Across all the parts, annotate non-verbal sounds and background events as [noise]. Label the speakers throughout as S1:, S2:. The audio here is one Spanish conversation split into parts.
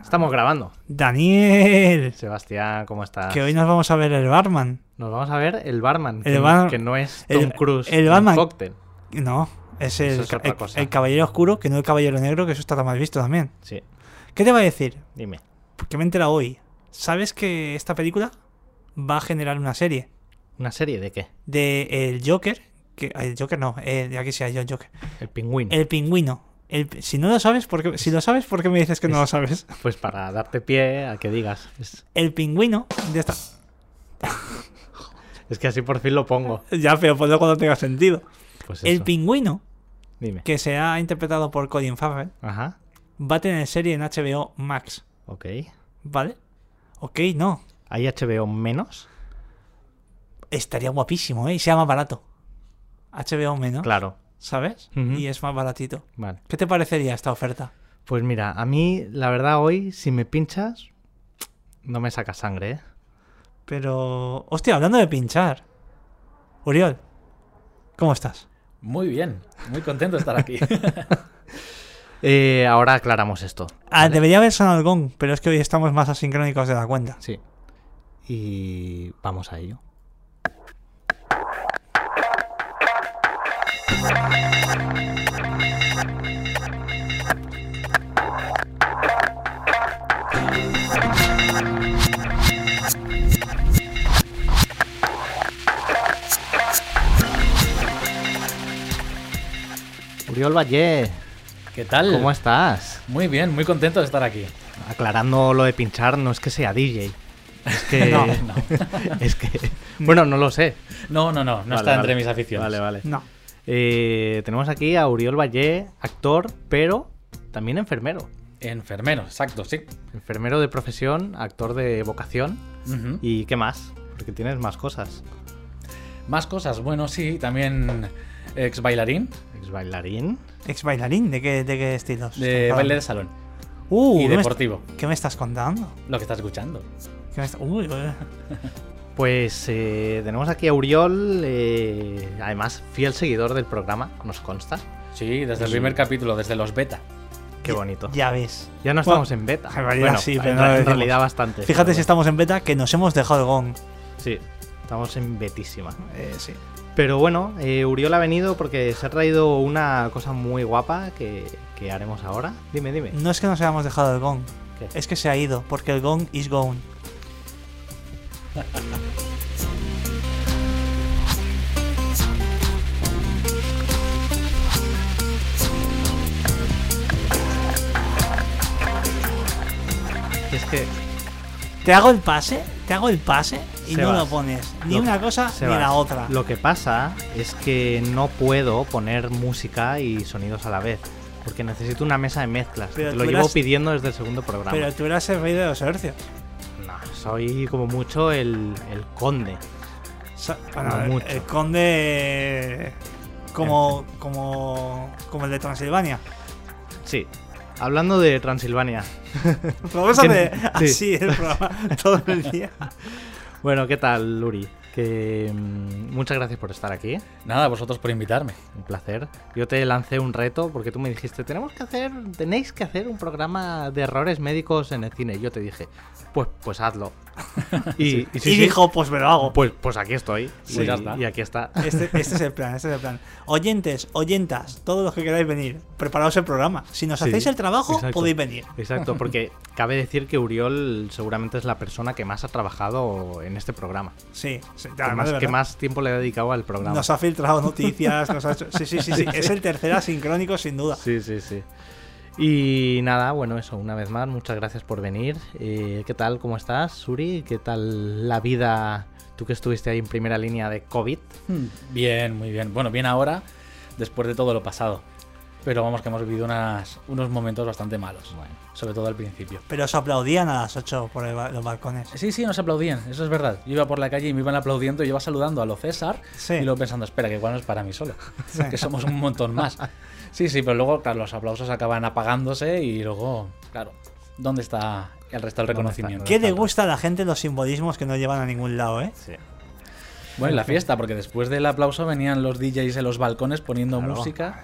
S1: Estamos grabando.
S2: Daniel,
S1: Sebastián, ¿cómo estás?
S2: que hoy nos vamos a ver el barman.
S1: Nos vamos a ver el barman,
S2: El
S1: que,
S2: bar-
S1: que no es Tom
S2: el-
S1: Cruise.
S2: el barman-
S1: Cocktail.
S2: No, es el,
S1: es
S2: el- caballero oscuro, que no el caballero negro, que eso está más visto también.
S1: Sí,
S2: ¿Qué te va a decir?
S1: dime.
S2: Porque me he enterado hoy. ¿Sabes que esta película va a generar una serie
S1: ¿Una serie de qué?
S2: de el Joker? Que, el Joker no, el, aquí sí hay el Joker.
S1: El pingüino.
S2: El pingüino. El- si no lo sabes, ¿por qué, si lo sabes, ¿por qué me dices que no lo sabes?
S1: Pues para darte pie a que digas. Es,
S2: El pingüino de esta...
S1: es que así por fin lo pongo.
S2: Ya, pero ponlo cuando tenga sentido.
S1: Pues
S2: El pingüino,
S1: Dime.
S2: que se ha interpretado por Colin Farrell,
S1: Ajá.
S2: va a tener serie en HBO Max.
S1: Ok.
S2: ¿Vale? Ok, no.
S1: ¿Hay HBO menos?
S2: Estaría guapísimo, ¿eh? Y sea más barato. HBO menos,
S1: Claro.
S2: ¿Sabes? Y es más baratito.
S1: Vale.
S2: ¿Qué te parecería esta oferta?
S1: Pues mira, a mí, la verdad, hoy, si me pinchas, no me sacas sangre, ¿eh?
S2: Pero... Hostia, hablando de pinchar. Uriol, ¿cómo estás?
S3: Muy bien, muy contento de estar aquí. [laughs] [laughs]
S1: Eh, ahora aclaramos esto.
S2: Ah, debería haber sonado el gong, pero es que hoy estamos más asincrónicos de la cuenta.
S1: Sí. Y vamos a ello. Uriol Valle,
S3: ¿Qué tal?
S1: ¿cómo estás?
S3: Muy bien, muy contento de estar aquí.
S1: Aclarando lo de pinchar, no es que sea DJ. Es que. [laughs]
S2: No,
S3: no. [laughs]
S1: es que. Bueno, no lo sé.
S3: No, no, no, no
S1: Vale,
S3: está entre mis aficiones.
S1: Vale, vale.
S2: No.
S1: Eh, tenemos aquí a Uriol Valle, actor, pero también enfermero.
S3: Enfermero, exacto, sí.
S1: Enfermero de profesión, actor de vocación. ¿Y qué más? Porque tienes más cosas.
S3: Más cosas, bueno, sí, también ex bailarín
S1: Ex bailarín.
S2: ¿Ex bailarín? ¿De qué, de qué estilos?
S3: de baile de salón
S2: Uh,
S3: y
S2: ¿qué me
S3: deportivo.
S2: ¿Qué me estás contando?
S3: Lo que estás escuchando.
S2: ¿Qué me est- Uy, uy. [laughs]
S1: Pues eh, tenemos aquí a Uriol, eh, además fiel seguidor del programa, nos consta.
S3: Sí, desde el primer capítulo, desde los beta.
S1: Qué bonito.
S2: Ya ves.
S1: Ya no
S2: Bueno,
S1: estamos en beta.
S2: en realidad
S1: Bueno,
S2: sí,
S1: en,
S2: pero
S1: en realidad bastante.
S2: Fíjate
S1: pero
S2: si estamos en beta que nos hemos dejado el gong.
S1: Sí, estamos en betísima.
S2: Eh, sí.
S1: Pero bueno, eh, Uriol ha venido porque se ha traído una cosa muy guapa que, que haremos ahora. Dime, dime.
S2: No es que nos hayamos dejado el gong,
S1: ¿Qué?
S2: es que se ha ido, porque el gong is gone. [laughs]
S1: Es que
S2: Te hago el pase, te hago el pase y no lo pones. Ni
S1: lo-
S2: una cosa
S1: Sebas,
S2: ni la otra.
S1: Lo que pasa es que no puedo poner música y sonidos a la vez. Porque necesito una mesa de mezclas.
S2: Pero
S1: lo llevo
S2: eras-
S1: pidiendo desde el segundo programa.
S2: Pero tú eras el rey de los hercios.
S1: No, soy como mucho el, el conde.
S2: Bueno, el-
S1: mucho.
S2: el conde como, como, como el de Transilvania.
S1: Sí. Hablando de Transilvania.
S2: Vamos a hacer
S1: sí.
S2: así el programa [laughs] todo el día.
S1: Bueno, ¿qué tal, Luri? Que mm, muchas gracias por estar aquí.
S3: Nada, vosotros por invitarme.
S1: Un placer. Yo te lancé un reto porque tú me dijiste, tenemos que hacer, tenéis que hacer un programa de errores médicos en el cine. Y yo te dije, pues, pues hazlo. Y, y sí,
S2: y
S1: sí,
S2: dijo, pues me lo hago.
S1: pues, pues aquí estoy. Y,
S3: ya está.
S1: y aquí está. [laughs]
S2: Este, este es el plan, este es el plan. Oyentes, oyentas, todos los que queráis venir, preparaos el programa. Si nos hacéis el trabajo,
S1: exacto.
S2: podéis venir.
S1: Exacto, porque [laughs] cabe decir que Uriol seguramente es la persona que más ha trabajado en este programa.
S2: Sí, sí
S1: Que
S2: además,
S1: más, que más tiempo le ha dedicado al programa.
S2: Nos ha filtrado noticias, nos ha hecho... Sí, sí, sí, sí. [laughs] Es el tercer asincrónico, sin duda.
S1: Sí, sí, sí. Y nada, bueno, eso, una vez más, muchas gracias por venir. Eh, ¿Qué tal? ¿Cómo estás, Suri? ¿Qué tal la vida? Tú que estuviste ahí en primera línea de COVID.
S3: Bien, muy bien. Bueno, bien ahora, después de todo lo pasado. Pero vamos que hemos vivido unas- unos momentos bastante malos. Sobre todo al principio.
S2: Pero os aplaudían a las 8 por el los balcones.
S3: Sí, sí, nos aplaudían, eso es verdad. Yo iba por la calle y me iban aplaudiendo, yo iba saludando a lo César
S2: Sí.
S3: y luego pensando, espera, que igual no es para mí solo, [laughs]
S2: Sí.
S3: que somos un montón más. Sí, sí, pero luego, claro, los aplausos acaban apagándose y luego, claro, ¿dónde está el resto del
S1: ¿Dónde
S3: reconocimiento?
S2: ¿Qué le gusta a la gente los simbolismos que no llevan a ningún lado, eh?
S1: Sí.
S3: Bueno, y la fiesta, porque después del aplauso venían los DJs en los balcones poniendo
S1: Claro.
S3: música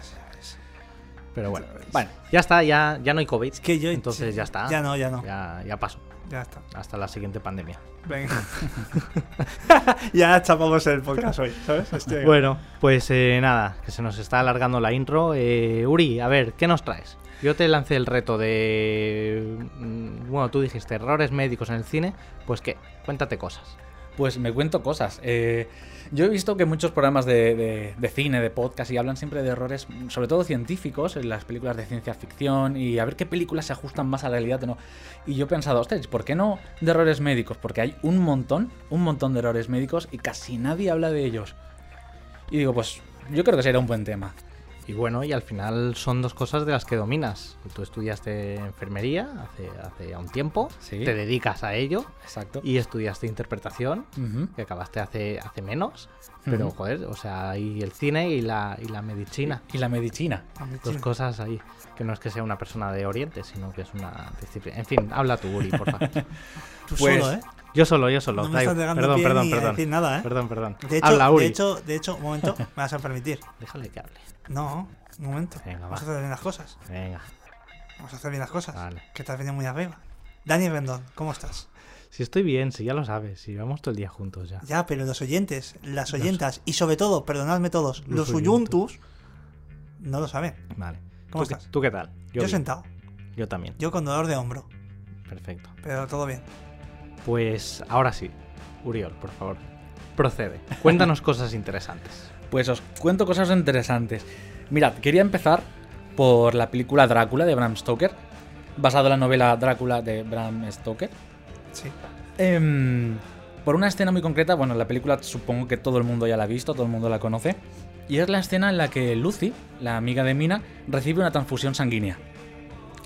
S1: Pero bueno,
S3: Bueno,
S1: ya está, ya, ya no hay COVID.
S2: que yo-
S1: entonces
S2: sí,
S1: ya está.
S2: Ya no, ya no.
S1: Ya, ya pasó.
S2: Ya está.
S1: Hasta la siguiente pandemia.
S2: Venga. [laughs] ya chapamos el podcast hoy, ¿sabes? Este-
S1: Bueno, pues eh, nada, que se nos está alargando la intro. Eh, Uri, a ver, ¿qué nos traes? Yo te lancé el reto de... mm, Bueno, tú dijiste errores médicos en el cine. Pues qué, cuéntate cosas.
S3: Pues me cuento cosas. Eh, yo he visto que muchos programas de, cine, de podcast, y hablan siempre de errores, sobre todo científicos, en las películas de ciencia ficción, y a ver qué películas se ajustan más a la realidad o no. Y yo he pensado, ostras, ¿por qué no de errores médicos? Porque hay un montón, un montón de errores médicos y casi nadie habla de ellos. Y digo, pues yo creo que será un buen tema.
S1: Y bueno, y al final son dos cosas de las que dominas. Tú estudiaste enfermería hace, hace un tiempo,
S3: Sí.
S1: te dedicas a ello
S3: Exacto.
S1: y estudiaste interpretación, que acabaste hace, hace menos. Pero joder, o sea, hay el cine y la, y la medicina.
S3: Y la medicina.
S1: Dos cosas ahí. Que no es que sea una persona de Oriente, sino que es una disciplina. En fin, habla tú, Uri, por favor. [laughs]
S2: Tú
S3: Pues-
S2: solo, ¿eh?
S1: Yo solo, yo solo.
S2: No me estás
S1: perdón, perdón, perdón.
S2: decir nada, ¿eh?
S1: Perdón, perdón.
S2: De hecho,
S1: habla, Uri.
S2: de hecho, de hecho, un momento, [laughs] me vas a permitir.
S1: Déjale que hable.
S2: No, un momento.
S1: Venga,
S2: Vamos a hacer bien las cosas.
S1: Venga,
S2: Vamos a hacer bien las cosas.
S1: vale.
S2: Que te has venido muy arriba. Dani Rendón, ¿cómo estás?
S1: Si estoy bien, si ya lo sabes, si llevamos todo el día juntos ya.
S2: Ya, pero los oyentes, las oyentas y sobre todo, perdonadme todos,
S1: Los
S2: los, oyuntus no lo saben.
S1: Vale.
S2: ¿Cómo
S1: ¿Tú, qué-
S2: estás?
S1: ¿Tú qué tal?
S2: Yo,
S1: bien.
S2: sentado,
S1: Yo también.
S2: yo con dolor de hombro,
S1: Perfecto.
S2: pero todo bien.
S1: Pues ahora sí, Uriol, por favor. Procede. Cuéntanos [laughs] cosas interesantes.
S3: Pues os cuento cosas interesantes. Mirad, quería empezar por la película Drácula de Bram Stoker, basado en la novela Drácula de Bram Stoker.
S2: Sí.
S3: Em, por una escena muy concreta, bueno, la película supongo que todo el mundo ya la ha visto, todo el mundo la conoce. Y es la escena en la que Lucy, la amiga de Mina, recibe una transfusión sanguínea.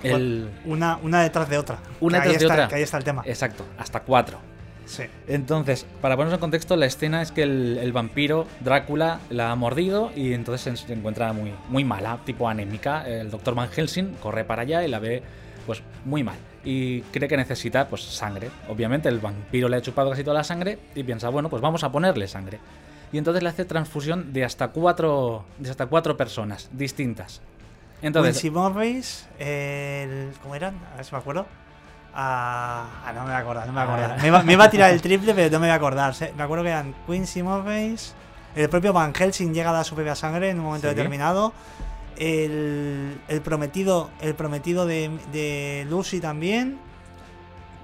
S3: El...
S2: Una, una detrás de otra.
S3: Una
S2: Que ahí
S3: detrás de
S2: está-
S3: otra.
S2: Que ahí está el tema.
S3: Exacto, hasta cuatro.
S2: Sí.
S3: Entonces, para ponernos en contexto, la escena es que el, el vampiro Drácula la ha mordido y entonces se, se encuentra muy, muy mala, tipo anémica. El doctor Van Helsing corre para allá y la ve pues muy mal. Y cree que necesita pues sangre. Obviamente el vampiro le ha chupado casi toda la sangre y piensa, bueno, pues vamos a ponerle sangre. Y entonces le hace transfusión de hasta cuatro, de hasta cuatro personas distintas. Entonces,
S2: Quincy Morris, el. ¿Cómo eran? A ver si me acuerdo. Ah, ah, no me voy a acordar, no me voy a
S3: Ah.
S2: acordar. Me iba, me iba a tirar el [laughs] triple, pero no me voy a acordar. Me acuerdo que eran Quincy Morris. El propio Van Helsing llega a dar su propia sangre en un momento
S3: Sí.
S2: determinado. El, el prometido, el prometido de, de Lucy también.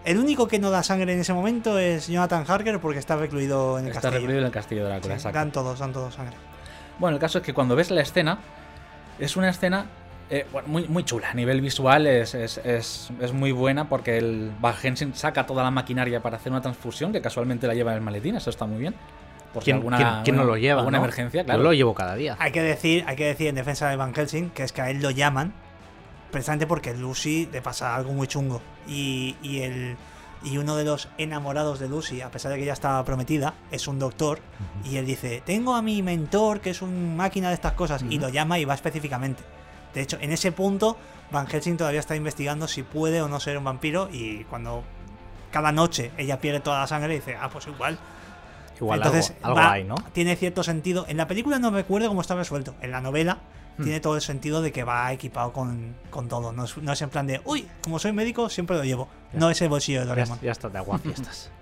S2: El único que no da sangre en ese momento es Jonathan Harker porque está recluido en el
S3: está
S2: castillo.
S3: recluido en el castillo de
S2: Sí,
S3: Drácula. exacto.
S2: dan todos, dan todos sangre.
S3: Bueno, el caso es que cuando ves la escena, es una escena eh, bueno, muy, muy chula. A nivel visual es, es, es- es muy buena porque el Van Helsing saca toda la maquinaria para hacer una transfusión, que casualmente la lleva en el maletín, eso está muy bien. Por si
S1: ¿Quién,
S3: alguna,
S1: quién- quién no lo lleva?
S3: Alguna
S1: no?
S3: emergencia, claro.
S1: Yo lo llevo cada día.
S2: Hay que decir, hay que decir en defensa de Van Helsing que es que a él lo llaman precisamente porque Lucy le pasa algo muy chungo. Y, y el y uno de los enamorados de Lucy, a pesar de que ya estaba prometida, es un doctor. Y él dice, tengo a mi mentor, que es un máquina de estas cosas. Y lo llama y va específicamente. De hecho, en ese punto, Van Helsing todavía está investigando si puede o no ser un vampiro. Y cuando cada noche ella pierde toda la sangre, dice, ah, pues igual.
S1: Igual
S2: Entonces,
S1: algo, algo
S2: va-
S1: hay, ¿no?
S2: Tiene cierto sentido. En la película no recuerdo cómo está resuelto. En la novela
S1: Hmm.
S2: tiene todo el sentido de que va equipado con, con todo. No es, no es en plan de, uy, como soy médico, siempre lo llevo.
S1: Ya.
S2: No es el bolsillo de
S1: Ya,
S2: Doraemon.
S1: ya está de agua fiestas. [laughs]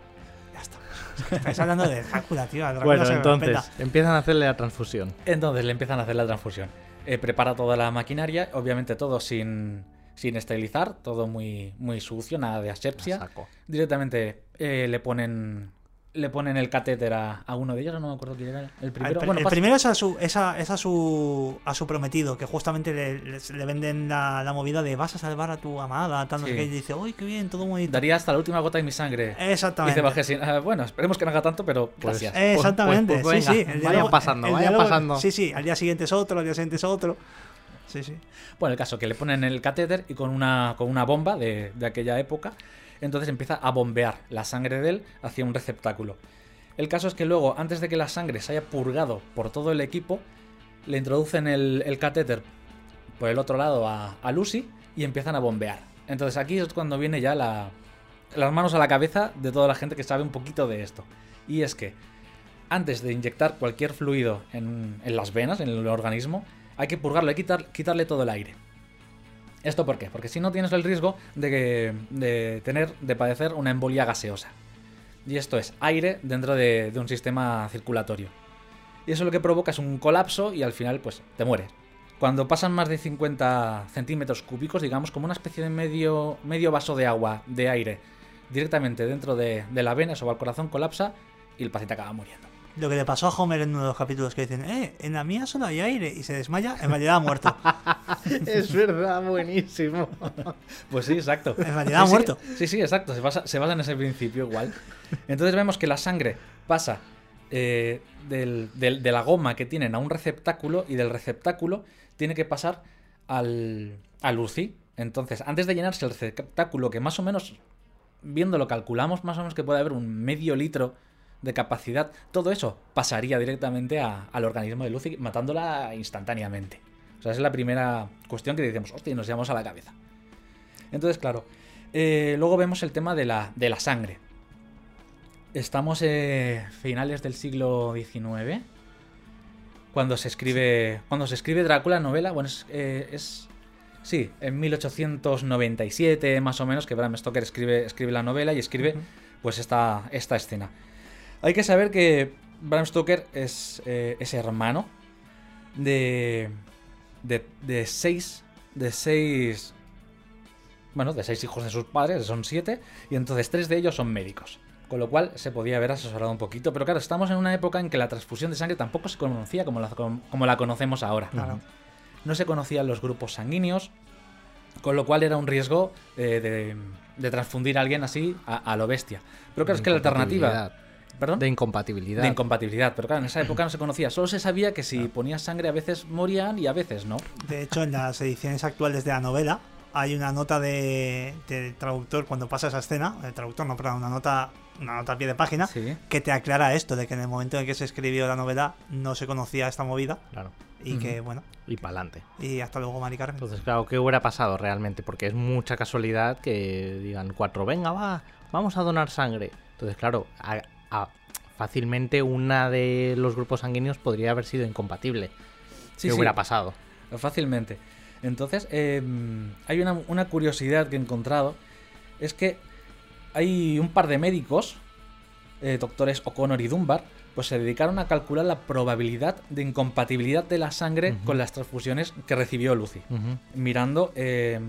S2: Ya está. Estáis hablando de Drácula, tío. a Drácula
S1: bueno,
S2: se
S1: entonces,
S2: respeta.
S1: empiezan a hacerle la transfusión.
S3: Entonces le empiezan a hacer la transfusión. Eh, prepara toda la maquinaria, obviamente todo sin, sin esterilizar, todo muy, muy sucio, nada de asepsia. Directamente eh, le ponen le ponen el catéter a, a uno de ellos, no me acuerdo quién era el
S2: El,
S3: primero.
S2: pr-
S3: Bueno,
S2: el primero es, a su, es, a, es a su a su prometido, que justamente le, le- le venden la, la movida de vas a salvar a tu amada, tal, no sé
S3: Sí.
S2: qué, y dice, uy, qué bien, todo bonito.
S3: daría hasta la última gota de mi sangre.
S2: Exactamente.
S3: Dice Valgesin, "Ah, bueno, esperemos que no haga tanto, pero
S1: Pues-
S3: gracias.
S2: Eh, Exactamente,
S1: Pues- pues
S2: sí, sí.
S1: venga,
S2: el diálogo-
S1: pasando,
S2: el
S1: vaya
S2: diálogo-
S1: pasando.
S2: Sí, sí, al día siguiente es otro, al día siguiente es otro. Sí, sí.
S3: Bueno, el caso que le ponen el catéter y con una, con una bomba de, de aquella época, entonces empieza a bombear la sangre de él hacia un receptáculo. El caso es que luego, antes de que la sangre se haya purgado por todo el equipo, le introducen el, catéter por el otro lado a, Lucy y empiezan a bombear. Entonces aquí es cuando viene ya la, las manos a la cabeza de toda la gente que sabe un poquito de esto. Y es que antes de inyectar cualquier fluido en, las venas, en el organismo, hay que purgarlo, hay que quitar- quitarle todo el aire. ¿Esto por qué? Porque si no tienes el riesgo de, que- de tener, de padecer una embolia gaseosa. Y esto es aire dentro de, un sistema circulatorio. Y eso lo que provoca es un colapso y al final, pues, te mueres. Cuando pasan más de 50 centímetros cúbicos, digamos, como una especie de medio, medio vaso de agua, de aire, directamente dentro de, de la vena, eso va al corazón, colapsa y el paciente acaba muriendo.
S2: Lo que le pasó a Homer en uno de los capítulos que dicen, eh, en la mía solo hay aire y se desmaya, en realidad ha muerto. [laughs]
S1: es verdad, buenísimo.
S3: Pues sí, exacto.
S2: En realidad ha
S3: Sí,
S2: muerto.
S3: Sí, sí, exacto. Se basa, se basa en ese principio igual. Entonces vemos que la sangre pasa eh, del- del- de la goma que tienen a un receptáculo y del receptáculo tiene que pasar al, al UCI. Entonces, antes de llenarse el receptáculo, que más o menos, viéndolo, calculamos más o menos que puede haber un medio litro de capacidad, todo eso pasaría directamente a- al organismo de Lucy, matándola instantáneamente. O sea, esa es la primera cuestión que decimos, hostia, y nos llevamos a la cabeza. Entonces, claro, eh, luego vemos el tema de la, de la sangre. Estamos eh, finales del siglo XIX. Cuando se escribe. Cuando se escribe Drácula, novela. Bueno, es. eh, es- sí, en 1897, más o menos, que Bram Stoker escribe, escribe la novela y escribe pues esta, esta escena. Hay que saber que Bram Stoker es, eh, es hermano de, de. de seis. De seis. Bueno, de seis hijos de sus padres, son siete, y entonces tres de ellos son médicos. Con lo cual se podía haber asesorado un poquito. Pero claro, estamos en una época en que la transfusión de sangre tampoco se conocía como la, como la conocemos ahora.
S2: Claro.
S3: No se conocían los grupos sanguíneos, con lo cual era un riesgo eh, de, de transfundir a alguien así a, a lo bestia. Pero claro, es que la alternativa.
S1: De incompatibilidad.
S3: De incompatibilidad. Pero claro, en esa [clears throat] época no se conocía. Solo se sabía que si ponías sangre a veces morían y a veces no.
S2: De hecho, en las ediciones actuales de la novela hay una nota de, del traductor cuando pasa esa escena, el traductor no, perdón, una nota, una nota a pie de página,
S3: Sí.
S2: que te aclara esto, de que en el momento en que se escribió la novela no se conocía esta movida
S1: Claro.
S2: y que, bueno,
S1: Y para adelante.
S2: y hasta luego, Mari Carmen.
S1: Entonces, claro, ¿qué hubiera pasado realmente? Porque es mucha casualidad que digan cuatro, venga, va, vamos a donar sangre. Entonces, claro, a- fácilmente una de los grupos sanguíneos podría haber sido incompatible.
S3: Sí,
S1: ¿Qué
S3: sí.
S1: hubiera pasado?
S3: Fácilmente. Entonces, eh, hay una, una curiosidad que he encontrado. Es que hay un par de médicos, eh, doctores O'Connor y Dunbar, pues se dedicaron a calcular la probabilidad de incompatibilidad de la sangre con las transfusiones que recibió Lucy. Mirando eh,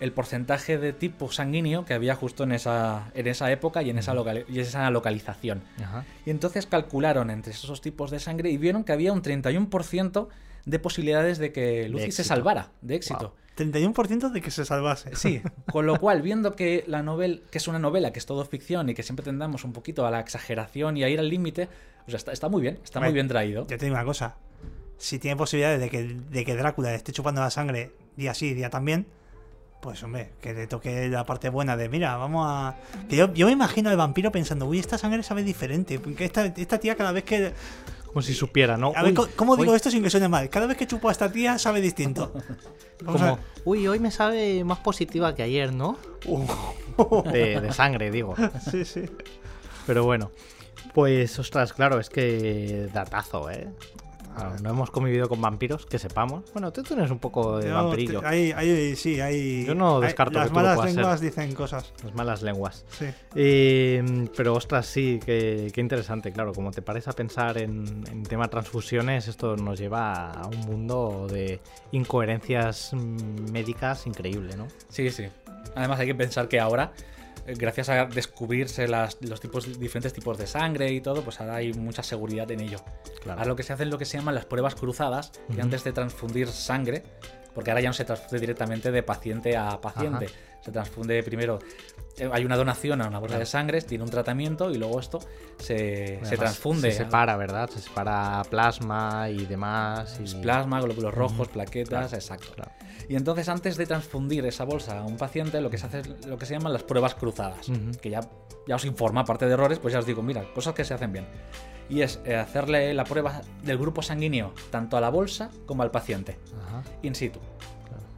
S3: el porcentaje de tipo sanguíneo que había justo en esa, en esa época y en esa, local- y esa localización.
S1: Ajá.
S3: Y entonces calcularon entre esos tipos de sangre y vieron que había un 31% de posibilidades de que Lucy se salvara, de éxito.
S2: 31% de que se salvase.
S3: Sí, [laughs] con lo cual, viendo que la novela, que es una novela, que es todo ficción y que siempre tendamos un poquito a la exageración y a ir al límite, o sea, está, está muy bien, está muy bien traído.
S2: Yo te digo una cosa. Si tiene posibilidades de que, de que Drácula le esté chupando la sangre día sí, día también, pues hombre, que le toque la parte buena de, mira, vamos a... Que yo, yo me imagino al vampiro pensando, uy, esta sangre sabe diferente. Porque esta, esta tía cada vez que...
S1: Como si supiera, ¿no?
S2: A ver,
S1: Uy,
S2: ¿cómo- ¿cómo digo esto sin que suene mal? Cada vez que chupo a esta tía sabe distinto. Vamos
S1: Como, uy, hoy me sabe más positiva que ayer, ¿no?
S2: Uh.
S1: De, de sangre, digo. [laughs]
S2: sí, sí.
S1: Pero bueno, pues ostras, claro, es que datazo, ¿eh? Claro, no hemos convivido con vampiros, que sepamos. Bueno, tú tienes un poco de
S2: Yo
S1: vampirillo.
S2: te- hay, hay- sí, hay...
S1: Yo no
S2: hay-
S1: descarto
S2: Las
S1: que tú lo
S2: malas
S1: ser.
S2: lenguas dicen cosas.
S1: Las malas lenguas.
S2: Sí.
S1: Pero ostras, sí, qué, qué interesante, claro. Como te pares a pensar en, en tema transfusiones, esto nos lleva a un mundo de incoherencias mm, médicas increíble, ¿no?
S3: Sí, sí. Además hay que pensar que ahora, gracias a descubrirse las- los tipos, diferentes tipos de sangre y todo, pues ahora hay mucha seguridad en ello.
S1: Claro.
S3: Ahora lo que se hace es lo que se llaman las pruebas cruzadas, que antes de transfundir sangre, porque ahora ya no se transfunde directamente de paciente a paciente, se transfunde primero, eh, hay una donación a una bolsa de sangre, tiene un tratamiento y luego esto se, se transfunde.
S1: Se separa, ¿verdad? Se separa plasma y demás. Y...
S3: Plasma, glóbulos rojos, plaquetas,
S1: Claro,
S3: exacto.
S1: claro.
S3: Y entonces antes de transfundir esa bolsa a un paciente, lo que se hace es lo que se llaman las pruebas cruzadas, que ya, ya os informa, aparte de errores, pues ya os digo, mira, cosas que se hacen bien. Y es eh, hacerle la prueba del grupo sanguíneo tanto a la bolsa como al paciente,
S1: Ajá.
S3: in situ.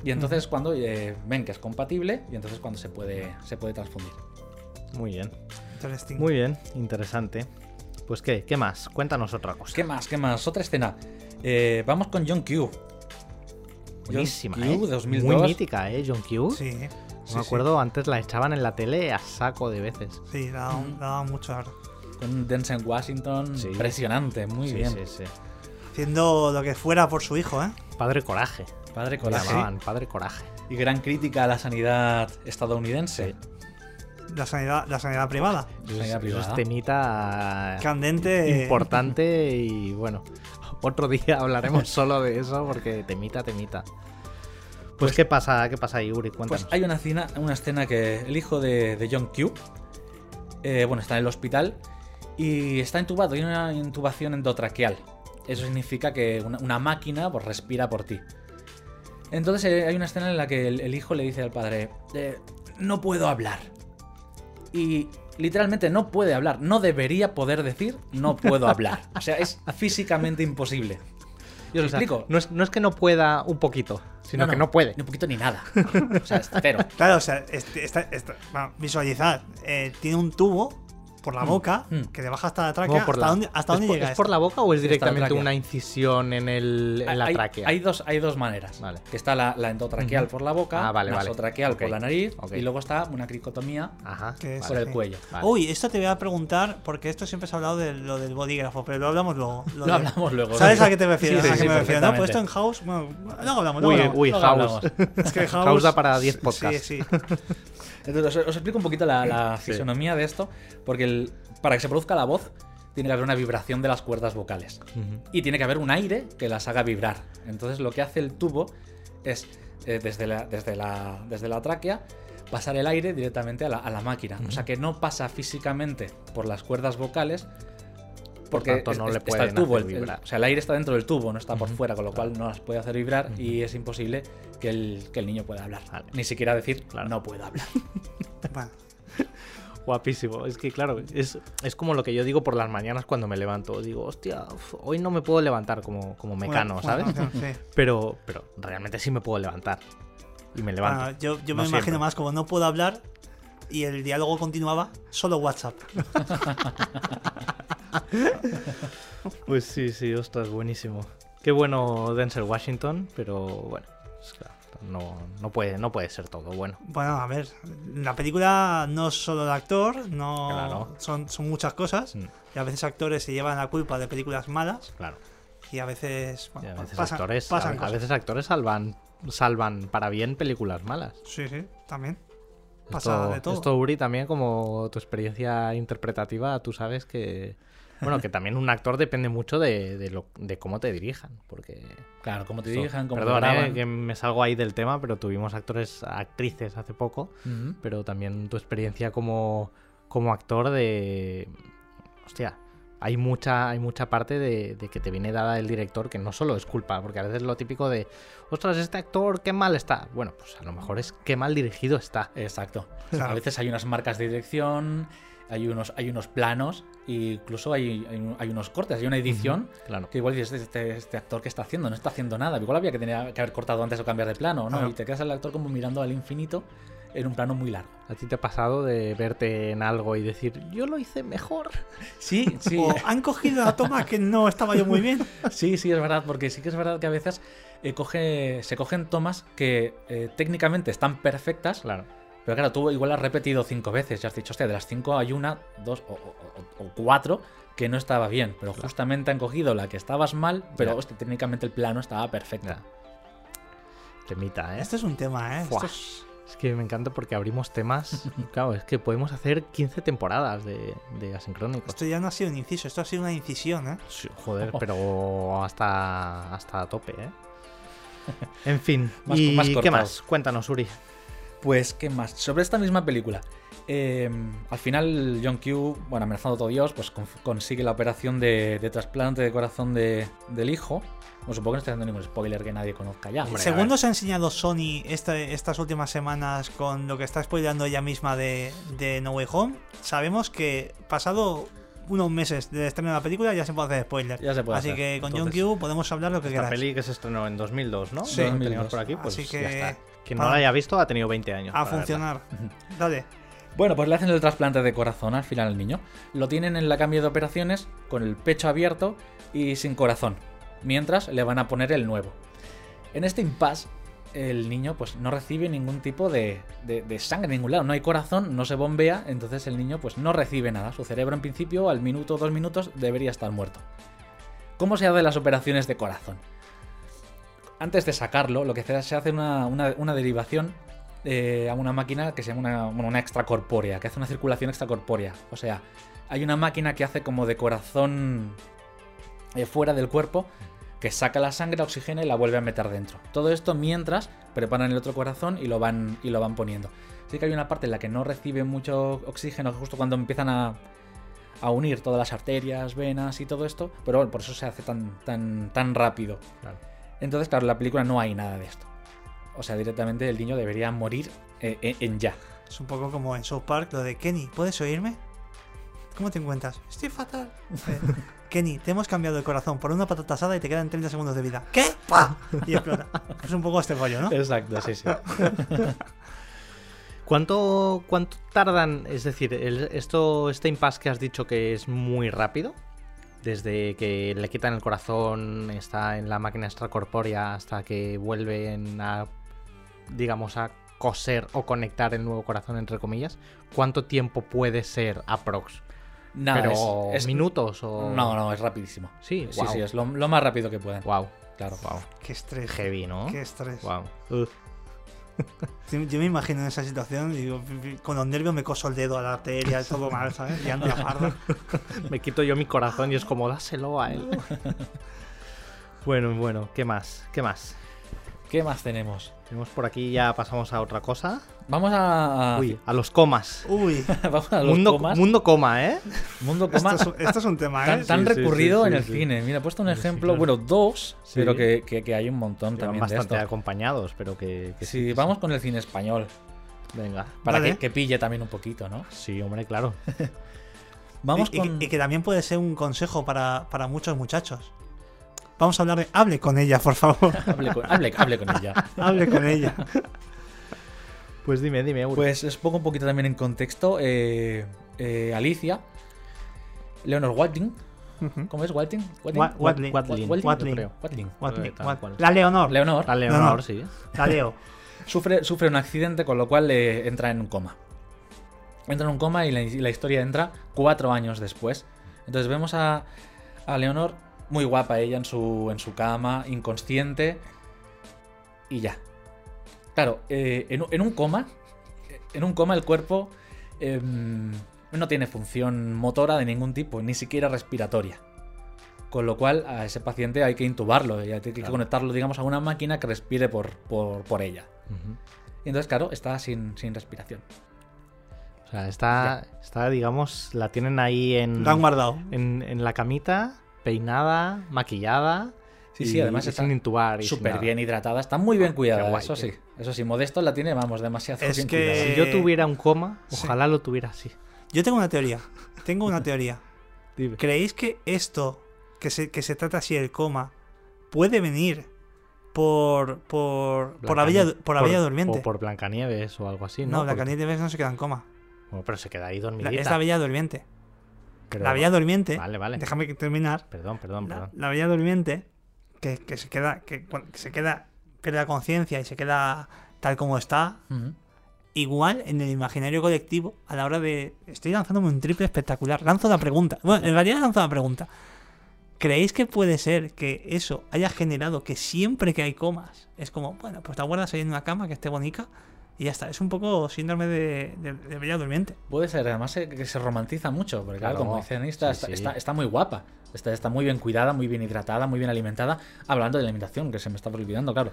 S3: Y entonces cuando eh, ven que es compatible, y entonces cuando se puede, se puede transfundir.
S1: Muy bien. Muy bien, interesante. Pues qué, ¿qué más? Cuéntanos otra cosa.
S3: ¿Qué más? ¿Qué más? Otra escena. Eh, vamos con John Q.
S1: Buenísima,
S3: Q,
S1: ¿eh?
S3: 2002.
S1: Muy mítica, ¿eh? John Q.
S2: Sí.
S1: No
S2: sí,
S1: me acuerdo, antes la echaban en la tele a saco de veces.
S2: Sí, sí daba, daba mucho arte.
S3: Con Denzel Washington,
S1: Sí.
S3: impresionante, muy
S1: sí,
S3: bien.
S1: sí, sí.
S2: Haciendo lo que fuera por su hijo, ¿eh?
S1: Padre Coraje.
S3: Padre coraje.
S1: llamaban, Padre Coraje.
S3: Y gran crítica a la sanidad estadounidense.
S2: La sanidad, la sanidad privada.
S3: Sanidad
S1: Eso es
S3: privada.
S1: temita
S2: Candente.
S1: importante y bueno, otro día hablaremos [laughs] solo de eso porque temita, temita. Pues, ¿qué pasa? ¿Qué pasa ahí, Uri? Cuéntanos.
S3: Pues hay una escena, una escena que el hijo de, de John Q, eh, bueno, está en el hospital y está intubado, tiene una intubación endotraqueal. Eso significa que una, una máquina pues, respira por ti. Entonces eh, hay una escena en la que el, el hijo le dice al padre, eh, no puedo hablar. Y literalmente no puede hablar, no debería poder decir no puedo hablar. O sea, es físicamente imposible. Y os
S1: O sea,
S3: explico.
S1: no, es, no es que no pueda un poquito, sino
S3: No,
S1: que
S3: no,
S1: no puede.
S3: Ni un poquito ni nada. O sea, es cero.
S2: Claro, o sea, este- esta- va, visualizar. eh, tiene un tubo por la boca
S3: mm.
S2: que le baja hasta la tráquea.
S1: ¿Cómo por
S2: ¿Hasta,
S1: la-
S2: dónde, hasta
S1: ¿Es
S2: dónde
S1: por-
S2: llega
S1: ¿Es
S2: esto?
S1: por la boca o es
S3: la
S1: directamente una incisión en, el, en la
S3: hay,
S1: tráquea?
S3: hay dos, hay dos maneras.
S1: Vale.
S3: Que está la, la endotraqueal por la boca,
S1: Ah, vale, vale.
S3: nasotraqueal por la nariz y luego está una cricotomía
S1: Ajá.
S2: Que es-
S3: por el cuello.
S1: Vale.
S2: Uy, esto te voy a preguntar, porque esto siempre se ha hablado de lo del bolígrafo, pero lo hablamos luego.
S3: Lo
S2: de-
S3: hablamos luego.
S2: ¿Sabes a qué te refieres?
S3: Sí,
S2: ¿A
S3: sí,
S2: qué
S3: sí,
S2: me refiero? No, pues esto en House, bueno, luego hablamos. luego
S1: Uy,
S2: hablamos.
S1: uy,
S3: Luego
S1: House.
S3: hablamos.
S2: Es que House,
S1: House da para 10
S2: sí,
S1: podcasts.
S2: Sí, sí. [laughs]
S3: Entonces, os, os explico un poquito la, la
S1: Sí.
S3: fisonomía de esto, porque el- para que se produzca la voz tiene que haber una vibración de las cuerdas vocales. Y tiene que haber un aire que las haga vibrar. Entonces lo que hace el tubo es, eh, desde, la, desde, la, desde la tráquea, pasar el aire directamente a la, a la máquina. O sea que no pasa físicamente por las cuerdas vocales. Porque
S1: tanto, no
S3: es-
S1: le
S3: está
S1: pueden
S3: el tubo, el- el-
S1: vibrar.
S3: o sea, el aire está dentro del tubo, no está por
S1: Ujú.
S3: fuera, con lo cual no las puede hacer vibrar
S1: Ujú.
S3: y es imposible que el, que el niño pueda hablar.
S1: Vale.
S3: Ni siquiera decir,
S1: Claro.
S3: no puedo hablar. [laughs] [laughs]
S1: Guapísimo. Es que, claro, es, es como lo que yo digo por las mañanas cuando me levanto. Digo, hostia, uf, hoy no me puedo levantar como, como mecano,
S2: bueno,
S1: ¿sabes?
S2: bueno, sí. [laughs]
S1: Pero, pero realmente sí me puedo levantar. Y me levanto.
S2: Bueno, yo yo
S1: No
S2: me
S1: siempre.
S2: imagino más como no puedo hablar y el diálogo continuaba, solo WhatsApp. [laughs]
S1: Pues sí, sí, ostras, buenísimo. Qué bueno Denzel Washington, pero bueno, es claro, no, no, puede, no puede ser todo bueno.
S2: Bueno, a ver, la película no es solo el actor, no
S1: Claro.
S2: son, son muchas cosas.
S1: Mm,
S2: Y a veces actores se llevan la culpa de películas malas
S1: Claro.
S2: y a veces,
S1: Y a veces
S2: pasan,
S1: actores,
S2: pasan
S1: a, veces actores salvan, salvan para bien películas malas.
S2: Sí, sí, también. Pasa
S1: Esto,
S2: de todo.
S1: esto, Uri, también como tu experiencia interpretativa, tú sabes que. Bueno, que también un actor depende mucho de, de lo, de cómo te dirijan. Porque.
S3: Claro, como te dirijan, como te
S1: Perdón, eh,
S3: graban.
S1: que me salgo ahí del tema, pero tuvimos actores, actrices hace poco. Pero también tu experiencia como, como actor de. Hostia. Hay mucha, hay mucha parte de, de que te viene dada el director que no solo es culpa, porque a veces lo típico de, ostras, este actor, qué mal está. Bueno, pues a lo mejor es qué mal dirigido está.
S3: Exacto.
S2: Claro. [laughs]
S3: A veces hay unas marcas de dirección, hay unos, hay unos planos, e incluso hay, hay, un- hay unos cortes, hay una edición
S1: Claro.
S3: que igual dices, este, este actor que está haciendo, no está haciendo nada. Igual había que, tener, que haber cortado antes o cambiar de plano, ¿no?
S2: Claro.
S3: Y te quedas el actor como mirando al infinito en un plano muy largo.
S1: ¿A ti te ha pasado de verte en algo y decir, yo lo hice mejor? [laughs]
S3: Sí, sí.
S2: O han cogido la toma que no estaba yo muy bien. [laughs]
S3: Sí, sí, es verdad, porque sí que es verdad que a veces eh, coge, se cogen tomas que eh, técnicamente están perfectas,
S1: Claro.
S3: Pero claro, tú igual has repetido cinco veces y has dicho, hostia, de las cinco hay una, dos o, o- o- o cuatro que no estaba bien, pero justamente han cogido la que estabas mal, pero
S1: Ya.
S3: hostia, técnicamente el plano estaba perfecto.
S1: Ya. Temita, ¿eh?
S2: Este es un tema, ¿eh?
S1: Fuah.
S2: Esto es-
S1: Es que me encanta porque abrimos temas. [laughs] claro, es que podemos hacer 15 temporadas de, de asincrónicos.
S2: esto ya no ha sido un inciso, esto ha sido una incisión, ¿eh?
S1: Sí, joder, pero hasta, hasta a tope, ¿eh? [laughs] En fin,
S3: Más-
S1: ¿y
S3: más
S1: qué más? Cuéntanos, Uri.
S3: Pues, ¿qué más? Sobre esta misma película. eh, al final, John Q, bueno, amenazando a todo Dios, pues con- consigue la operación de, de trasplante de corazón de- del hijo. Bueno, supongo que no estoy haciendo ningún spoiler que nadie conozca ya.
S1: Hombre,
S2: Según nos ha enseñado Sony esta- estas últimas semanas con lo que está spoileando ella misma de, de No Way Home, sabemos que pasado unos meses del estreno de la película ya se puede hacer spoiler.
S3: Ya se puede
S2: Así
S3: hacer.
S2: que con John Q podemos hablar lo que
S1: Esta
S2: queráis.
S1: peli que se estrenó en 2002, ¿no?
S2: Sí.
S1: Lo teníamos
S3: 2002.
S1: por aquí, pues
S2: Así que-
S1: ya está. Quien
S2: para-
S1: no la haya visto ha tenido 20 años.
S2: A
S1: verla.
S2: funcionar. [laughs] Dale.
S3: Bueno, pues le hacen el trasplante de corazón al final al niño. Lo tienen en la cambio de operaciones con el pecho abierto y sin corazón. Mientras le van a poner el nuevo. En este impasse el niño pues no recibe ningún tipo de, de- de sangre en ningún lado. No hay corazón, no se bombea, entonces el niño pues no recibe nada. Su cerebro en principio al minuto o dos minutos debería estar muerto. ¿Cómo se hacen las operaciones de corazón? Antes de sacarlo, lo que se hace, una, una- una derivación eh, a una máquina que se llama una, bueno, una extracorpórea, que hace una circulación extracorpórea. O sea, hay una máquina que hace como de corazón eh, fuera del cuerpo, que saca la sangre, la oxigena y la vuelve a meter dentro. Todo esto mientras preparan el otro corazón y lo van, y lo van poniendo. Sí que hay una parte en la que no recibe mucho oxígeno justo cuando empiezan a, a unir todas las arterias, venas y todo esto, pero bueno, por eso se hace tan, rápido. Entonces, claro, en la película no hay nada de esto. O sea, directamente el niño debería morir eh, en, en ya.
S2: Es un poco como en South Park, lo de Kenny, ¿puedes oírme? ¿Cómo te encuentras? Estoy fatal. Eh, [laughs] Kenny, te hemos cambiado el corazón por una patata asada y te quedan 30 segundos de vida. ¿Qué? ¡Pah! Y explota. Es un poco este rollo, ¿no?
S3: Exacto, sí, sí. [laughs]
S1: ¿Cuánto, ¿Cuánto tardan? Es decir, el- esto, este impasse que has dicho que es muy rápido, desde que le quitan el corazón, está en la máquina extracorpórea hasta que vuelven a, digamos, a coser o conectar el nuevo corazón, entre comillas, ¿cuánto tiempo puede ser aprox?
S3: Nada,
S1: Pero
S3: es- es-
S1: minutos o...
S3: No, no, es rapidísimo.
S1: Sí,
S3: Sí, sí, es lo, lo más rápido que pueden.
S1: Wow,
S3: Claro.
S1: wow.
S2: Qué estrés.
S1: Heavy, ¿no?
S2: Qué estrés.
S1: Wow.
S2: Yo yo me imagino en esa situación y digo, con los nervios me coso el dedo a la arteria, [laughs] todo mal, ¿sabes? Liando la farda.
S1: Me quito yo mi corazón y es como dáselo a él. [laughs] bueno, bueno, ¿qué más? ¿Qué más?
S3: ¿Qué más tenemos?
S1: Tenemos por aquí, ya pasamos a otra cosa.
S3: Vamos a. a-
S1: Uy, a los comas.
S2: Uy, [laughs]
S3: Vamos a los
S1: Mundo,
S3: comas.
S1: mundo coma, ¿eh?
S3: Mundo
S2: esto
S3: coma.
S2: es, esto es un tema,
S3: Tan,
S2: ¿eh?
S3: tan
S1: sí,
S3: recurrido
S1: sí,
S3: en
S1: sí,
S3: el
S1: sí.
S3: cine. Mira, he puesto un
S1: Sí, sí,
S3: ejemplo,
S1: claro.
S3: bueno, dos,
S1: Sí.
S3: pero que, que- que hay un montón
S1: Que van
S3: también de
S1: bastante
S3: esto.
S1: acompañados, pero que, que
S3: Sí, vamos con el cine español.
S1: Venga.
S3: Para
S2: Vale.
S3: que, que pille también un poquito, ¿no?
S1: Sí, hombre, claro. [laughs]
S3: Vamos
S2: y, y-
S3: con.
S2: y que también puede ser un consejo para, para muchos muchachos. Vamos a hablar de. Hable con ella, por favor. [laughs]
S3: Hable con, hable- hable con ella. [laughs]
S2: Hable con ella.
S1: Pues dime, dime, Uri.
S3: Pues os pongo un poquito también en contexto. eh, eh, Alicia, Leonor Watling. ¿Cómo es Watling? Watling.
S2: Wa- Watling. La Leonor.
S3: Leonor
S1: La
S2: No,
S1: Leonor,
S2: no.
S1: sí.
S2: La Leo.
S3: sufre, sufre un accidente, con lo cual eh, entra en un coma. Entra en un coma y la, y la historia entra cuatro años después. Entonces vemos a, a Leonor, muy guapa ella en su, en su cama, inconsciente, y ya. Claro, eh, en, un- en un coma, en un coma el cuerpo em, no tiene función motora de ningún tipo, ni siquiera respiratoria. Con lo cual a ese paciente hay que intubarlo, y hay que
S1: Claro.
S3: conectarlo, digamos, a una máquina que respire por, por, por ella. Y entonces, claro, está sin, sin respiración.
S1: O sea, está, está, digamos, la tienen ahí en,
S2: han guardado.
S1: en, en la camita, peinada, maquillada.
S3: Sí,
S1: y-
S3: sí, además
S1: y
S3: está
S1: sin intubar. y sin
S3: Súper bien hidratada, está muy bien cuidada,
S1: Qué guay,
S3: eso sí. Eso sí, Modesto la tiene, vamos, demasiado
S2: Es
S3: bien
S2: que-
S3: cuidada.
S1: Si yo tuviera un coma,
S2: Sí.
S1: ojalá lo tuviera así.
S2: Yo tengo una teoría. Tengo una teoría. [laughs]
S1: Dime.
S2: ¿Creéis que esto, que se, que se trata así el coma, puede venir por por, por la bella, por la bella durmiente?
S1: O por Blancanieves o algo así, ¿no?
S2: no, la
S1: Porque-
S2: Canieves no se queda en coma.
S1: Bueno, pero se queda ahí
S2: La-
S1: dormidita.
S2: es la bella durmiente.
S1: Pero-
S2: La bella durmiente.
S1: Vale, vale.
S2: Déjame terminar.
S1: Perdón, perdón,
S2: La,
S1: perdón.
S2: la bella durmiente, que, que se queda, que, que se queda, pierde la conciencia y se queda tal como está,
S3: Ujú.
S2: igual en el imaginario colectivo a la hora de. Estoy lanzándome un triple espectacular. Lanzo la pregunta. Bueno, en realidad lanzo la pregunta. ¿Creéis que puede ser que eso haya generado que siempre que hay comas es como, bueno, pues te guardas ahí en una cama que esté bonita y ya está? Es un poco síndrome de, de, de bella durmiente.
S3: Puede ser, además eh, que se romantiza mucho, porque claro,
S1: Claro.
S3: como dicen, está,
S1: Sí, sí.
S3: está, está muy guapa. Está, está muy bien cuidada, muy bien hidratada, muy bien alimentada. Hablando de la alimentación, que se me está olvidando, claro.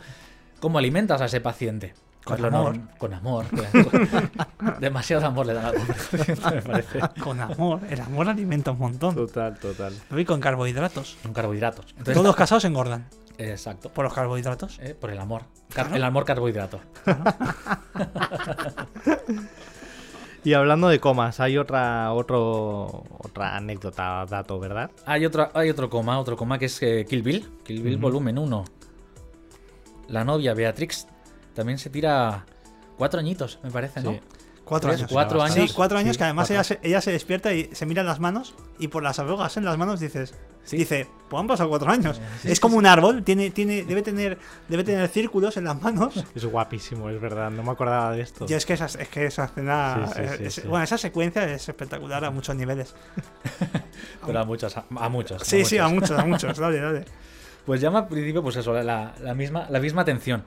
S3: ¿Cómo alimentas a ese paciente?
S2: Con
S3: Pues
S2: amor.
S3: norm- Con amor. [laughs] Demasiado amor le dan a [laughs] me parece.
S2: Con amor. El amor alimenta un montón.
S1: Total, total.
S2: Y con carbohidratos.
S3: Con carbohidratos. Entonces,
S2: Todos casados engordan
S3: Exacto.
S2: por los carbohidratos.
S3: Eh, por el amor. Car- El amor carbohidrato. [laughs]
S1: Y hablando de comas, hay otra, otro, otra anécdota, dato, ¿verdad?
S3: Hay otro, hay otro coma, otro coma que es eh, Kill Bill. Kill Bill volumen 1. La novia Beatrix también se tira cuatro añitos, me parece, ¿no?
S2: Cuatro años.
S3: cuatro años.
S2: Sí, cuatro años
S1: Sí,
S2: que además ella se, ella se despierta y se mira las manos y por las arrugas en las manos dices,
S3: Sí.
S2: dice, pues han pasado cuatro años.
S3: Sí,
S2: es como un árbol, tiene, tiene, debe tener, debe tener círculos en las manos. [laughs]
S1: Es guapísimo, es verdad. No me acordaba de esto.
S2: Y es que esa, es que esa escena, es- bueno, esa secuencia es espectacular a muchos niveles. [laughs]
S3: Pero a muchos, a, a muchos.
S2: Sí, sí, a
S3: muchos.
S2: muchos, a muchos. Dale, dale. [laughs]
S3: Pues llama al principio, pues eso, la, la misma, la misma atención.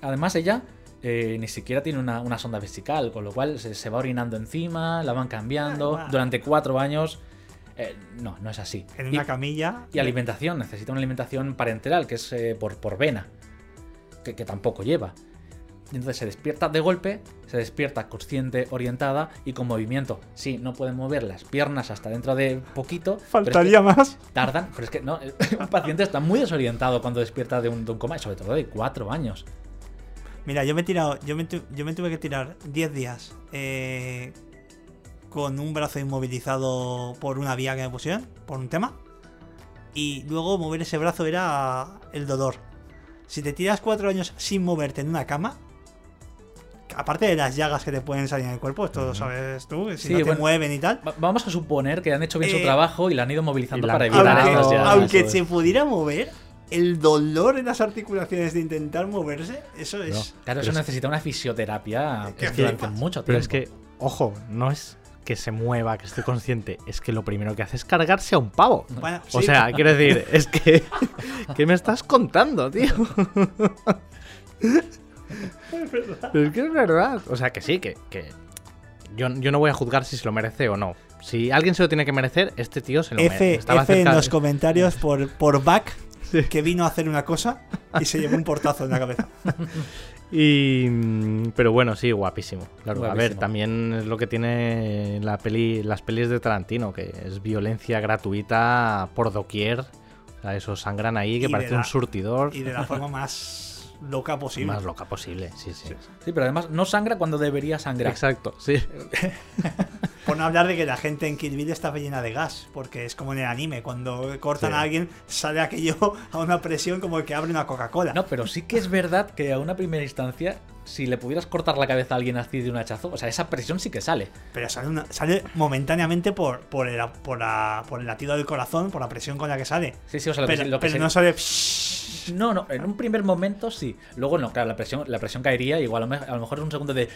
S3: Además, ella eh, ni siquiera tiene una, una sonda vesical, con lo cual se, se va orinando encima, la van cambiando
S2: Ah,
S3: durante cuatro años. Eh, no, no es así.
S2: En
S3: Y-
S2: una camilla.
S3: Y alimentación, necesita una alimentación parenteral, que es eh, por, por vena, que, que tampoco lleva. Entonces se despierta de golpe, se despierta consciente, orientada y con movimiento. Sí, no puede mover las piernas hasta dentro de poquito. pero es que
S2: Faltaría más.
S3: tardan, pero es que no, [laughs] un paciente está muy desorientado cuando despierta de un, de un coma, y sobre todo de cuatro años.
S2: Mira, yo me he tirado, yo me, tu- yo me tuve que tirar 10 días eh, con un brazo inmovilizado por una vía que me pusieron, por un tema. Y luego mover ese brazo era el dolor. Si te tiras cuatro años sin moverte en una cama, aparte de las llagas que te pueden salir en el cuerpo, esto lo sabes tú, si
S3: Sí,
S2: no te
S3: bueno.
S2: mueven y tal.
S3: Va- vamos a suponer que han hecho bien
S2: Eh,
S3: su trabajo y la han ido movilizando para evitar
S2: Aunque,
S3: estas llagas.
S2: aunque se pudiera mover, el dolor en las articulaciones de intentar moverse, eso es...
S1: No.
S3: Claro, eso
S1: es-
S3: necesita una fisioterapia
S2: que
S3: durante mucho tiempo.
S1: Pero es que, ojo, no es que se mueva, que esté consciente, es que lo primero que hace es cargarse a un pavo.
S2: Bueno,
S1: O
S2: sí,
S1: sea, quiero decir, es que. ¿Qué me estás contando, tío? Es que es verdad. O sea, que sí, que. que yo, yo no voy a juzgar si se lo merece o no. Si alguien se lo tiene que merecer, este tío se lo merece.
S2: F,
S1: Estaba
S2: F en los comentarios por, por Back,
S1: Sí.
S2: que vino a hacer una cosa y se llevó un portazo en la cabeza. [laughs]
S1: Y, mm, pero bueno, sí, guapísimo. Claro, a ver, también es lo que tiene la peli, las pelis de Tarantino, que es violencia gratuita por doquier. O sea, eso sangran ahí, que
S2: Y
S1: parece
S2: la-
S1: un surtidor.
S2: Y de la forma más [laughs] loca posible.
S1: Más loca posible, sí, sí.
S3: Sí, pero además no sangra cuando debería sangrar.
S1: Exacto, sí. [laughs]
S2: Por no hablar de que la gente en Kill Bill está llena de gas, porque es como en el anime, cuando cortan
S1: Sí.
S2: a alguien sale aquello [laughs] a una presión como el que abre una Coca-Cola.
S3: No, pero sí que es verdad que a una primera instancia, si le pudieras cortar la cabeza a alguien así de un hachazo, o sea, esa presión sí que sale.
S2: Pero sale, una- sale momentáneamente por, por, el, por, la- por el latido del corazón, por la presión con la que sale.
S3: Sí, sí, o sea, lo que,
S2: Pero,
S3: lo que
S2: pero
S3: se-
S2: no sale...
S3: No, no, en un primer momento sí. Luego no, claro, la presión, la presión caería, igual lo a lo mejor es un segundo de.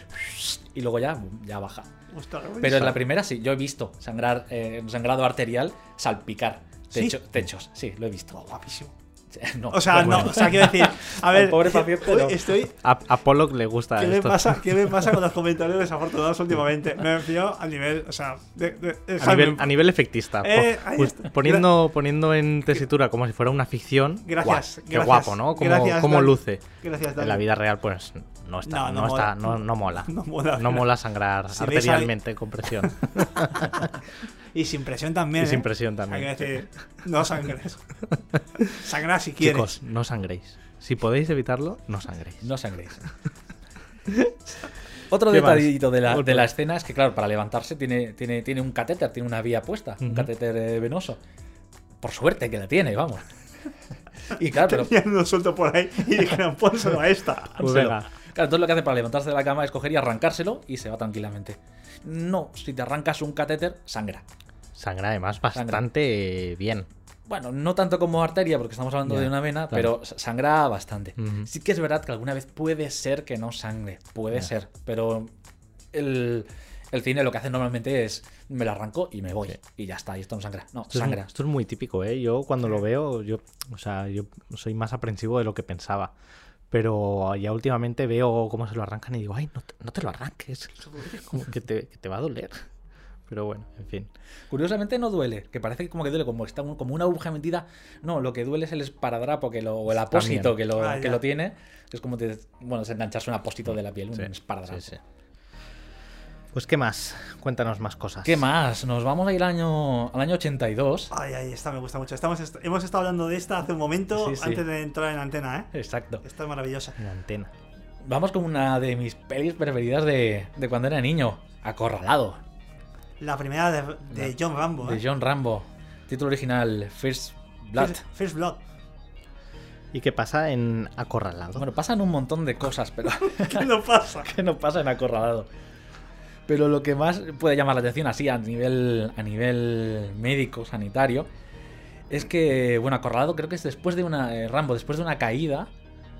S3: Y luego ya, ya baja.
S2: Ostras,
S3: Pero en la primera sí, yo he visto sangrar, eh, sangrado arterial salpicar
S2: ¿Sí?
S3: techo- techos. Sí, lo he visto.
S2: guapísimo. [laughs]
S3: No,
S2: O sea, no,
S3: bueno.
S2: o sea, quiero decir, a [laughs]
S3: Al
S2: ver,
S3: pobre paciente,
S2: hoy
S3: no.
S2: estoy,
S1: A, a Pollock le gusta
S2: ¿Qué me,
S1: esto.
S2: pasa, ¿Qué me pasa con los [laughs] comentarios desafortunados últimamente? Me refiero a nivel, o sea, de, de- de-
S1: A nivel, a nivel efectista.
S2: Eh,
S1: pues, poniendo, poniendo en tesitura como si fuera una ficción.
S2: Gracias,
S1: guau, Qué
S2: gracias.
S1: guapo, ¿no? Como,
S2: Gracias, Dani.
S1: luce.
S2: Gracias.
S1: En la vida real, pues no está,
S2: No,
S1: no,
S2: no
S1: está,
S2: mola.
S1: no, no mola.
S2: No mola.
S1: No mola sangrar
S2: Si
S1: arterialmente con presión.
S2: Y sin presión también.
S1: Y sin
S2: ¿eh?
S1: presión
S2: Hay
S1: también.
S2: que decir, no sangres. [laughs] Sangra si quieres.
S1: Chicos, no sangréis. Si podéis evitarlo, no sangréis.
S3: No sangréis. [laughs] Otro detallito de la, de la escena es que, claro, para levantarse tiene, tiene, tiene un catéter, tiene una vía puesta, un catéter eh, venoso. Por suerte que la tiene, vamos. Y claro, pero,
S2: uno suelto por ahí y dijeron, pónselo a esta.
S1: Pues venga.
S3: Claro, entonces lo que hace para levantarse de la cama es coger y arrancárselo y se va tranquilamente. No, si te arrancas un catéter, sangra.
S1: Sangra además bastante bien.
S3: Bueno, no tanto como arteria, porque estamos hablando de una vena,
S1: claro.
S3: pero sangra bastante. Sí que es verdad que alguna vez puede ser que no sangre, puede ser, pero el, el cine lo que hace normalmente es me lo arranco y me voy,
S1: Sí.
S3: y ya está, y esto no sangra. No,
S1: Esto
S3: sangra.
S1: esto es muy típico, ¿eh? Yo cuando lo veo, yo, o sea, yo soy más aprensivo de lo que pensaba. Pero ya últimamente veo cómo se lo arrancan y digo, ay, no te, no te lo arranques. [laughs] Como que te, que te va a doler. Pero bueno, en fin.
S3: Curiosamente no duele, que parece como que duele como, está un- como una aguja metida. No, lo que duele es el esparadrapo que lo, o el apósito que lo,
S2: Ah,
S3: que
S2: ya.
S3: lo tiene. Es como te, bueno, es engancharse un apósito de la piel, un
S1: Sí,
S3: esparadrapo.
S1: sí, sí. Pues, ¿qué más? Cuéntanos más cosas.
S3: ¿Qué más? Nos vamos a ir al año, al año 82.
S2: Ay, ay, esta me gusta mucho. Estamos est- hemos estado hablando de esta hace un momento
S3: Sí, sí.
S2: antes de entrar en antena, ¿eh?
S3: Exacto.
S2: Esta es maravillosa.
S1: En antena.
S3: Vamos con una de mis pelis preferidas de, de cuando era niño. Acorralado.
S2: La primera de, de
S3: La-
S2: John Rambo,
S3: De
S2: ¿eh?
S3: John Rambo. Título original, First Blood.
S2: First, First Blood.
S1: ¿Y qué pasa en Acorralado?
S3: Bueno, pasan un montón de cosas, pero [laughs]
S2: ¿Qué no pasa? [laughs]
S3: ¿qué no pasa en Acorralado? Pero lo que más puede llamar la atención así a nivel, a nivel médico, sanitario, es que, bueno, acorralado creo que es después de una... eh, Rambo, después de una caída,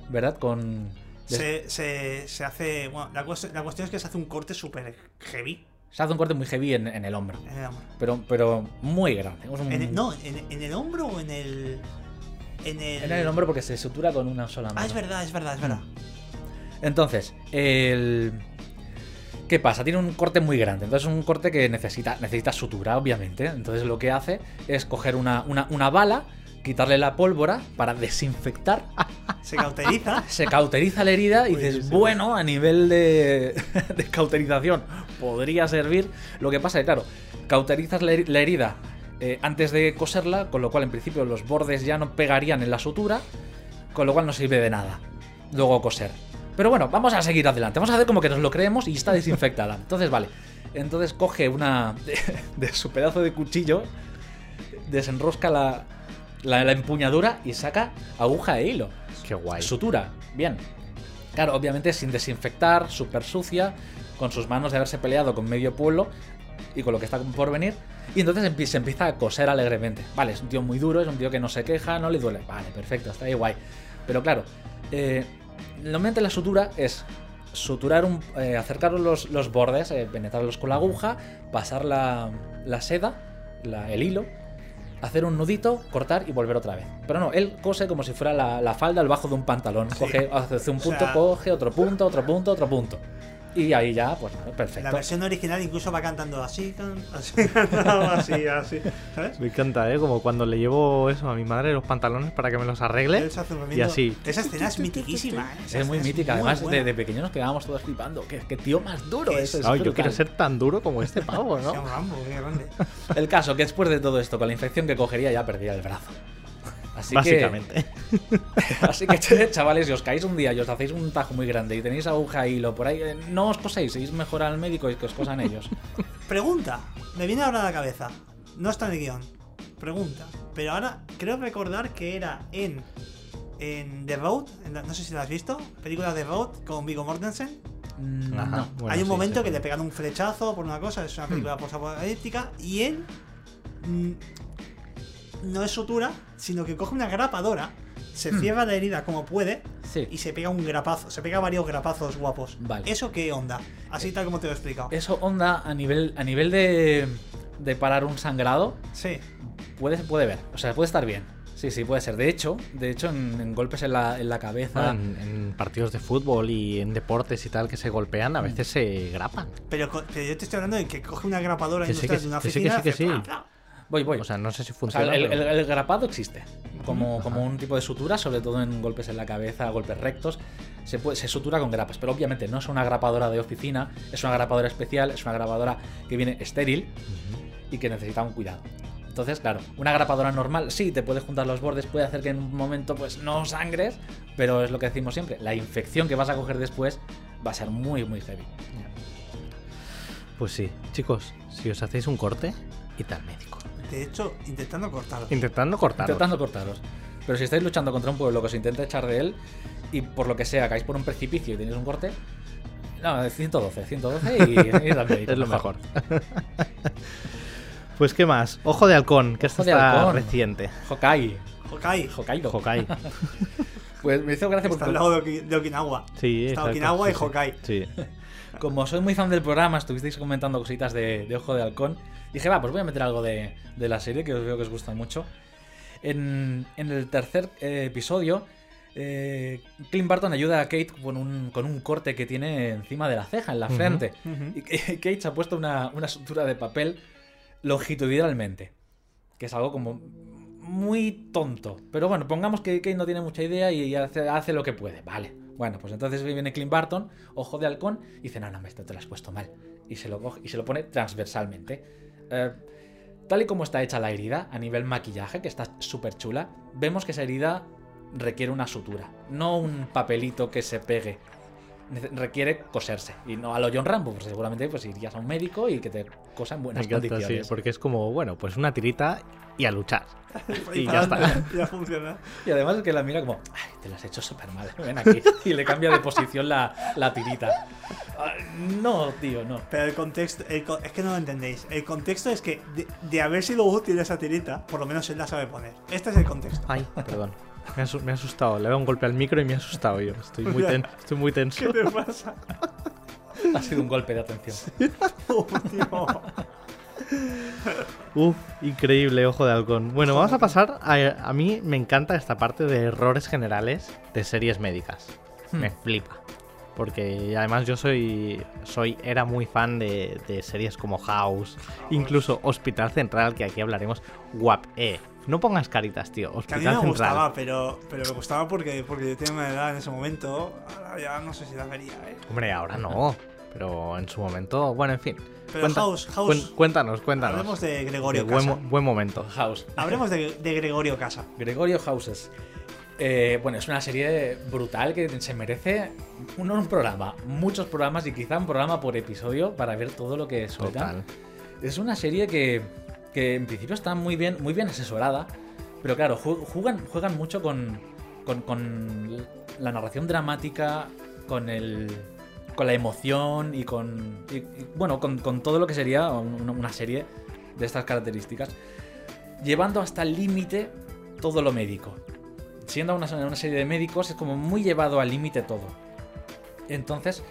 S3: ¿verdad? Con...
S2: Se, se, se hace. Bueno, la, cuest- la cuestión es que se hace un corte súper heavy
S3: Se hace un corte muy heavy en, en el hombro.
S2: en el hombro.
S3: Pero, pero muy grande. Es un-
S2: En el- no, en, en el hombro o en el. En el.
S3: en el hombro porque se sutura con una sola mano.
S2: Ah, es verdad, es verdad, es verdad.
S3: Entonces, el... ¿Qué pasa? Tiene un corte muy grande. Entonces es un corte que necesita, necesita sutura, obviamente. Entonces lo que hace es coger una, una, una bala, quitarle la pólvora para desinfectar. [laughs]
S2: Se cauteriza.
S3: Se cauteriza la herida y dices,
S2: Buenísimo.
S3: bueno, a nivel de, [laughs] de cauterización podría servir. Lo que pasa es que, claro, cauterizas la, la herida eh, antes de coserla, con lo cual en principio los bordes ya no pegarían en la sutura, con lo cual no sirve de nada luego coser. Pero bueno, vamos a seguir adelante. Vamos a hacer como que nos lo creemos y está desinfectada. Entonces, vale. Entonces coge una. de, de su pedazo de cuchillo, desenrosca la, la, la empuñadura y saca aguja e hilo.
S1: Qué guay.
S3: Sutura, bien. Claro, obviamente sin desinfectar, súper sucia, con sus manos de haberse peleado con medio pueblo y con lo que está por venir. Y entonces se empieza a coser alegremente. Vale, es un tío muy duro, es un tío que no se queja, no le duele. Vale, perfecto, está ahí guay. Pero claro, eh, normalmente la sutura es suturar un, eh, acercar los, los bordes, eh, penetrarlos con la aguja, pasar la, la seda, la- el hilo, hacer un nudito, cortar y volver otra vez. Pero no, él cose como si fuera la, la falda al bajo de un pantalón. Coge, hace un
S2: O
S3: punto,
S2: sea-
S3: coge otro punto, otro punto, otro punto. Y ahí ya, pues nada,
S2: La
S3: perfecto.
S2: versión original incluso va cantando así, así, [laughs] así, así. ¿Sabes?
S1: Me encanta, ¿eh? Como cuando le llevo eso a mi madre los pantalones para que me los arregle. Y así.
S2: Esa escena es mitiquísima. ¿eh?
S3: Es muy mítica,
S2: muy
S3: además de, de pequeños nos quedábamos todos flipando. ¿Qué, qué tío más duro
S2: ¿Qué
S3: es?
S2: es?
S3: es
S1: Ah, yo quiero ser tan duro como este pavo, ¿no? [laughs]
S2: un Rambo, qué grande.
S3: El caso que después de todo esto, con la infección que cogería, ya perdía el brazo. Así
S1: Básicamente.
S3: Que, así que, ch- [laughs] [laughs] chavales, si os caéis un día y os hacéis un tajo muy grande y tenéis aguja y hilo por ahí, eh, no os coséis, seguís mejor al médico y que os cosan ellos. [laughs]
S2: Pregunta, me viene ahora a la cabeza. No está en el guion. Pregunta. Pero ahora creo recordar que era en, en The Road. en la- no sé si la has visto. Película The Road con Viggo Mortensen.
S3: Mm,
S1: Ajá,
S3: no.
S1: bueno,
S2: Hay un
S1: sí,
S2: momento
S1: sí.
S2: que le pegan un flechazo por una cosa. Es una película posapocalíptica. Y él. No es sutura, sino que coge una grapadora. Se cierra la herida como puede.
S3: Sí.
S2: Y se pega un grapazo. Se pega varios grapazos guapos.
S3: Vale.
S2: ¿Eso qué onda? Así tal como te lo he explicado.
S3: Eso onda a nivel, a nivel de, de parar un sangrado,
S2: Sí.
S3: puede, puede ver. O sea, puede estar bien. Sí, sí, puede ser. De hecho, de hecho, en, en golpes en la, en la cabeza.
S1: Ah, en, en partidos de fútbol y en deportes y tal que se golpean, a veces se grapan.
S2: Pero, yo te estoy hablando de que coge una grapadora
S1: Que sí,
S2: industrial
S1: que
S2: de una
S1: sí, que sí,
S2: oficina.
S1: que sí, que
S2: hace
S1: sí.
S2: pla, pla.
S3: Voy, voy.
S1: O sea, no sé si
S3: O sea,
S1: funciona.
S3: el,
S1: pero-
S3: el- el grapado existe como,
S1: Ajá.
S3: como un tipo de sutura, sobre todo en golpes en la cabeza, golpes rectos. Se, puede, se sutura con grapas, pero obviamente no es una grapadora de oficina, es una grapadora especial, es una grapadora que viene estéril y que necesita un cuidado. Entonces, claro, una grapadora normal sí te puede juntar los bordes, puede hacer que en un momento pues no sangres, pero es lo que decimos siempre, la infección que vas a coger después va a ser muy, muy heavy.
S1: Pues sí, chicos, si os hacéis un corte, id al médico.
S2: De hecho, intentando cortarlo.
S1: Intentando cortarlo.
S3: Intentando cortaros. Pero si estáis luchando contra un pueblo que os intenta echar de él y por lo que sea caéis por un precipicio y tenéis un corte, no, 112, 112 y, y [laughs]
S1: Es lo mejor. pues, ¿qué más? Ojo de halcón, que esto está
S3: halcón.
S1: reciente.
S3: Hokai.
S2: Hokai.
S3: Hokkaido.
S1: Hokai. [laughs]
S3: Pues me hizo gracia
S2: Está
S3: porque
S2: al lado de, Oki- de Okinawa.
S1: Sí,
S2: Está
S1: exacto,
S2: Okinawa
S1: sí,
S2: y
S1: sí.
S2: Hokai.
S1: Sí. [laughs]
S3: como soy muy fan del programa, estuvisteis comentando cositas de, de Ojo de Halcón. Dije, va, pues voy a meter algo de, de la serie que os veo que os gusta mucho. En, en el tercer eh, episodio, eh, Clint Barton ayuda a Kate con un, con un corte que tiene encima de la ceja, en la frente. Y [laughs] Kate se ha puesto una, una sutura de papel longitudinalmente. Que es algo como muy tonto. Pero bueno, pongamos que Kate no tiene mucha idea y hace, hace lo que puede. Vale. Bueno, pues entonces viene Clint Barton, ojo de halcón, y dice, no, no, esto te lo has puesto mal. Y se lo coge y se lo pone transversalmente. Eh, tal y como está hecha la herida, a nivel maquillaje, que está súper chula, vemos que esa herida requiere una sutura, no un papelito que se pegue. requiere coserse. Y no a lo John Rambo, pues seguramente pues irías a un médico y que te cosa en
S1: Me
S3: buenas
S1: sí,
S3: condiciones.
S1: porque es como, bueno, pues una tirita y a luchar. [laughs] Y ya está.
S2: Ya funciona.
S3: Y además es que la mira como, ay, te lo has hecho súper mal, ven aquí. [laughs] Y le cambia de posición la, la tirita. Ah, no, tío, no.
S2: Pero el contexto, el es que no lo entendéis. El contexto es que de, de haber sido útil esa tirita, por lo menos él la sabe poner. Este es el contexto.
S1: Ay, perdón. Me ha, asu- me ha asustado. Le he dado un golpe al micro y me ha asustado yo. Estoy muy, ten- estoy muy tenso.
S2: ¿Qué te pasa?
S3: Ha sido un golpe de atención. [laughs]
S2: Oh, tío. [laughs]
S1: Uf, increíble, ojo de halcón. Bueno, vamos a pasar a, a mí me encanta esta parte de errores generales de series médicas. Me
S3: Hmm.
S1: flipa. Porque además yo soy, soy era muy fan de, de series como House, incluso Hospital Central, que aquí hablaremos. Guap, eh. No pongas caritas, tío.
S2: Que a
S1: Hospital
S2: mí me
S1: Central.
S2: gustaba, pero, pero me gustaba porque, porque yo tenía una edad en ese momento. Ahora ya no sé si la vería, ¿eh?
S1: Hombre, ahora no. Pero en su momento, bueno, en fin.
S2: Pero House- House-
S1: cuen- cuéntanos, cuéntanos.
S2: Hablemos de Gregorio
S1: De
S2: Casa.
S1: buen momento.
S3: House.
S2: Hablemos de, de Gregorio Casa.
S3: Gregorio Houses. Eh, bueno, es una serie brutal que se merece un, un programa, muchos programas y quizá un programa por episodio para ver todo lo que sueltan. Es una serie que, que en principio está muy bien, muy bien asesorada, pero claro, ju- juegan, juegan mucho con, con, con la narración dramática, con el con la emoción y con bueno, con, todo lo que sería un- una serie de estas características, llevando hasta el límite todo lo médico. Siendo una, una serie de médicos es como muy llevado al límite todo. Entonces,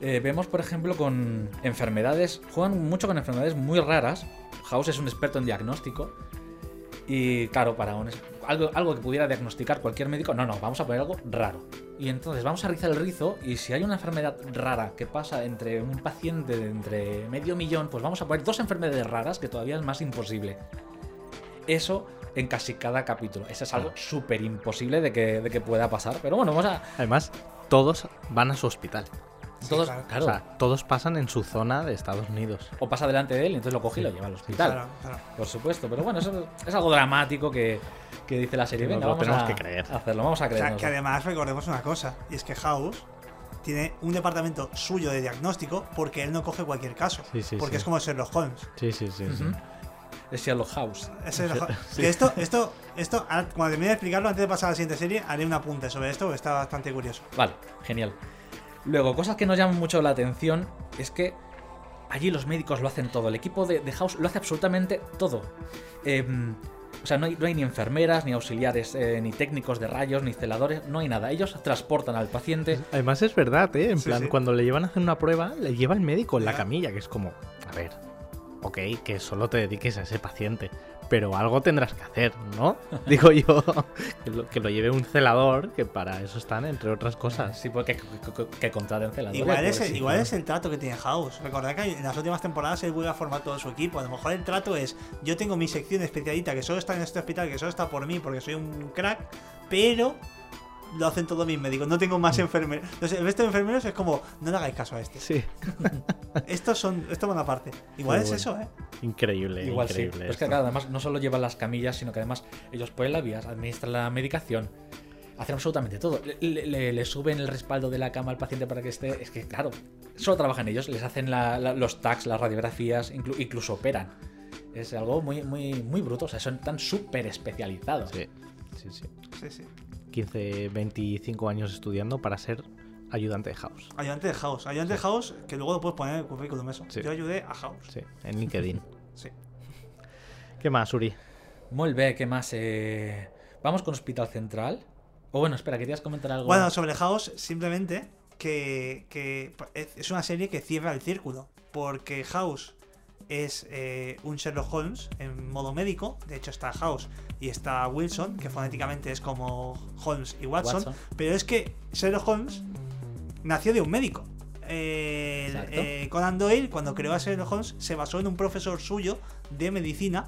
S3: eh, vemos, por ejemplo, con enfermedades, juegan mucho con enfermedades muy raras. House es un experto en diagnóstico. Y claro, para un algo, algo que pudiera diagnosticar cualquier médico, no, no, vamos a poner algo raro. Y entonces vamos a rizar el rizo y si hay una enfermedad rara que pasa entre un paciente de entre medio millón, pues vamos a poner dos enfermedades raras que todavía es más imposible. Eso en casi cada capítulo. Eso es algo súper imposible de que, de que pueda pasar. Pero bueno, vamos a...
S1: Además, todos van a su hospital.
S3: Todos,
S2: claro.
S3: claro,
S1: O sea, todos pasan en su zona de Estados Unidos.
S3: o pasa delante de él y entonces lo coge y lo lleva al hospital.
S2: Claro, claro.
S3: Por supuesto, pero bueno, eso es algo dramático que, que dice la serie. Venga,
S1: lo
S3: vamos
S1: tenemos
S3: a
S1: que creer.
S3: a hacerlo, vamos a
S2: O sea, que además recordemos una cosa, y es que House tiene un departamento suyo de diagnóstico porque él no coge cualquier caso.
S1: Sí, sí,
S2: porque
S1: sí.
S2: es como Sherlock Holmes.
S1: Sí, sí, sí. sí.
S3: Es Sherlock House.
S2: Ese es el- que esto, esto, esto, ahora, cuando termine de explicarlo, antes de pasar a la siguiente serie, haré un apunte sobre esto, que está bastante curioso.
S3: Vale, genial. Luego, cosas que nos llaman mucho la atención es que allí los médicos lo hacen todo. El equipo de, de House lo hace absolutamente todo. Em, o sea, no hay, no hay ni enfermeras, ni auxiliares, eh, ni técnicos de rayos, ni celadores, no hay nada. Ellos transportan al paciente.
S1: Además es verdad, ¿eh? En
S2: Sí,
S1: plan,
S2: sí.
S1: cuando le llevan a hacer una prueba, le lleva el médico en la camilla, que es como, a ver, ok, que solo te dediques a ese paciente, pero algo tendrás que hacer, ¿no? [laughs] Digo yo, que lo, que lo lleve un celador, que para eso están, entre otras cosas.
S3: Sí, porque que, que, que contraten celadores.
S2: Igual, es,
S3: pues sí,
S2: igual es el trato que tiene House. Recordad que en las últimas temporadas él vuelve a formar todo su equipo. A lo mejor el trato es: yo tengo mi sección especialita que solo está en este hospital, que solo está por mí porque soy un crack, pero lo hacen todos mis médicos. No tengo
S3: Mm.
S2: más enfermeros. Entonces, el resto de enfermeros es como: no le hagáis caso a este.
S1: Sí, [laughs]
S2: Estos son, esto van aparte. Igual
S1: Muy
S2: es
S1: bueno.
S2: eso, ¿eh?
S1: increíble,
S3: Igual sí.
S1: increíble.
S3: Pero es que claro, además no solo llevan las camillas, sino que además ellos ponen las vías, administran la medicación, hacen absolutamente todo. Le, le- le suben el respaldo de la cama al paciente para que esté. Es que claro, solo trabajan ellos, les hacen la- la- los tags, las radiografías, inclu- incluso operan. Es algo muy, muy, muy bruto, o sea, son tan súper especializados.
S1: Sí, sí, sí.
S2: Sí, sí.
S1: 15, 25 años estudiando para ser ayudante de house.
S2: Ayudante de House. Ayudante de House, que luego lo puedes poner en el currículum eso.
S1: Sí.
S2: Yo ayudé a House.
S1: Sí, en LinkedIn. [laughs]
S2: Sí.
S1: ¿Qué más, Uri?
S3: Muy bien, ¿qué más? Eh, Vamos con Hospital Central. O bueno, espera, querías comentar algo.
S2: Bueno, sobre House, simplemente que, que es una serie que cierra el círculo. Porque House es eh, un Sherlock Holmes en modo médico. De hecho, está House y está Wilson, que fonéticamente es como Holmes y Watson.
S3: Watson.
S2: Pero es que Sherlock Holmes nació de un médico. Eh, eh, Conan Doyle, cuando creó a Sherlock Holmes, se basó en un profesor suyo de medicina.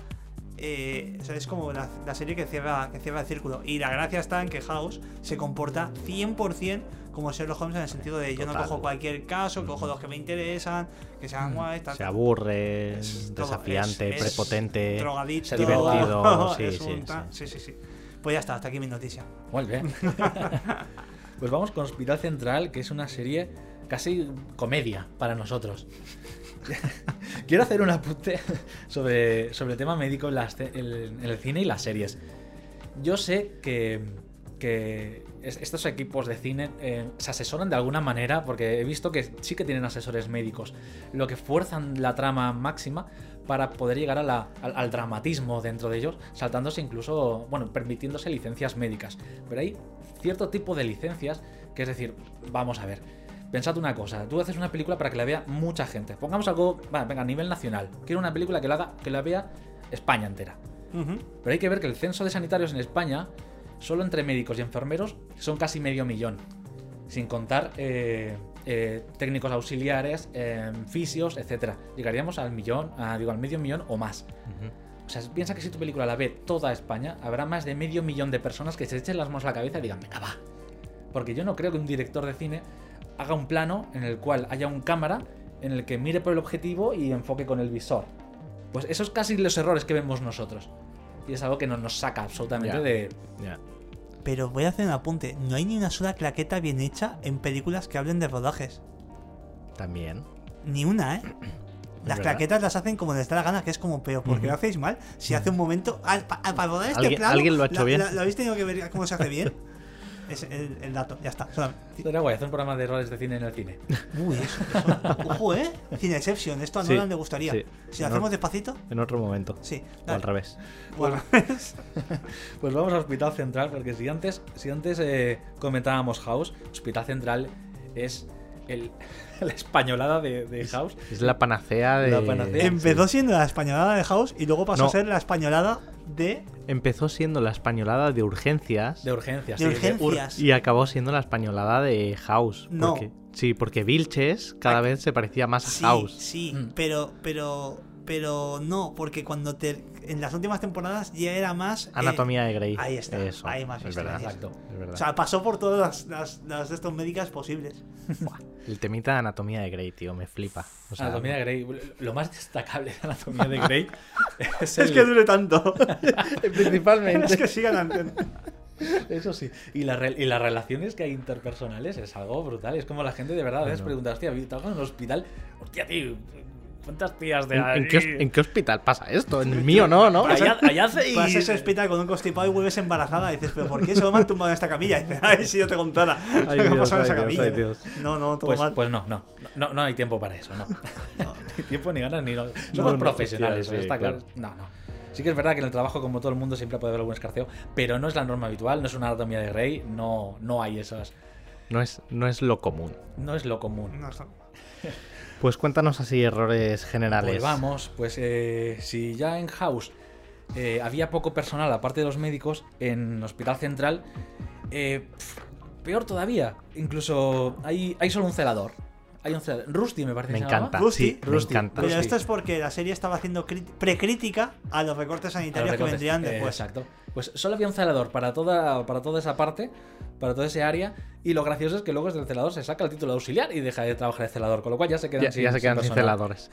S2: Eh, o sea, es como la, la serie que cierra, que cierra el círculo. Y la gracia está en que House se comporta 100% como Sherlock Holmes en el sentido de yo no cojo cualquier caso, cojo los que me interesan, que sean guays, tal,
S1: Se aburre,
S2: Es
S1: desafiante,
S2: es- es
S1: prepotente.
S2: drogadicto,
S3: droga.
S1: Divertido, [laughs] sí,
S2: es
S1: sí,
S2: un sí, sí, sí. Pues ya está, hasta aquí mi noticia.
S3: Muy bien. [laughs] pues vamos con Hospital Central, que es una serie casi comedia para nosotros. [laughs] Quiero hacer un apunte sobre, sobre el tema médico en, las en el cine y las series. Yo sé que, que es- estos equipos de cine eh, se asesoran de alguna manera, porque he visto que sí que tienen asesores médicos, lo que fuerzan la trama máxima para poder llegar a la- al, al dramatismo dentro de ellos, saltándose incluso, bueno, permitiéndose licencias médicas. Pero hay cierto tipo de licencias que es decir, vamos a ver, pensad una cosa, tú haces una película para que la vea mucha gente. Pongamos algo, va, venga, a nivel nacional. Quiero una película que la haga, que la vea España entera. Pero hay que ver que el censo de sanitarios en España, solo entre médicos y enfermeros, son casi medio millón. Sin contar eh, eh, técnicos auxiliares, eh, fisios, etc. Llegaríamos al millón, a, digo, al medio millón o más. O sea, piensa que si tu película la ve toda España, habrá más de medio millón de personas que se echen las manos a la cabeza y digan, venga, va. Porque yo no creo que un director de cine haga un plano en el cual haya un cámara en el que mire por el objetivo y enfoque con el visor. Pues eso es casi los errores que vemos nosotros. Y es algo que no nos saca absolutamente de...
S1: Ya.
S2: Pero voy a hacer un apunte. No hay ni una sola claqueta bien hecha en películas que hablen de rodajes.
S1: También.
S2: Ni una, ¿eh? [clears throat] Las
S1: verdad.
S2: claquetas las hacen como les da la gana, que es como, pero ¿por qué lo hacéis mal? Si hace un momento. pa- ah, para rodar este
S1: Alguien-
S2: plano.
S1: alguien lo ha hecho
S2: la-
S1: bien.
S2: la- ¿Lo habéis tenido que ver cómo se hace bien? [laughs] Es el, el dato, ya está.
S3: Estaría guay hacer un programa de errores de cine en el cine.
S2: Uy, eso, eso. Ojo, ¿eh? Cineception, esto a
S1: Sí,
S2: Nolan le gustaría.
S1: sí.
S2: Si lo hacemos despacito,
S1: En otro momento.
S2: sí.
S1: O al revés.
S2: Bueno, [laughs]
S3: Pues vamos al Hospital Central, porque si antes, si antes eh, comentábamos House, Hospital Central es el, la españolada de, de House.
S1: Es la panacea de.
S3: La panacea.
S2: empezó siendo la españolada de House y luego pasó
S1: No.
S2: a ser la españolada de,
S1: Empezó siendo la españolada de urgencias.
S3: De urgencias.
S2: de
S3: sí, de ur-
S2: urgencias.
S1: Y acabó siendo la españolada de House.
S2: No.
S1: Porque, sí, porque Vilches cada vez se parecía más a
S2: Sí,
S1: House.
S2: sí,
S3: Mm.
S2: pero, pero, pero no, porque cuando te, en las últimas temporadas ya era más. eh,
S1: Anatomía de Grey.
S2: ahí está,
S1: Eso,
S2: ahí más
S1: es verdad.
S3: Exacto.
S1: es verdad.
S2: o sea, pasó por todas las, las, las de estos médicas posibles. [laughs]
S1: El temita de Anatomía de Grey, tío, me flipa. O sea,
S3: Anatomía de Grey. Lo más destacable de Anatomía de Grey [laughs] es,
S2: Es
S3: el-
S2: que dure tanto. [laughs]
S1: Principalmente.
S2: es que sigan ante-
S3: Eso sí. Y, la y las relaciones que hay interpersonales es algo brutal. Es como la gente de verdad a veces
S1: Bueno.
S3: pregunta, hostia, ¿trabajas en un hospital? Hostia, tío, ¿cuántas tías de
S1: ¿En, en qué, hos- en qué hospital pasa esto? En el mío no, ¿no?
S3: Allá, allá
S2: Vas a ese hospital con un constipado y vuelves embarazada y dices, ¿pero por qué se me han tumbado en esta camilla? Y dices, ay, si yo te contara.
S1: Ay,
S2: ¿Qué ha
S1: Dios,
S2: pasado en esa
S1: ay, Dios,
S2: camilla?
S1: ay, Dios.
S2: No, no, todo
S3: Pues,
S2: mal.
S3: pues no, no, no, no hay tiempo para eso, no. no [laughs] hay tiempo ni ganas ni no. Somos
S1: No,
S3: profesionales,
S1: sí,
S3: está claro.
S1: claro.
S3: No, no. Sí que es verdad que en el trabajo, como todo el mundo, siempre puede haber algún escarceo, pero no es la norma habitual, no es una anatomía de Grey, no, no hay esas.
S1: No es, no es lo común.
S3: No es lo común.
S2: No, [laughs]
S1: Pues cuéntanos así errores generales.
S3: Pues vamos, pues eh, si ya en House eh, había poco personal, aparte de los médicos, en Hospital Central, eh, pf, peor todavía. Incluso hay, hay solo un celador. Hay un celador. Rusty me parece
S1: Me
S3: que se
S1: encanta.
S2: Rusty,
S1: sí, me
S3: Rusty.
S1: encanta.
S2: Pero
S3: Rusty.
S2: esto es porque la serie estaba haciendo precrítica a los recortes
S3: los
S2: sanitarios que vendrían
S3: Eh,
S2: después.
S3: exacto. Pues solo había un celador para toda, para toda esa parte, para toda esa área. Y lo gracioso es que luego desde el celador se saca el título de auxiliar y deja de trabajar de celador. Con lo cual ya se quedan
S1: Ya,
S3: sin
S1: ya se quedan sin celadores.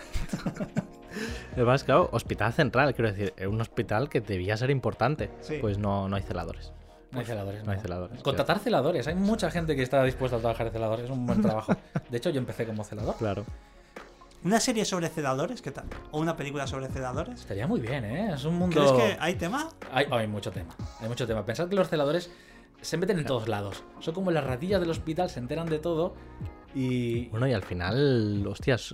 S1: [laughs] Además, claro, hospital central, quiero decir, un hospital que debía ser importante.
S2: Sí.
S1: Pues no, no hay celadores.
S3: No hay celadores.
S1: No hay celadores,
S3: Contratar celadores. Hay mucha gente que está dispuesta a trabajar de celadores. Es un buen trabajo. De hecho, yo empecé como celador. [laughs]
S1: Claro.
S2: ¿Una serie sobre celadores? ¿Qué tal? ¿O una película sobre celadores?
S3: Estaría muy bien, ¿eh? Es un mundo.
S2: ¿Crees que hay tema?
S3: Hay, hay mucho tema. Hay mucho tema. Pensad que los celadores se meten en todos lados. Son como las ratillas del hospital, se enteran de todo. Y.
S1: Bueno, y al final, hostias,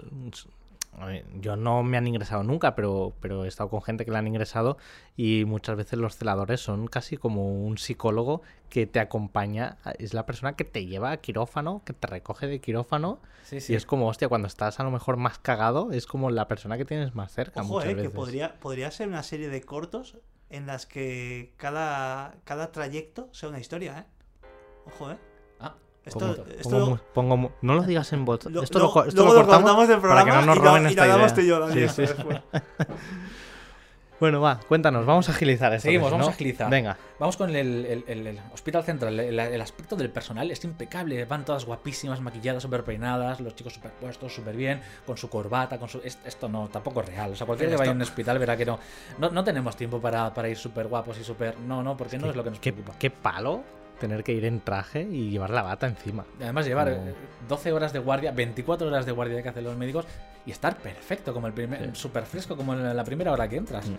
S1: yo no me han ingresado nunca, pero, pero he estado con gente que le han ingresado y muchas veces los celadores son casi como un psicólogo que te acompaña, es la persona que te lleva a quirófano, que te recoge de quirófano
S3: Sí, sí.
S1: y es como, hostia, cuando estás a lo mejor más cagado, es como la persona que tienes más cerca
S2: Ojo,
S1: muchas
S2: eh, que
S1: veces.
S2: podría, podría ser una serie de cortos en las que cada, cada trayecto sea una historia, ¿eh? Ojo, ¿eh? Esto,
S3: ¿cómo?
S2: esto
S1: Pongo
S2: lo-
S1: mu- pongo mu- no lo digas en voz.
S2: lo-
S1: esto
S2: lo-
S1: lo, co- esto
S2: luego
S1: lo
S2: lo
S1: cortamos,
S2: del
S1: para que
S2: programa
S1: no nos roben
S2: y lo
S1: esta idea.
S2: tú y yo, Dani,
S1: Sí, sí.
S2: después. [laughs]
S1: Bueno, va, cuéntanos, vamos a agilizar esto.
S3: Seguimos, vamos a agilizar.
S1: Venga.
S3: Vamos con el, el- el- el hospital central. El, el aspecto del personal es impecable. Van todas guapísimas, maquilladas, súper peinadas. Los chicos súper puestos, súper bien. Con su corbata. con su es- Esto no, tampoco es real. O sea, cualquiera que vaya a un hospital verá que no. No, no tenemos tiempo para, para ir súper guapos y súper. No, no, porque no
S1: ¿Qué-
S3: es lo que nos
S1: qué,
S3: preocupa.
S1: qué palo tener que ir en traje y llevar la bata encima.
S3: Y además llevar
S1: Como-
S3: eh, 12 horas de guardia, 24 horas de guardia que hacen los médicos y estar perfecto, como el primer, súper fresco, como en la primera hora que entras.
S1: Mm.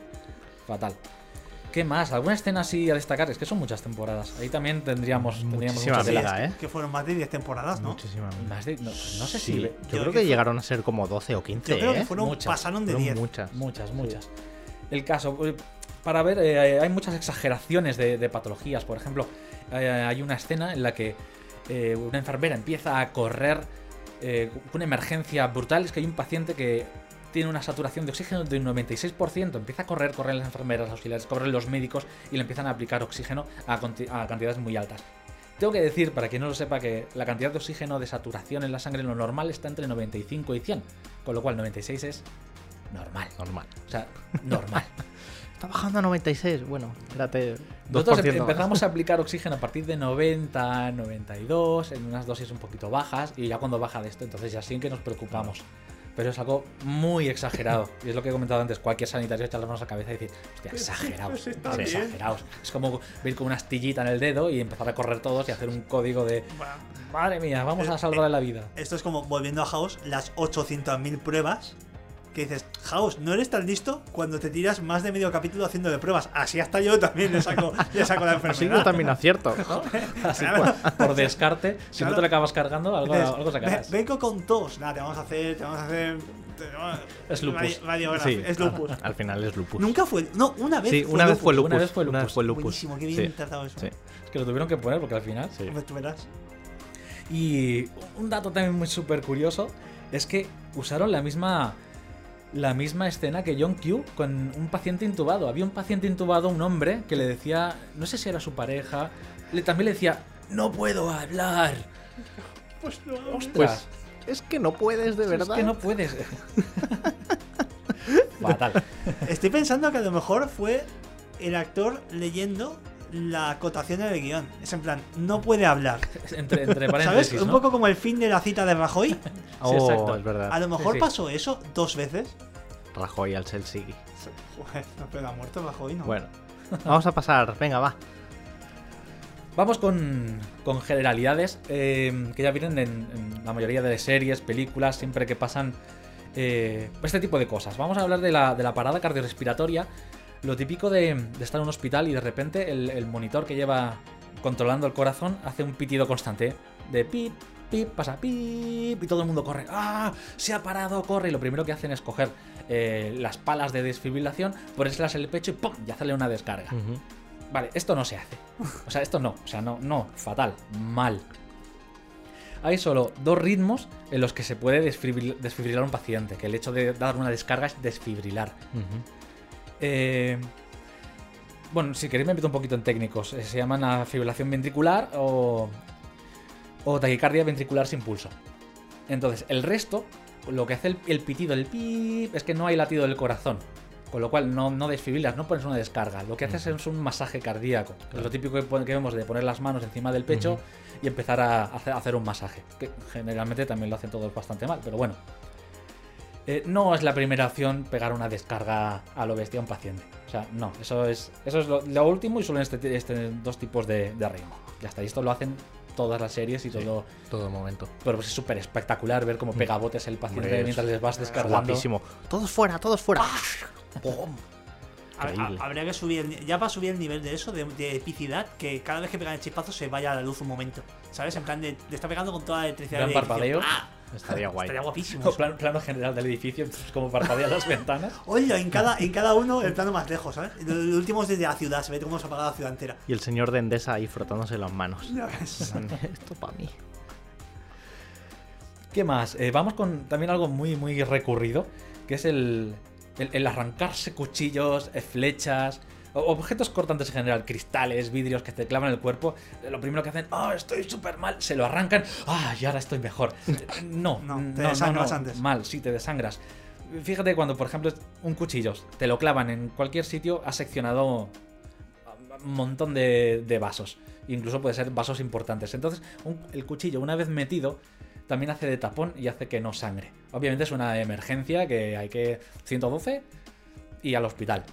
S3: Fatal. ¿Qué más? ¿Alguna escena así a destacar? Es que son muchas temporadas. Ahí también tendríamos, tendríamos
S1: Muchísima
S3: mucha tela.
S1: vida, ¿eh?
S2: Que fueron más de 10 temporadas, ¿no?
S1: Muchísima vida.
S3: Más de- no, no sé
S1: Sí,
S3: si...
S1: yo,
S2: yo
S1: creo
S2: creo
S1: que,
S2: que
S1: llegaron a ser como 12 o 15,
S2: Yo creo que
S1: ¿eh?
S2: fueron,
S3: Muchas.
S2: pasaron de
S1: Fueron
S2: 10.
S1: muchas.
S3: Muchas, muchas. El caso, eh, para ver, eh, hay muchas exageraciones de, de patologías. Por ejemplo, eh, hay una escena en la que eh, una enfermera empieza a correr eh, una emergencia brutal. Es que hay un paciente que tiene una saturación de oxígeno de un 96%. Empieza a correr, corren las enfermeras auxiliares, corren los médicos y le empiezan a aplicar oxígeno a, a cantidades muy altas. Tengo que decir, para quien no lo sepa, que la cantidad de oxígeno de saturación en la sangre en lo normal está entre 95 y 100. Con lo cual 96 es normal.
S1: Normal.
S3: O sea, normal. [laughs]
S1: Está bajando a 96. Bueno, espérate. 2%
S3: Nosotros em- empezamos a aplicar oxígeno a partir de 90, 92, en unas dosis un poquito bajas, y ya cuando baja de esto, entonces ya sí que nos preocupamos. Pero es algo muy exagerado. Y es lo que he comentado antes, cualquier sanitario echa las manos a la cabeza y decir, hostia, exagerados.
S2: pues
S3: sí,
S2: bien.
S3: exagerados. Es como ver con una astillita en el dedo y empezar a correr todos y hacer un código de, madre mía, vamos a salvar la vida.
S2: Esto es como volviendo a House, las 800.000 pruebas. Que dices, House, no eres tan listo cuando te tiras más de medio capítulo haciendo de pruebas. Así hasta yo también le saco, le saco la [laughs]
S1: Así
S2: enfermedad.
S1: yo también acierto. ¿no? [laughs]
S3: Así
S2: Claro.
S3: por, por descarte, si no
S2: Claro.
S3: te lo acabas cargando, algo,
S2: Dices,
S3: algo sacarás.
S2: "Ve- Vengo con tos. Nada, te vamos a hacer. Te vamos a hacer.
S3: Es lupus.
S2: radi- radiografía,
S1: Sí,
S2: es lupus.
S1: Al final es lupus.
S2: Nunca fue. No, una vez.
S1: Sí,
S2: fue
S1: una vez
S2: lupus.
S1: fue lupus.
S3: Una vez fue
S1: Una vez
S3: lupus.
S1: fue lupus.
S2: Buenísimo, qué bien
S1: Sí,
S2: tratado eso.
S1: sí,
S3: Es que lo tuvieron que poner porque al final
S1: sí.
S2: Hombre, tú verás.
S3: Y un dato también muy súper curioso es que usaron la misma la misma escena que John Q con un paciente intubado. Había un paciente intubado, un hombre, que le decía, no sé si era su pareja, le, también le decía, no puedo hablar. [laughs]
S2: Pues no.
S3: Ostras,
S1: Pues es que no puedes, de verdad.
S3: es que no puedes. [laughs] Fatal.
S2: Estoy pensando que a lo mejor fue el actor leyendo la acotación del guion. Es en plan, no puede hablar. [laughs]
S3: Entre, entre
S2: ¿Sabes?
S3: paréntesis,
S2: Un poco como el fin de la cita de Rajoy. [laughs]
S1: Oh,
S3: exacto.
S1: es verdad.
S2: A lo mejor
S3: sí.
S2: pasó eso dos veces.
S1: Rajoy al Chelsea.
S2: Joder, no, pero ha muerto Rajoy, ¿no?
S1: Bueno, vamos a pasar. Venga, va.
S3: Vamos con, con generalidades eh, que ya vienen en, en la mayoría de series, películas, siempre que pasan eh, este tipo de cosas. Vamos a hablar de la, de la parada cardiorrespiratoria. Lo típico de, de estar en un hospital y de repente el, el monitor que lleva controlando el corazón hace un pitido constante de pip, pip, pasa pip y todo el mundo corre. ¡Ah! Se ha parado, corre. Y lo primero que hacen es coger eh, las palas de desfibrilación, ponérselas en el pecho y ¡pum! y hacerle una descarga. Vale, esto no se hace. O sea, esto no. O sea, no, no, fatal, mal. Hay solo dos ritmos en los que se puede desfibril- desfibrilar a un paciente, que el hecho de dar una descarga es desfibrilar. Eh, bueno, si queréis me meto un poquito en técnicos. Eh, Se llaman a fibrilación ventricular o, o taquicardia ventricular sin pulso. Entonces, el resto, lo que hace el, el pitido, el pip, es que no hay latido del corazón. Con lo cual no, no desfibrilas, no pones una descarga. Lo que haces es un masaje cardíaco. Es lo típico que, vemos de poner las manos encima del pecho y empezar a hacer, a hacer un masaje. Que generalmente también lo hacen todos bastante mal, pero bueno. Eh, no es la primera opción pegar una descarga a lo bestia a un paciente. O sea, no, eso es, eso es lo, lo último y solo en este, este dos tipos de, de ritmo. Ya está, y esto lo hacen todas las series y
S1: Sí.
S3: todo.
S1: Todo momento.
S3: Pero pues es súper espectacular ver cómo pega botes el paciente
S1: Hombre,
S3: mientras
S1: es
S3: les vas descargando.
S1: Guapísimo. Todos fuera, todos fuera. Increíble.
S2: habría que subir, el ya va a subir el nivel de eso, de, de epicidad, que cada vez que pegan el chispazo se vaya a la luz un momento. ¿Sabes? En plan de, de estar pegando con toda la electricidad.
S3: Gran
S2: del edificio.
S3: parpadeo.
S2: ¡Ah!
S1: Estaría guay.
S2: Estaría guapísimo.
S3: O plano, general del edificio, pues, como parpadean las ventanas. [laughs]
S2: Oye, en cada, en cada uno el plano más lejos, ¿sabes? El, el último es desde la ciudad, se ve cómo se apaga la ciudad entera.
S1: Y el señor de Endesa ahí frotándose las manos. Esto para mí.
S3: ¿Qué más? Eh, vamos con también algo muy, muy recurrido, que es el, el, el arrancarse cuchillos, eh, flechas, objetos cortantes en general, cristales, vidrios que te clavan en el cuerpo. eh, Lo primero que hacen, ¡ah, estoy súper mal! Se lo arrancan, ¡ah, y ahora estoy mejor! [laughs] No,
S2: No, te
S3: no,
S2: desangras
S3: no,
S2: antes.
S3: Mal, sí, te desangras. Fíjate cuando, por ejemplo, un cuchillo te lo clavan en cualquier sitio, has seccionado un montón de, de vasos. Incluso puede ser vasos importantes. Entonces, un- el cuchillo, una vez metido, también hace de tapón y hace que no sangre. Obviamente es una emergencia que hay que 112 y al hospital.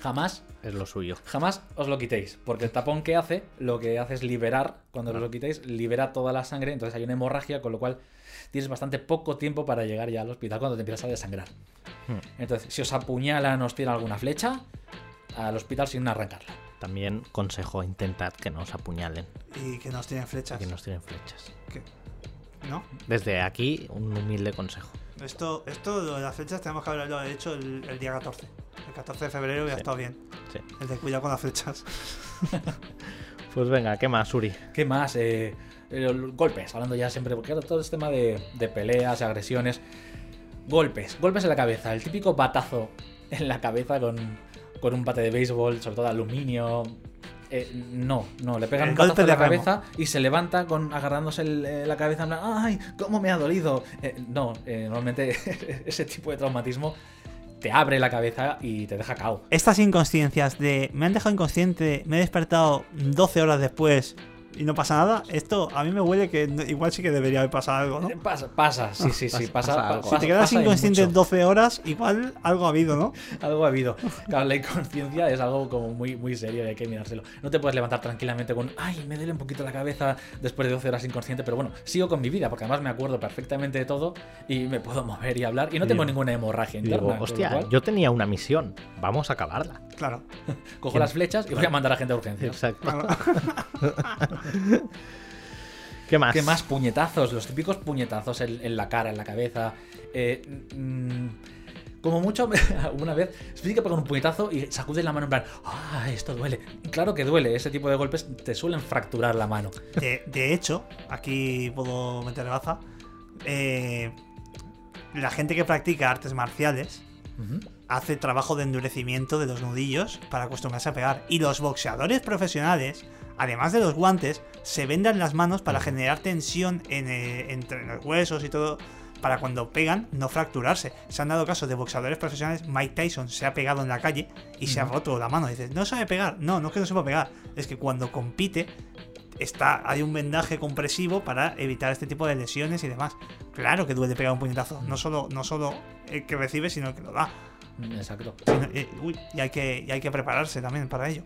S3: Jamás,
S1: Es lo suyo.
S3: jamás os lo quitéis. Porque el tapón que hace, lo que hace es liberar, cuando os lo quitéis, libera toda la sangre, entonces hay una hemorragia, con lo cual tienes bastante poco tiempo para llegar ya al hospital cuando te empiezas a desangrar.
S1: Hmm.
S3: Entonces, si os apuñalan o os tiran alguna flecha, al hospital sin arrancarla.
S1: También consejo, intentad que no os apuñalen
S2: Y que nos tienen
S1: y
S2: flechas.
S1: que nos flechas.
S2: Que- ¿No?
S1: Desde aquí, un humilde consejo.
S2: Esto, esto lo de las flechas tenemos que haberlo hecho el, el día 14. El 14 de febrero ya
S1: Sí.
S2: estado bien.
S1: Sí.
S2: El de cuidado con las flechas. [laughs]
S1: Pues venga, ¿qué más, Uri?
S3: ¿Qué más? Eh, eh, golpes, hablando ya siempre, porque ahora todo este tema de, de peleas, agresiones. Golpes, golpes en la cabeza, el típico batazo en la cabeza con, con un bate de béisbol, sobre todo de aluminio. Eh, no, no, le pegan
S2: El
S3: un batazo
S2: golpe
S3: la
S2: de remo.
S3: cabeza y se levanta con agarrándose el- eh, la cabeza en plan, ¡ay! ¿Cómo me ha dolido? Eh, no, eh, normalmente [laughs] ese tipo de traumatismo te abre la cabeza y te deja cao.
S2: Estas inconsciencias de me han dejado inconsciente, me he despertado 12 horas después y no pasa nada, esto a mí me huele que igual sí que debería haber pasado algo, ¿no?
S3: Eh, Pasa, pasa, sí, sí, sí,
S1: Pasa-
S3: pasa.
S1: pasa
S3: pa-
S1: algo.
S2: Si te quedas
S3: pasa
S2: inconsciente
S3: mucho.
S2: 12 horas, igual algo ha habido, ¿no? [laughs]
S3: Algo ha habido. Claro, la inconsciencia es algo como muy, muy serio y hay que mirárselo. No te puedes levantar tranquilamente con, ay, me duele un poquito la cabeza después de 12 horas inconsciente, pero bueno, sigo con mi vida porque además me acuerdo perfectamente de todo y me puedo mover y hablar y no tengo
S1: Digo-
S3: ninguna hemorragia interna.
S1: digo, hostia,
S3: cual,
S1: yo tenía una misión. Vamos a acabarla.
S2: Claro. [laughs]
S3: cojo las flechas y voy a mandar a gente a urgencias.
S1: Exacto. [laughs] [laughs] ¿Qué más?
S3: ¿Qué más? Puñetazos, los típicos puñetazos en, en la cara, en la cabeza. Eh, mm, como mucho, [laughs] una vez, que pegan un puñetazo y sacudes la mano en plan, ¡ah, esto duele! Claro que duele, ese tipo de golpes te suelen fracturar la mano.
S2: De, de hecho, aquí puedo meter baza. eh, la gente que practica artes marciales hace trabajo de endurecimiento de los nudillos para acostumbrarse a pegar. Y los boxeadores profesionales, además de los guantes, se vendan las manos para generar tensión en, eh, entre los huesos y todo. Para cuando pegan, no fracturarse. Se han dado casos de boxeadores profesionales. Mike Tyson se ha pegado en la calle y se ha roto la mano. Dices, no sabe pegar. No, no es que no sepa pegar. Es que cuando compite, está, hay un vendaje compresivo para evitar este tipo de lesiones y demás. Claro que duele pegar un puñetazo. No solo, no solo el que recibe, sino el que lo da.
S3: Exacto.
S2: Eh, uy, y, hay que, y hay que prepararse también para ello.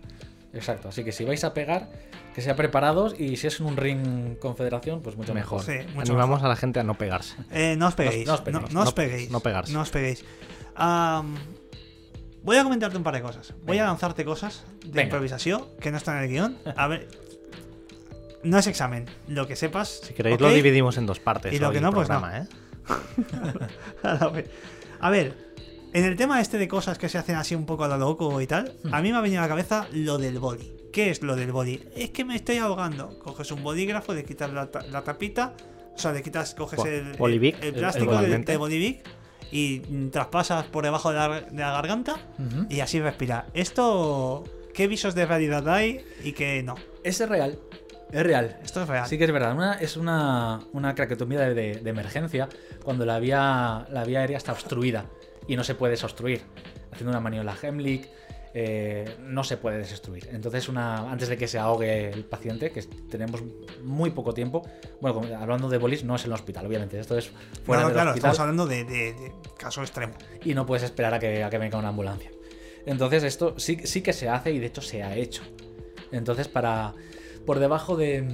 S3: Exacto. Así que si vais a pegar, que sea preparados y si es en un ring confederación, pues mucho mejor.
S1: Mejor.
S2: Sí, mucho
S1: Animamos
S2: mejor.
S1: a la gente a no pegarse.
S2: Eh, no os peguéis.
S3: No-
S2: No,
S3: no os peguéis.
S2: no os
S1: No-
S2: peguéis.
S1: no pegarse.
S2: No os peguéis. Voy a comentarte un par de cosas. Voy a lanzarte cosas de
S3: Venga.
S2: improvisación que no están en el guion. A ver. No es examen. Lo que sepas.
S1: Si queréis lo dividimos en dos partes.
S2: Y lo que no, pues
S1: programa, ¿eh? [laughs]
S2: A ver, en el tema este de cosas que se hacen así un poco a lo loco y tal, a mí me ha venido a la cabeza lo del boli. ¿Qué es lo del boli? Es que me estoy ahogando. Coges un bolígrafo, le quitas la, ta- la tapita, o sea, le quitas, coges
S1: Bo-
S2: el,
S1: Bolivic,
S2: el,
S1: el-
S2: plástico
S1: el
S2: de, Bolivic y traspasas por debajo de la, de la garganta y así respira. Esto, ¿qué visos de realidad hay y qué no?
S3: Es real. Es real.
S2: Esto es real.
S3: Sí que es verdad. Una, es una, una craquetomía de, de- de emergencia cuando la vía, la vía aérea está obstruida y no se puede desobstruir. Haciendo una maniobra Heimlich eh, no se puede desobstruir. Entonces, una, antes de que se ahogue el paciente, que tenemos muy poco tiempo, bueno, hablando de bolis, no es en el hospital, obviamente. Esto es fuera
S2: No,
S3: del
S2: claro,
S3: hospital
S2: estamos hablando de, de- de caso extremo.
S3: y no puedes esperar a que, a que venga una ambulancia. Entonces esto sí, sí que se hace y de hecho se ha hecho. Entonces para por debajo de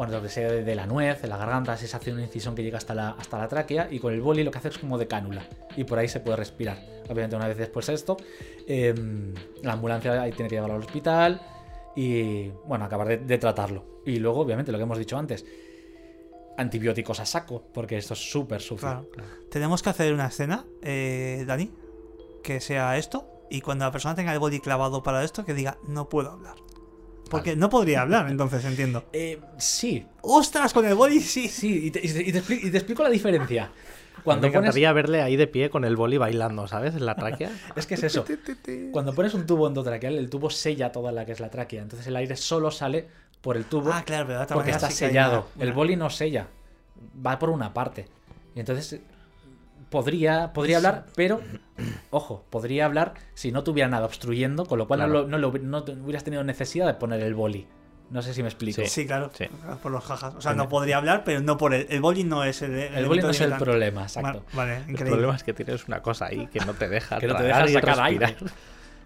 S3: bueno, lo que sea de, la nuez, de la garganta, se hace una incisión que llega hasta la, hasta la tráquea y con el boli lo que hace es como de cánula y por ahí se puede respirar. Obviamente una vez después de esto, em, la ambulancia ahí tiene que llevarlo al hospital y bueno, acabar de, tratarlo. Y luego, obviamente, lo que hemos dicho antes, antibióticos a saco, porque esto es súper.
S2: Claro. Tenemos que hacer una escena, eh, Dani, que sea esto, y cuando la persona tenga el body clavado para esto, que diga, no puedo hablar. Porque no podría hablar, entonces entiendo. [laughs]
S3: Eh, sí,
S2: ¡Ostras! Con el body sí.
S3: Sí, y te, y te- y te expli- y te explico la diferencia.
S1: Cuando me
S3: pones.
S1: encantaría verle ahí de pie con el boli bailando, ¿sabes? En la tráquea. [laughs]
S3: Es que es eso. Cuando pones un tubo endotraqueal, el tubo sella toda la que es la tráquea. Entonces el aire solo sale por el tubo
S2: Ah, claro, pero de otra
S3: porque está
S2: sí
S3: sellado.
S2: una-
S3: El boli no sella. Va por una parte. Y entonces podría, podría hablar, pero ojo, podría hablar si no tuviera nada obstruyendo, con lo cual
S1: Claro.
S3: no, lo- no lo- no hubieras tenido necesidad de poner el boli. No sé si me explico.
S2: Sí, claro,
S1: Sí.
S2: por los jajas. O sea, no podría hablar, pero no por el. El body no es el.
S3: El boli no es el problema, exacto.
S2: Vale, vale,
S1: El
S2: increíble.
S1: problema es que tienes una cosa ahí que no te deja
S3: Que no te deja sacar
S1: respirar.
S3: aire.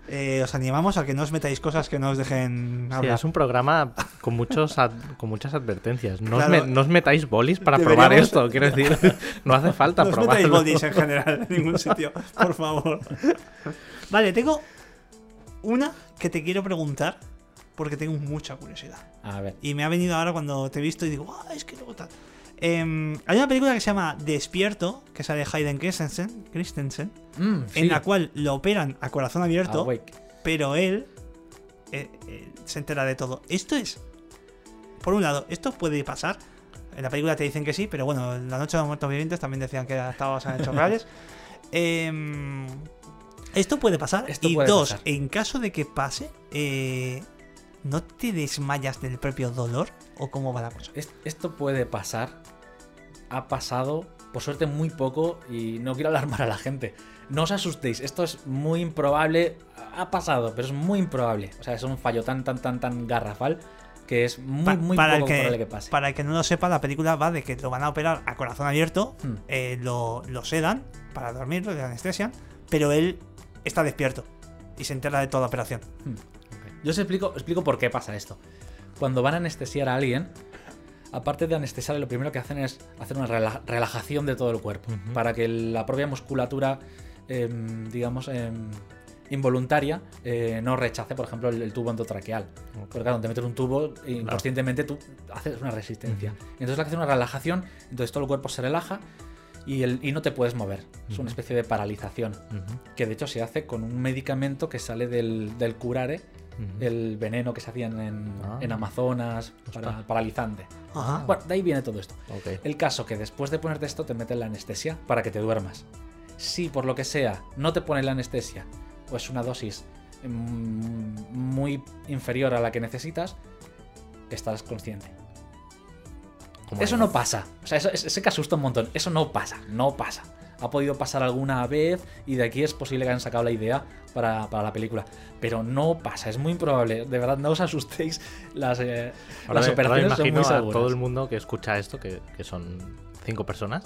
S2: Eh, os animamos a que no os metáis cosas que no os dejen
S1: Sí,
S2: hablar.
S1: es un programa con muchos ad- con muchas advertencias. No, os, me- no os metáis bolis para probar [laughs] esto, quiero decir. [laughs] No hace falta
S2: No os metáis bodies en general en ningún sitio, por favor. Vale, tengo una que te quiero preguntar porque tengo mucha curiosidad.
S3: A ver.
S2: Y me ha venido ahora cuando te he visto y digo, ah, es que luego tal. Em, hay una película que se llama Despierto, que sale Hayden Christensen, Christensen
S3: Mm, sí.
S2: en la cual lo operan a corazón abierto,
S3: Awake.
S2: pero él eh, eh, se entera de todo. Esto es, por un lado, esto puede pasar. En la película te dicen que sí, pero bueno, en La Noche de los Muertos Vivientes también decían que estaba basada en hechos [laughs] reales. Em, esto puede pasar.
S3: Esto
S2: y
S3: puede
S2: dos,
S3: pasar.
S2: en caso de que pase, eh, ¿no te desmayas del propio dolor? ¿O cómo va la cosa?
S3: Es- Esto puede pasar. Ha pasado, por suerte, muy poco y no quiero alarmar [laughs] a la gente. No os asustéis, esto es muy improbable. Ha pasado, pero es muy improbable. O sea, es un fallo tan, tan, tan, tan garrafal que es muy,
S2: Pa-
S3: muy
S2: para,
S3: poco
S2: el que,
S3: probable que pase.
S2: para el que no lo sepa, la película va de que lo van a operar a corazón abierto,
S3: Hmm.
S2: eh, lo, lo sedan para dormirlo, le anestesian, pero él está despierto y se entera de toda la operación.
S3: Yo os explico, explico por qué pasa esto. Cuando van a anestesiar a alguien, aparte de anestesiarle, lo primero que hacen es hacer una rela- relajación de todo el cuerpo. Para que la propia musculatura, em, digamos, em, involuntaria, eh, no rechace, por ejemplo, el, el tubo endotraqueal. Porque claro, te meten un tubo e inconscientemente tú haces una resistencia. Entonces la que hace una relajación, entonces todo el cuerpo se relaja y, el- y no te puedes mover. Es
S1: Ujú.
S3: una especie de paralización. Que de hecho se hace con un medicamento que sale del, del curare, el veneno que se hacían en,
S1: Ah.
S3: en Amazonas, para, paralizante.
S2: Ajá.
S3: Bueno, de ahí viene todo esto. El caso que después de ponerte esto te meten la anestesia para que te duermas. Si por lo que sea no te ponen la anestesia o es una dosis mm, muy inferior a la que necesitas, estarás consciente. Eso no pasa. O sea, eso, ese que asusta un montón. Eso no pasa. No pasa. Ha podido pasar alguna vez y de aquí es posible que hayan sacado la idea para, para la película. Pero no pasa. Es muy improbable. De verdad, no os asustéis. Las, eh,
S1: Ahora
S3: las
S1: me- ahora me
S3: operaciones son
S1: imagino a todo el mundo que escucha esto, que, que son cinco personas,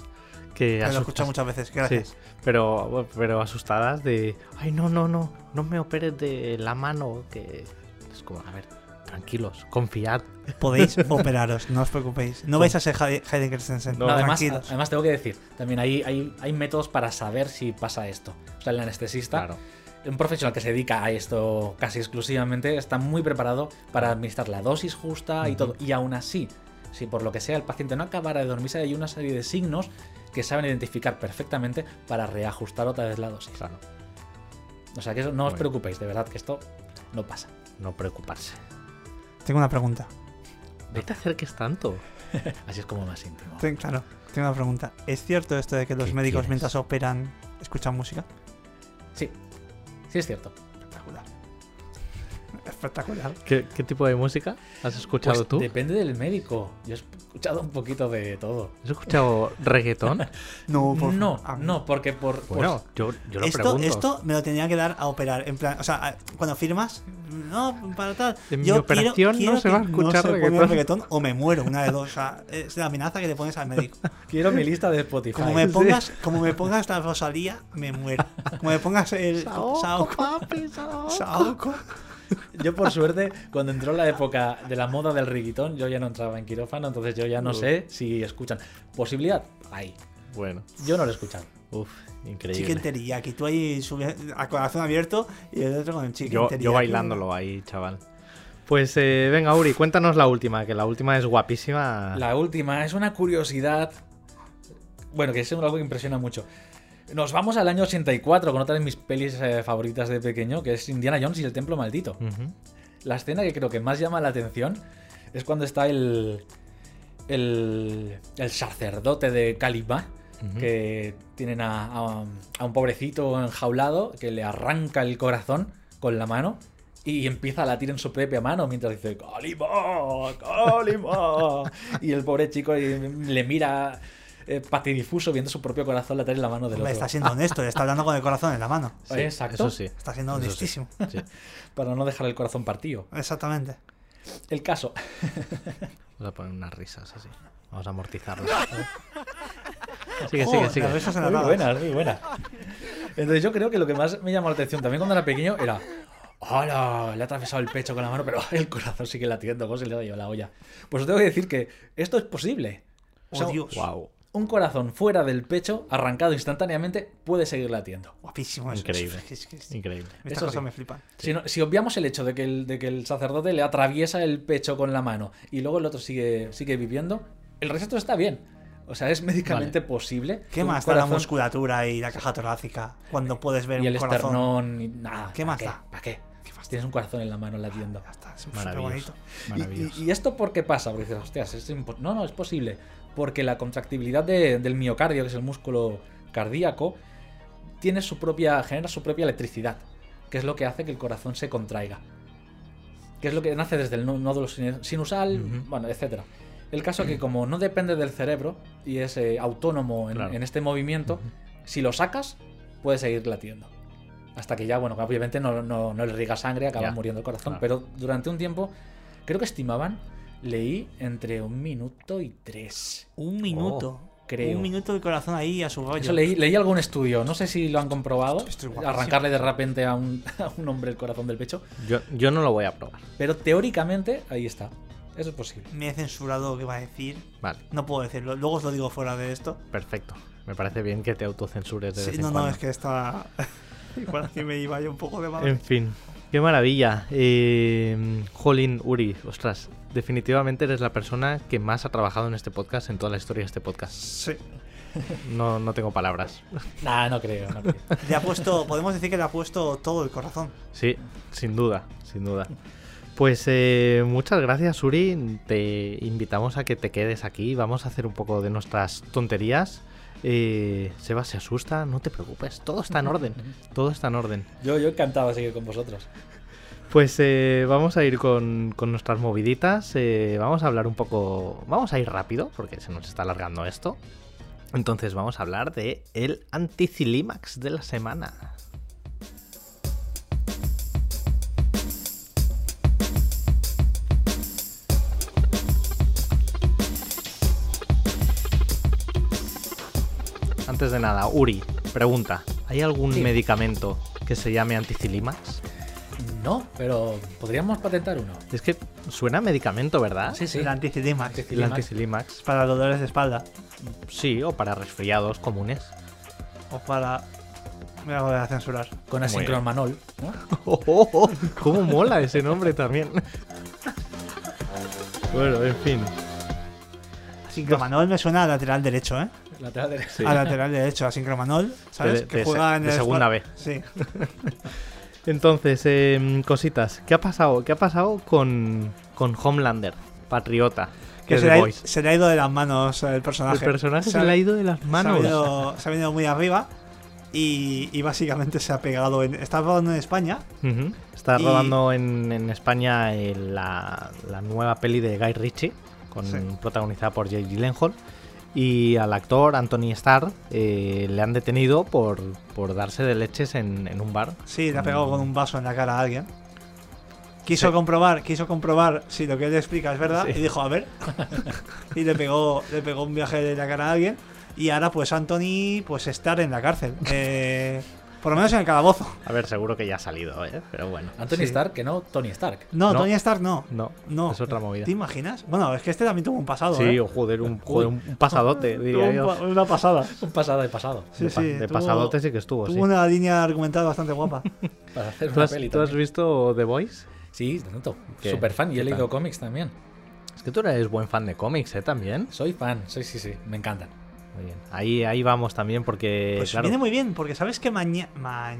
S1: que
S2: Lo he escuchado muchas veces, gracias.
S1: Sí, pero, pero asustadas de, ay, no, no, no, no me operes de la mano, que es como, a ver, tranquilos, confiad.
S2: Podéis [laughs] operaros, no os preocupéis. No vais a ser Hayden Christensen,
S3: No, además, además tengo que decir, también hay, hay, hay métodos para saber si pasa esto. O sea, el anestesista,
S1: Claro.
S3: un profesional que se dedica a esto casi exclusivamente, está muy preparado para administrar la dosis justa y todo. Y aún así, si por lo que sea el paciente no acabara de dormirse, hay una serie de signos que saben identificar perfectamente para reajustar otra vez la dosis.
S1: Claro,
S3: O sea, que eso, no os preocupéis, de verdad que esto no pasa.
S1: no preocuparse.
S2: Tengo una pregunta.
S1: No te acerques tanto. [laughs]
S3: Así es como más íntimo.
S2: Ten- claro, tengo una pregunta. ¿Es cierto esto de que los
S1: ¿Qué
S2: médicos
S1: quieres?
S2: mientras operan escuchan música?
S3: Sí, sí es cierto.
S2: Espectacular.
S1: ¿Qué, qué tipo de música has escuchado
S3: Pues
S1: tú?
S3: Depende del médico. Yo he escuchado un poquito de todo.
S1: ¿Has escuchado reggaetón? [laughs]
S2: No, por
S3: No, no, porque por.
S1: Bueno, yo, yo lo
S2: esto,
S1: pregunto.
S2: esto me lo tenía que dar a operar. En plan, o sea, cuando firmas, no, para tal.
S1: En mi
S2: yo
S1: operación
S2: quiero,
S1: no
S2: quiero
S1: se va a escuchar
S2: no
S1: reggaetón.
S2: reggaetón o me muero, una de dos. O sea, [laughs] es la amenaza que le pones al médico. [laughs]
S3: Quiero mi lista de Spotify.
S2: Como me pongas, como me pongas la Rosalía, me muero. Como me pongas el
S1: Saoco,
S2: Saoco,
S1: papi, Saoco.
S2: Saoco. [laughs]
S3: Yo, por suerte, cuando entró la época de la moda del reggaetón, yo ya no entraba en quirófano, entonces yo ya no
S1: Uf.
S3: sé si escuchan. Posibilidad, hay.
S1: Bueno,
S3: Yo no lo he escuchado.
S1: uff, increíble.
S2: Chicken teriyaki. Tú ahí sube a corazón abierto y el otro con el chicken
S1: Yo, yo bailándolo ahí, chaval. Pues eh, venga, Uri, cuéntanos la última, que la última es guapísima.
S3: La última es una curiosidad. Bueno, que es algo que impresiona mucho. Nos vamos al año 84 con otra de mis pelis eh, favoritas de pequeño, que es Indiana Jones y el Templo Maldito. La escena que creo que más llama la atención es cuando está el. el. el sacerdote de Calibá, que tienen a, a- a un pobrecito enjaulado que le arranca el corazón con la mano y empieza a latir en su propia mano mientras dice ¡Calibá! ¡Calibá! [laughs] y el pobre chico le, le mira eh, patidifuso viendo su propio corazón latir en la mano del
S2: Hombre,
S3: otro.
S2: está siendo honesto, le está hablando con el corazón en la mano. [laughs]
S1: Sí,
S3: Exacto.
S1: Eso sí.
S2: Está siendo
S1: Eso
S2: honestísimo.
S1: Sí. [laughs]
S3: Para no dejar el corazón partido.
S2: Exactamente.
S3: El caso. [laughs]
S1: Vamos a poner unas risas así. Vamos a amortizarlo. Sigue, sigue,
S2: las
S1: sigue.
S2: risas
S3: Muy buenas, muy buenas. Entonces yo creo que lo que más me llamó la atención también cuando era pequeño era. ¡Hola! Le ha atravesado el pecho con la mano, pero el corazón sigue latiendo, ¿cómo se le ha llevado la olla? Pues os tengo que decir que esto es posible. O sea,
S2: Oh, Dios.
S1: Wow.
S3: Un corazón fuera del pecho, arrancado instantáneamente, puede seguir latiendo.
S2: Guapísimo eso.
S1: Increíble. [laughs]
S2: Es- es- es-
S1: Increíble.
S2: Estas
S3: Eso
S2: cosas
S3: sí.
S2: me flipan.
S3: Si, no- si obviamos el hecho de que el, de que el sacerdote le atraviesa el pecho con la mano y luego el otro sigue, sigue viviendo, el resto está bien. O sea, es médicamente posible.
S2: ¿Qué más da la musculatura y la caja torácica cuando puedes ver
S3: y
S2: un
S3: el
S2: corazón?
S3: esternón y nada.
S2: ¿Qué
S3: ¿para
S2: más
S3: qué?
S2: da?
S3: ¿Para qué? Tienes un corazón en la mano latiendo.
S2: Ya está, es
S1: Maravilloso.
S2: bonito.
S3: Y-
S1: Maravilloso.
S3: Y, y esto por qué pasa? Porque dices, hostias, es impo- no, no, es posible. Porque la contractibilidad de- del miocardio, que es el músculo cardíaco, tiene su propia, genera su propia electricidad, que es lo que hace que el corazón se contraiga. Que es lo que nace desde el nó- nódulo sin- sinusal, bueno, etcétera. El caso que como no depende del cerebro y es eh, autónomo en,
S1: Claro.
S3: en este movimiento, si lo sacas, puede seguir latiendo. Hasta que ya, bueno, obviamente no, no, no le riega sangre, acaba muriendo el corazón.
S1: claro.
S3: Pero durante un tiempo, creo que estimaban, leí entre un minuto y tres.
S2: Un minuto.
S3: creo.
S2: Un minuto de corazón ahí a su rollo.
S3: Eso leí, leí algún estudio, no sé si lo han comprobado.
S2: Esto es guapísimo.
S3: Arrancarle de repente a un, [laughs] a un hombre el corazón del pecho.
S1: Yo, yo no lo voy a probar.
S3: Pero teóricamente, ahí está. Eso es posible.
S2: Me he censurado lo que va a decir.
S1: Vale,
S2: No puedo decirlo. Luego os lo digo fuera de esto.
S1: perfecto. Me parece bien que te autocensures de
S2: Sí,
S1: vez en
S2: no, no,
S1: cuando.
S2: es que está. [laughs] Igual aquí me iba yo un poco de madre.
S1: En fin, qué maravilla. Eh, Jolín, Uri, ostras, definitivamente eres la persona que más ha trabajado en este podcast, en toda la historia de este podcast.
S2: Sí.
S1: No, no tengo palabras.
S3: Nah, no creo, no creo.
S2: Le ha puesto. Podemos decir que le ha puesto todo el corazón.
S1: Sí, sin duda, sin duda. Pues eh, muchas gracias, Uri. Te invitamos a que te quedes aquí. Vamos a hacer un poco de nuestras tonterías. Eh, Seba se asusta, no te preocupes, todo está en orden. [laughs] Todo está en orden.
S3: Yo, yo encantado de seguir con vosotros.
S1: Pues eh, vamos a ir con, con nuestras moviditas. eh, vamos a hablar un poco. Vamos a ir rápido porque se nos está alargando esto. Entonces vamos a hablar de el anticilimax de la semana. Antes de nada, Uri, pregunta: ¿hay algún
S3: Sí.
S1: medicamento que se llame anticilimax?
S3: No, pero podríamos patentar uno.
S1: Es que suena a medicamento, ¿verdad?
S3: Sí, sí.
S2: El anticilimax.
S3: Anticilimax.
S1: El anticilimax.
S2: Para dolores de espalda.
S1: Sí, o para resfriados comunes.
S2: O para. Me voy a censurar.
S3: Con
S1: Muy
S3: asincromanol, ¿no?
S1: Oh, [laughs] oh, oh, ¿Cómo mola ese nombre también? bueno, en fin.
S2: Sincromanol me suena a lateral derecho, ¿eh?
S3: Lateral derecho.
S1: Sí.
S2: A lateral derecho, a Sincromanol, ¿sabes?
S1: De-
S2: que
S1: de
S2: juega en
S1: de
S2: el
S1: segunda.
S2: Sí. [laughs]
S1: Entonces, em, cositas. ¿Qué ha pasado? ¿Qué ha pasado con, con Homelander, Patriota?
S2: Que se le, ha, se le ha ido de las manos el personaje.
S1: El personaje se
S2: ha-
S1: le ha ido de las
S2: Se ha,
S1: manos.
S2: venido, se ha venido muy arriba y, y básicamente se ha pegado en. Está rodando en España.
S1: Ujú. Está
S2: Y-
S1: rodando en, en España eh, la, la nueva peli de Guy Ritchie, con,
S2: Sí.
S1: protagonizada por Jake Gyllenhaal. Y al actor Anthony Starr eh, le han detenido por, por darse de leches en, en un bar.
S2: Sí, le ha pegado con un vaso en la cara a alguien. Quiso
S1: Sí.
S2: comprobar, quiso comprobar si lo que él explica es verdad
S1: Sí.
S2: y dijo, a ver. [laughs] y le pegó, le pegó un viaje de la cara a alguien. Y ahora pues Anthony pues estar en la cárcel. Eh, por lo menos en el calabozo.
S1: A ver, seguro que ya ha salido, ¿eh? Pero bueno.
S3: Anthony
S2: Sí.
S3: Stark, que no Tony Stark.
S2: No,
S1: No.
S2: Tony Stark no.
S1: No,
S2: No.
S1: es otra movida.
S2: ¿Te imaginas? Bueno, es que este también tuvo un pasado.
S1: Sí,
S2: ¿eh?
S1: o joder, un, [laughs] joder, un pasadote,
S2: Tuvo [laughs]
S1: diría
S2: un
S1: yo.
S2: pa- una pasada. [laughs]
S3: Un pasado de pasado.
S2: Sí,
S1: de
S2: sí.
S1: de
S2: tuvo-
S1: pasadote sí que estuvo,
S2: Tuvo
S1: sí.
S2: una línea argumental bastante guapa.
S3: Para hacer
S1: ¿Tú
S3: una
S1: has,
S3: peli
S1: tú has visto The Voice?
S3: Sí, tanto.
S1: ¿Qué?
S3: Super fan. Y
S1: ¿Qué
S3: he leído cómics también.
S1: Es que tú eres buen fan de cómics, ¿eh? También.
S3: Soy fan. Sí, sí, sí. Me encantan.
S1: Muy bien. Ahí, ahí vamos también porque,
S2: Pues
S1: claro...
S2: viene muy bien, porque sabes que mañana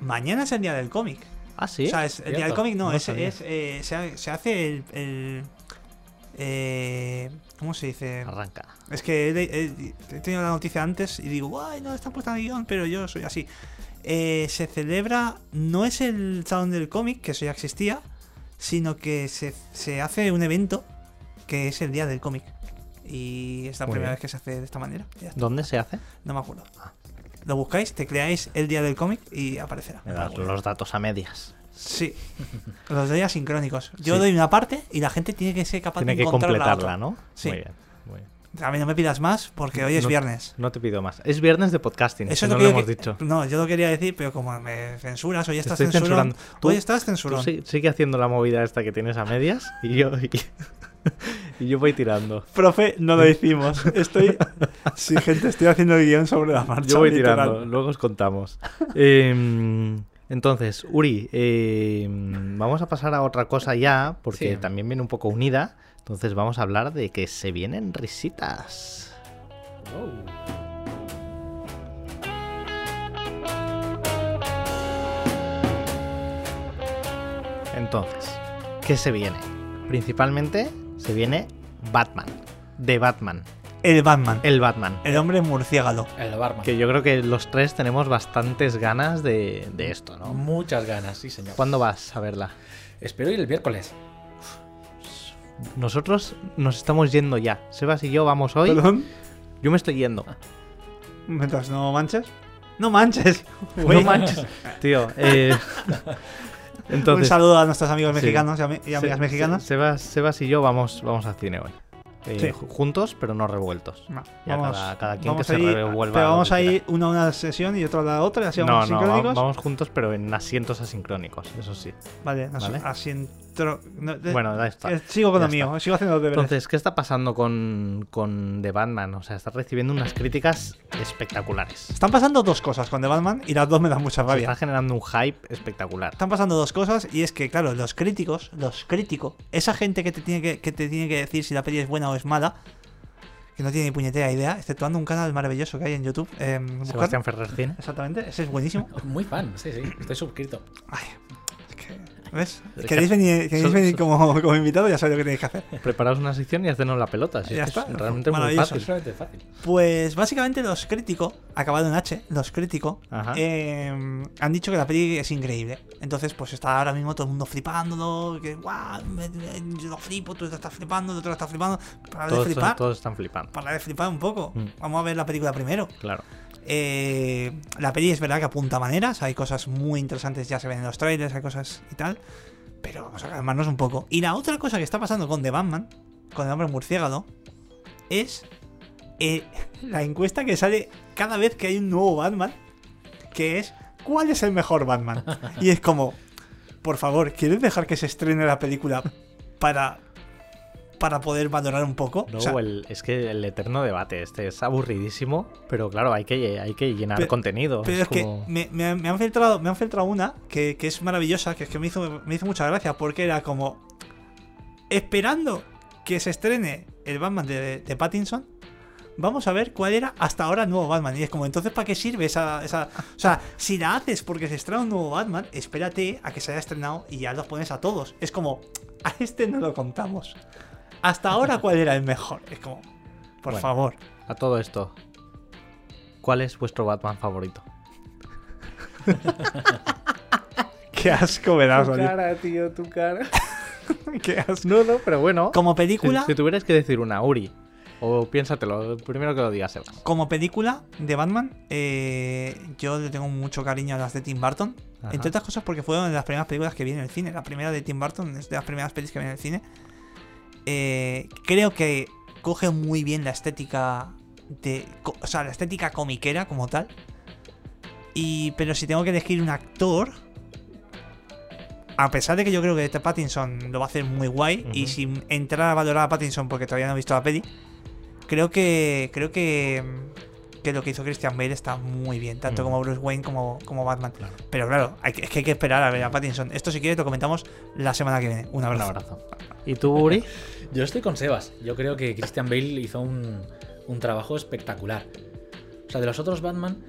S2: mañana es el día del cómic.
S1: Ah, sí.
S2: O sea, es, el día del cómic no,
S1: no
S2: es, eh, se, ha- se hace el. el, eh, ¿Cómo se dice?
S1: Arranca.
S2: Es que he, he- he tenido la noticia antes y digo, guay, no está puesta en guion, pero yo soy así. Eh, se celebra, no es el salón del cómic, que eso ya existía, sino que se, se hace un evento que es el día del cómic. Y es la
S1: Muy
S2: primera
S1: bien.
S2: vez que se hace de esta manera.
S1: ¿Dónde se hace?
S2: no me acuerdo. Lo buscáis, tecleáis el día del cómic y aparecerá.
S1: Me das los datos a medias.
S2: Sí. [laughs] Los días sincrónicos. Yo
S1: Sí.
S2: doy una parte y la gente tiene que ser capaz
S1: Tiene
S2: de
S1: que
S2: encontrar la
S1: completarla. ¿no?
S2: Sí.
S1: Muy bien. Muy bien.
S2: A mí no me pidas más porque hoy es
S1: No-
S2: viernes.
S1: No te pido más. Es viernes de podcasting,
S2: Eso
S1: no
S2: lo que
S1: hemos
S2: que-
S1: dicho.
S2: No, yo lo quería decir, pero como me censuras, hoy
S1: Te
S2: estás censurando. Hoy estás censurando.
S1: sí- sigue haciendo la movida esta que tienes a medias y yo, y, [laughs] y yo voy tirando.
S2: Profe, no lo hicimos. Estoy. [laughs] Sí, gente, estoy haciendo el guion sobre la marcha.
S1: Yo voy
S2: literal.
S1: tirando, luego os contamos. Em, entonces, Uri, em, vamos a pasar a otra cosa ya, porque
S3: Sí.
S1: también viene un poco unida. Entonces vamos a hablar de que se vienen risitas. Entonces, ¿qué se viene? Principalmente se viene Batman. De Batman.
S2: El Batman. El,
S1: El Batman.
S2: hombre murciélago.
S3: El barman.
S1: Que yo creo que los tres tenemos bastantes ganas de, de esto, ¿no?
S3: Muchas ganas, sí, señor.
S1: ¿Cuándo vas a verla?
S3: Espero ir el miércoles.
S1: Nosotros nos estamos yendo ya. Sebas y yo vamos hoy.
S2: Perdón.
S1: Yo me estoy yendo.
S2: Mientras no manches. No manches. [laughs]
S1: No manches. Tío, eh, [laughs] Entonces,
S2: Un saludo a nuestros amigos
S1: sí.
S2: mexicanos y, ami- y amigas
S1: Se-
S2: mexicanas.
S1: Se- Sebas, Sebas y yo vamos, vamos al cine hoy. Eh,
S2: Sí.
S1: Juntos, pero no revueltos.
S2: No,
S1: Ya
S2: vamos,
S1: cada- cada quien
S2: vamos
S1: que se
S2: a ir-
S1: revuelva
S2: Pero vamos a ir uno a una sesión y otro a la otra, y así
S1: No,
S2: vamos
S1: no,
S2: sincrónicos.
S1: vamos juntos, pero en asientos asincrónicos, eso sí.
S2: Vale, no sé, No, de-
S1: Bueno, ahí está.
S2: eh, sigo con
S1: Ya
S2: lo mío,
S1: está.
S2: sigo haciendo deberes.
S1: Entonces, ¿qué está pasando con, con The Batman? O sea, está recibiendo unas críticas espectaculares.
S2: Están pasando dos cosas con The Batman y las dos me dan mucha
S1: Se
S2: rabia.
S1: está generando un hype espectacular.
S2: Están pasando dos cosas y es que, claro, los críticos, los críticos, esa gente que te tiene que, que te tiene que decir si la peli es buena o es mala, que no tiene ni puñetera idea, exceptuando un canal maravilloso que hay en YouTube. eh,
S1: Sebastián Ferrer Cine.
S2: Exactamente, ese es buenísimo. [laughs]
S3: Muy fan, sí, sí. Estoy suscrito.
S2: Ay, es que, ¿ves?
S1: Es que-
S2: ¿Queréis venir, queréis como, como invitado? Ya sabéis lo que tenéis que hacer.
S1: Preparaos una sección y hacernos la pelota. si es
S2: Ya
S1: que
S2: está.
S1: Es realmente muy fácil.
S3: Es.
S2: Pues básicamente los críticos, acabado en H, los críticos, eh, han dicho que la peli es increíble. Entonces, pues está ahora mismo todo el mundo flipándolo, que guau, yo lo flipo, tú estás flipando, el otro lo está flipando. Para de flipar,
S1: todos están flipando.
S2: para de flipar un poco.
S1: Mm.
S2: Vamos a ver la película primero.
S1: Claro.
S2: Eh, la peli es verdad que apunta maneras, hay cosas muy interesantes, ya se ven en los trailers, hay cosas y tal. Pero vamos a calmarnos un poco. Y la otra cosa que está pasando con The Batman, con el hombre murciélago, es eh, [laughs] la encuesta que sale cada vez que hay un nuevo Batman, que es ¿cuál es el mejor Batman? [laughs] Y es como, por favor, ¿quieres dejar que se estrene la película para, para poder valorar un poco?
S1: Luego
S2: O sea,
S1: el- es que el eterno debate este es aburridísimo, pero claro, hay que, hay que llenar
S2: Pero-
S1: contenido.
S2: Pero es,
S1: como-
S2: que me, me- me han filtrado, me han filtrado una que, que es maravillosa, que es que me hizo, me hizo mucha gracia, porque era como esperando que se estrene el Batman de, de Pattinson. Vamos a ver cuál era hasta ahora el nuevo Batman. Y es como, entonces, ¿para qué sirve esa, esa.? O sea, si la haces porque se estrena un nuevo Batman, espérate a que se haya estrenado y ya los pones a todos. Es como, a este no lo contamos. Hasta ahora, ¿cuál era el mejor? Es como, por
S1: Bueno.
S2: favor.
S1: A todo esto, ¿cuál es vuestro Batman favorito? [laughs]
S2: Qué asco me das, oye.
S1: tío, tu cara. [laughs]
S2: Qué asco.
S1: No, no, pero bueno.
S2: Como
S1: Si,
S2: película.
S1: si tuvieras que decir una, Uri, o piénsatelo, primero que lo digas, Sebas.
S2: Como película de Batman, eh, yo le tengo mucho cariño a las de Tim Burton.
S1: Ajá.
S2: Entre otras cosas porque fueron de las primeras películas que vi en el cine. La primera de Tim Burton es de las primeras pelis que vi en el cine. Eh, creo que coge muy bien la estética de. O sea, la estética comiquera como tal. Y. Pero si tengo que elegir un actor. A pesar de que yo creo que este Pattinson lo va a hacer muy guay. Y sin entrar a valorar a Pattinson porque todavía no he visto la peli. Creo que. Creo que. Que lo que hizo Christian Bale está muy bien. Tanto
S1: Ujú.
S2: como Bruce Wayne como, como Batman.
S1: Claro.
S2: Pero claro, hay es que hay que esperar a ver a Pattinson. Esto si quieres lo comentamos la semana que viene. Un
S1: Un
S2: abrazo.
S1: abrazo. ¿Y tú, Uri? [laughs]
S3: Yo estoy con Sebas. Yo creo que Christian Bale hizo un, un trabajo espectacular. O sea, de los otros Batman,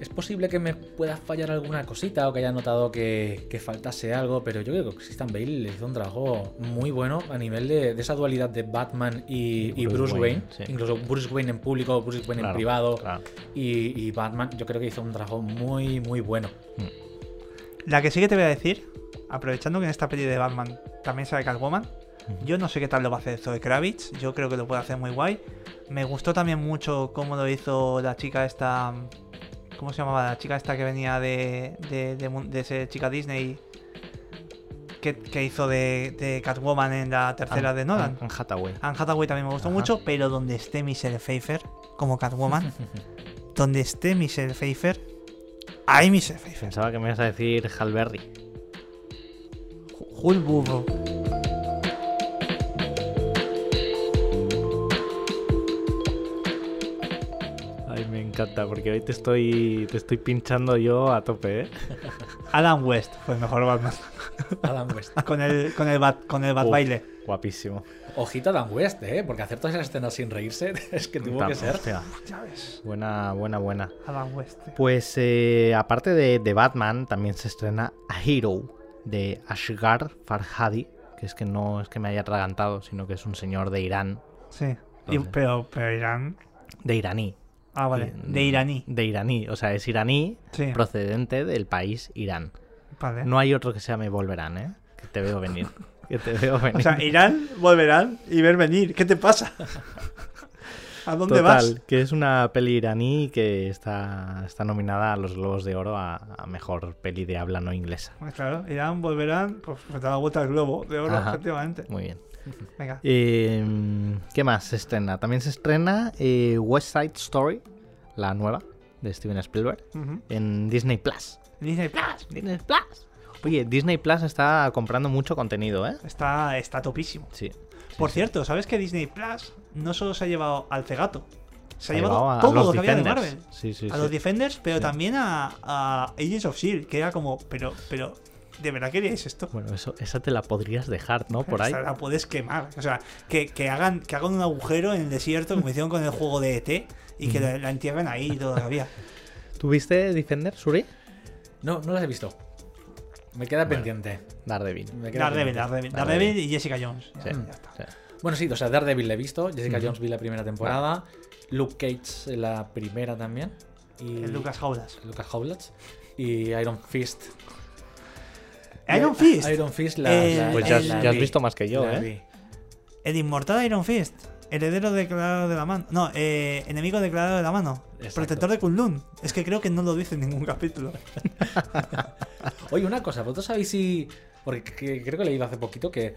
S3: es posible que me pueda fallar alguna cosita o que haya notado que, que faltase algo, pero yo creo que Christian Bale hizo un trabajo muy bueno a nivel de, de esa dualidad de Batman y, y
S1: Bruce
S3: Bruce,
S1: Wayne,
S3: Wayne.
S1: sí.
S3: Incluso Bruce Wayne en público, Bruce Wayne
S1: Claro,
S3: en privado.
S1: claro.
S3: Y, y Batman, yo creo que hizo un trabajo muy, muy bueno.
S2: La que sí que te voy a decir, aprovechando que en esta peli de Batman también sale Catwoman, yo no sé qué tal lo va a hacer Zoe Kravitz. Yo creo que lo puede hacer muy guay. Me gustó también mucho cómo lo hizo la chica esta. ¿Cómo se llamaba? La chica esta que venía de, de, de, ser chica Disney. que, que hizo de, de Catwoman en la tercera de Nolan.
S1: Anne Hathaway.
S2: Anne Hathaway también me gustó
S1: Ajá.
S2: mucho, pero donde esté Michelle Pfeiffer como Catwoman, [laughs] donde esté Michelle Pfeiffer, hay Michelle Pfeiffer.
S1: Pensaba que me ibas a decir Halberry.
S2: Hulk
S1: encanta, porque hoy te estoy, te estoy pinchando yo a tope, ¿eh? [laughs]
S2: Adam West fue el mejor Batman.
S3: Adam West. [laughs]
S2: Con el, con el bat, con el bat
S1: Uf,
S2: baile.
S1: Guapísimo.
S3: Ojito a Dan West, ¿eh? Porque hacer todas esas escenas sin reírse [laughs] es que tuvo que ser.
S1: Hostia,
S2: Ya ves.
S1: buena, buena, buena.
S2: Adam West.
S1: Pues eh, aparte de, de Batman, también se estrena A Hero de Ashgar Farhadi, que es que no es que me haya atragantado, sino que es un señor de Irán,
S2: Sí. Pero, pero Irán.
S1: de iraní.
S2: Ah, vale.
S1: Y-
S2: De iraní.
S1: De iraní, o sea, es iraní
S2: Sí.
S1: procedente del país Irán.
S2: Vale.
S1: No hay otro que se llame Volverán, ¿eh? Que te veo venir. [laughs] Que te veo venir.
S2: O sea, Irán volverán y ver venir. ¿Qué te pasa? [laughs] ¿A dónde
S1: Total,
S2: vas?
S1: que es una peli iraní que está, está nominada a los Globos de Oro a, a mejor peli de habla no inglesa.
S2: Pues claro, Irán volverán, pues me da la vuelta al globo de oro,
S1: Ajá.
S2: efectivamente.
S1: Muy bien.
S2: Venga.
S1: Eh, ¿Qué más se estrena? También se estrena eh, West Side Story, la nueva de Steven Spielberg, en Disney Plus.
S2: Disney Plus.
S1: Disney Plus. Oye, Disney Plus está comprando mucho contenido, ¿eh?
S2: Está, está topísimo.
S1: Sí.
S2: Por
S1: sí.
S2: cierto, ¿sabes que Disney Plus no solo se ha llevado al cegato? Se ha
S1: Ha
S2: llevado,
S1: a
S2: todo
S1: los
S2: lo que había de. Marvel.
S1: Sí, sí,
S2: a los Defenders, pero también a, a Agents of Shield, que era como, pero, pero, ¿de verdad queríais esto?
S1: Bueno, eso, esa te la podrías dejar, ¿no? Por ahí.
S2: Esta la puedes quemar. O sea, que, que hagan, que hagan un agujero en el desierto, como hicieron con el juego de ET, y que la, la entierren ahí todavía.
S1: ¿Tuviste Defender, Suri?
S3: No, no las he visto. Me queda
S1: Bueno.
S3: pendiente.
S1: Daredevil.
S3: Me queda
S2: Daredevil. Daredevil,
S1: Daredevil.
S2: Daredevil y Jessica Jones. Ya,
S1: Sí,
S2: ya está.
S1: sí.
S3: Bueno, sí, o sea, Daredevil la he visto. Jessica. Jones vi la primera temporada. Luke Cage la primera también. Y
S2: El Lucas Jaulas.
S3: Lucas Howlett. Y Iron Fist.
S2: Iron Fist.
S3: Iron Fist la,
S2: Eh,
S3: la-
S1: Pues ya, has-
S3: la
S1: ya has
S3: vi.
S1: visto más que yo,
S3: La
S1: ¿eh?
S3: vi.
S2: El inmortal Iron Fist. Heredero declarado de la mano. No, eh, enemigo declarado de la mano.
S3: Exacto.
S2: Protector de Kunlun. Es que creo que no lo dice en ningún capítulo. [laughs]
S3: Oye, una cosa, ¿vosotros sabéis si.? Porque que- creo que he leído hace poquito que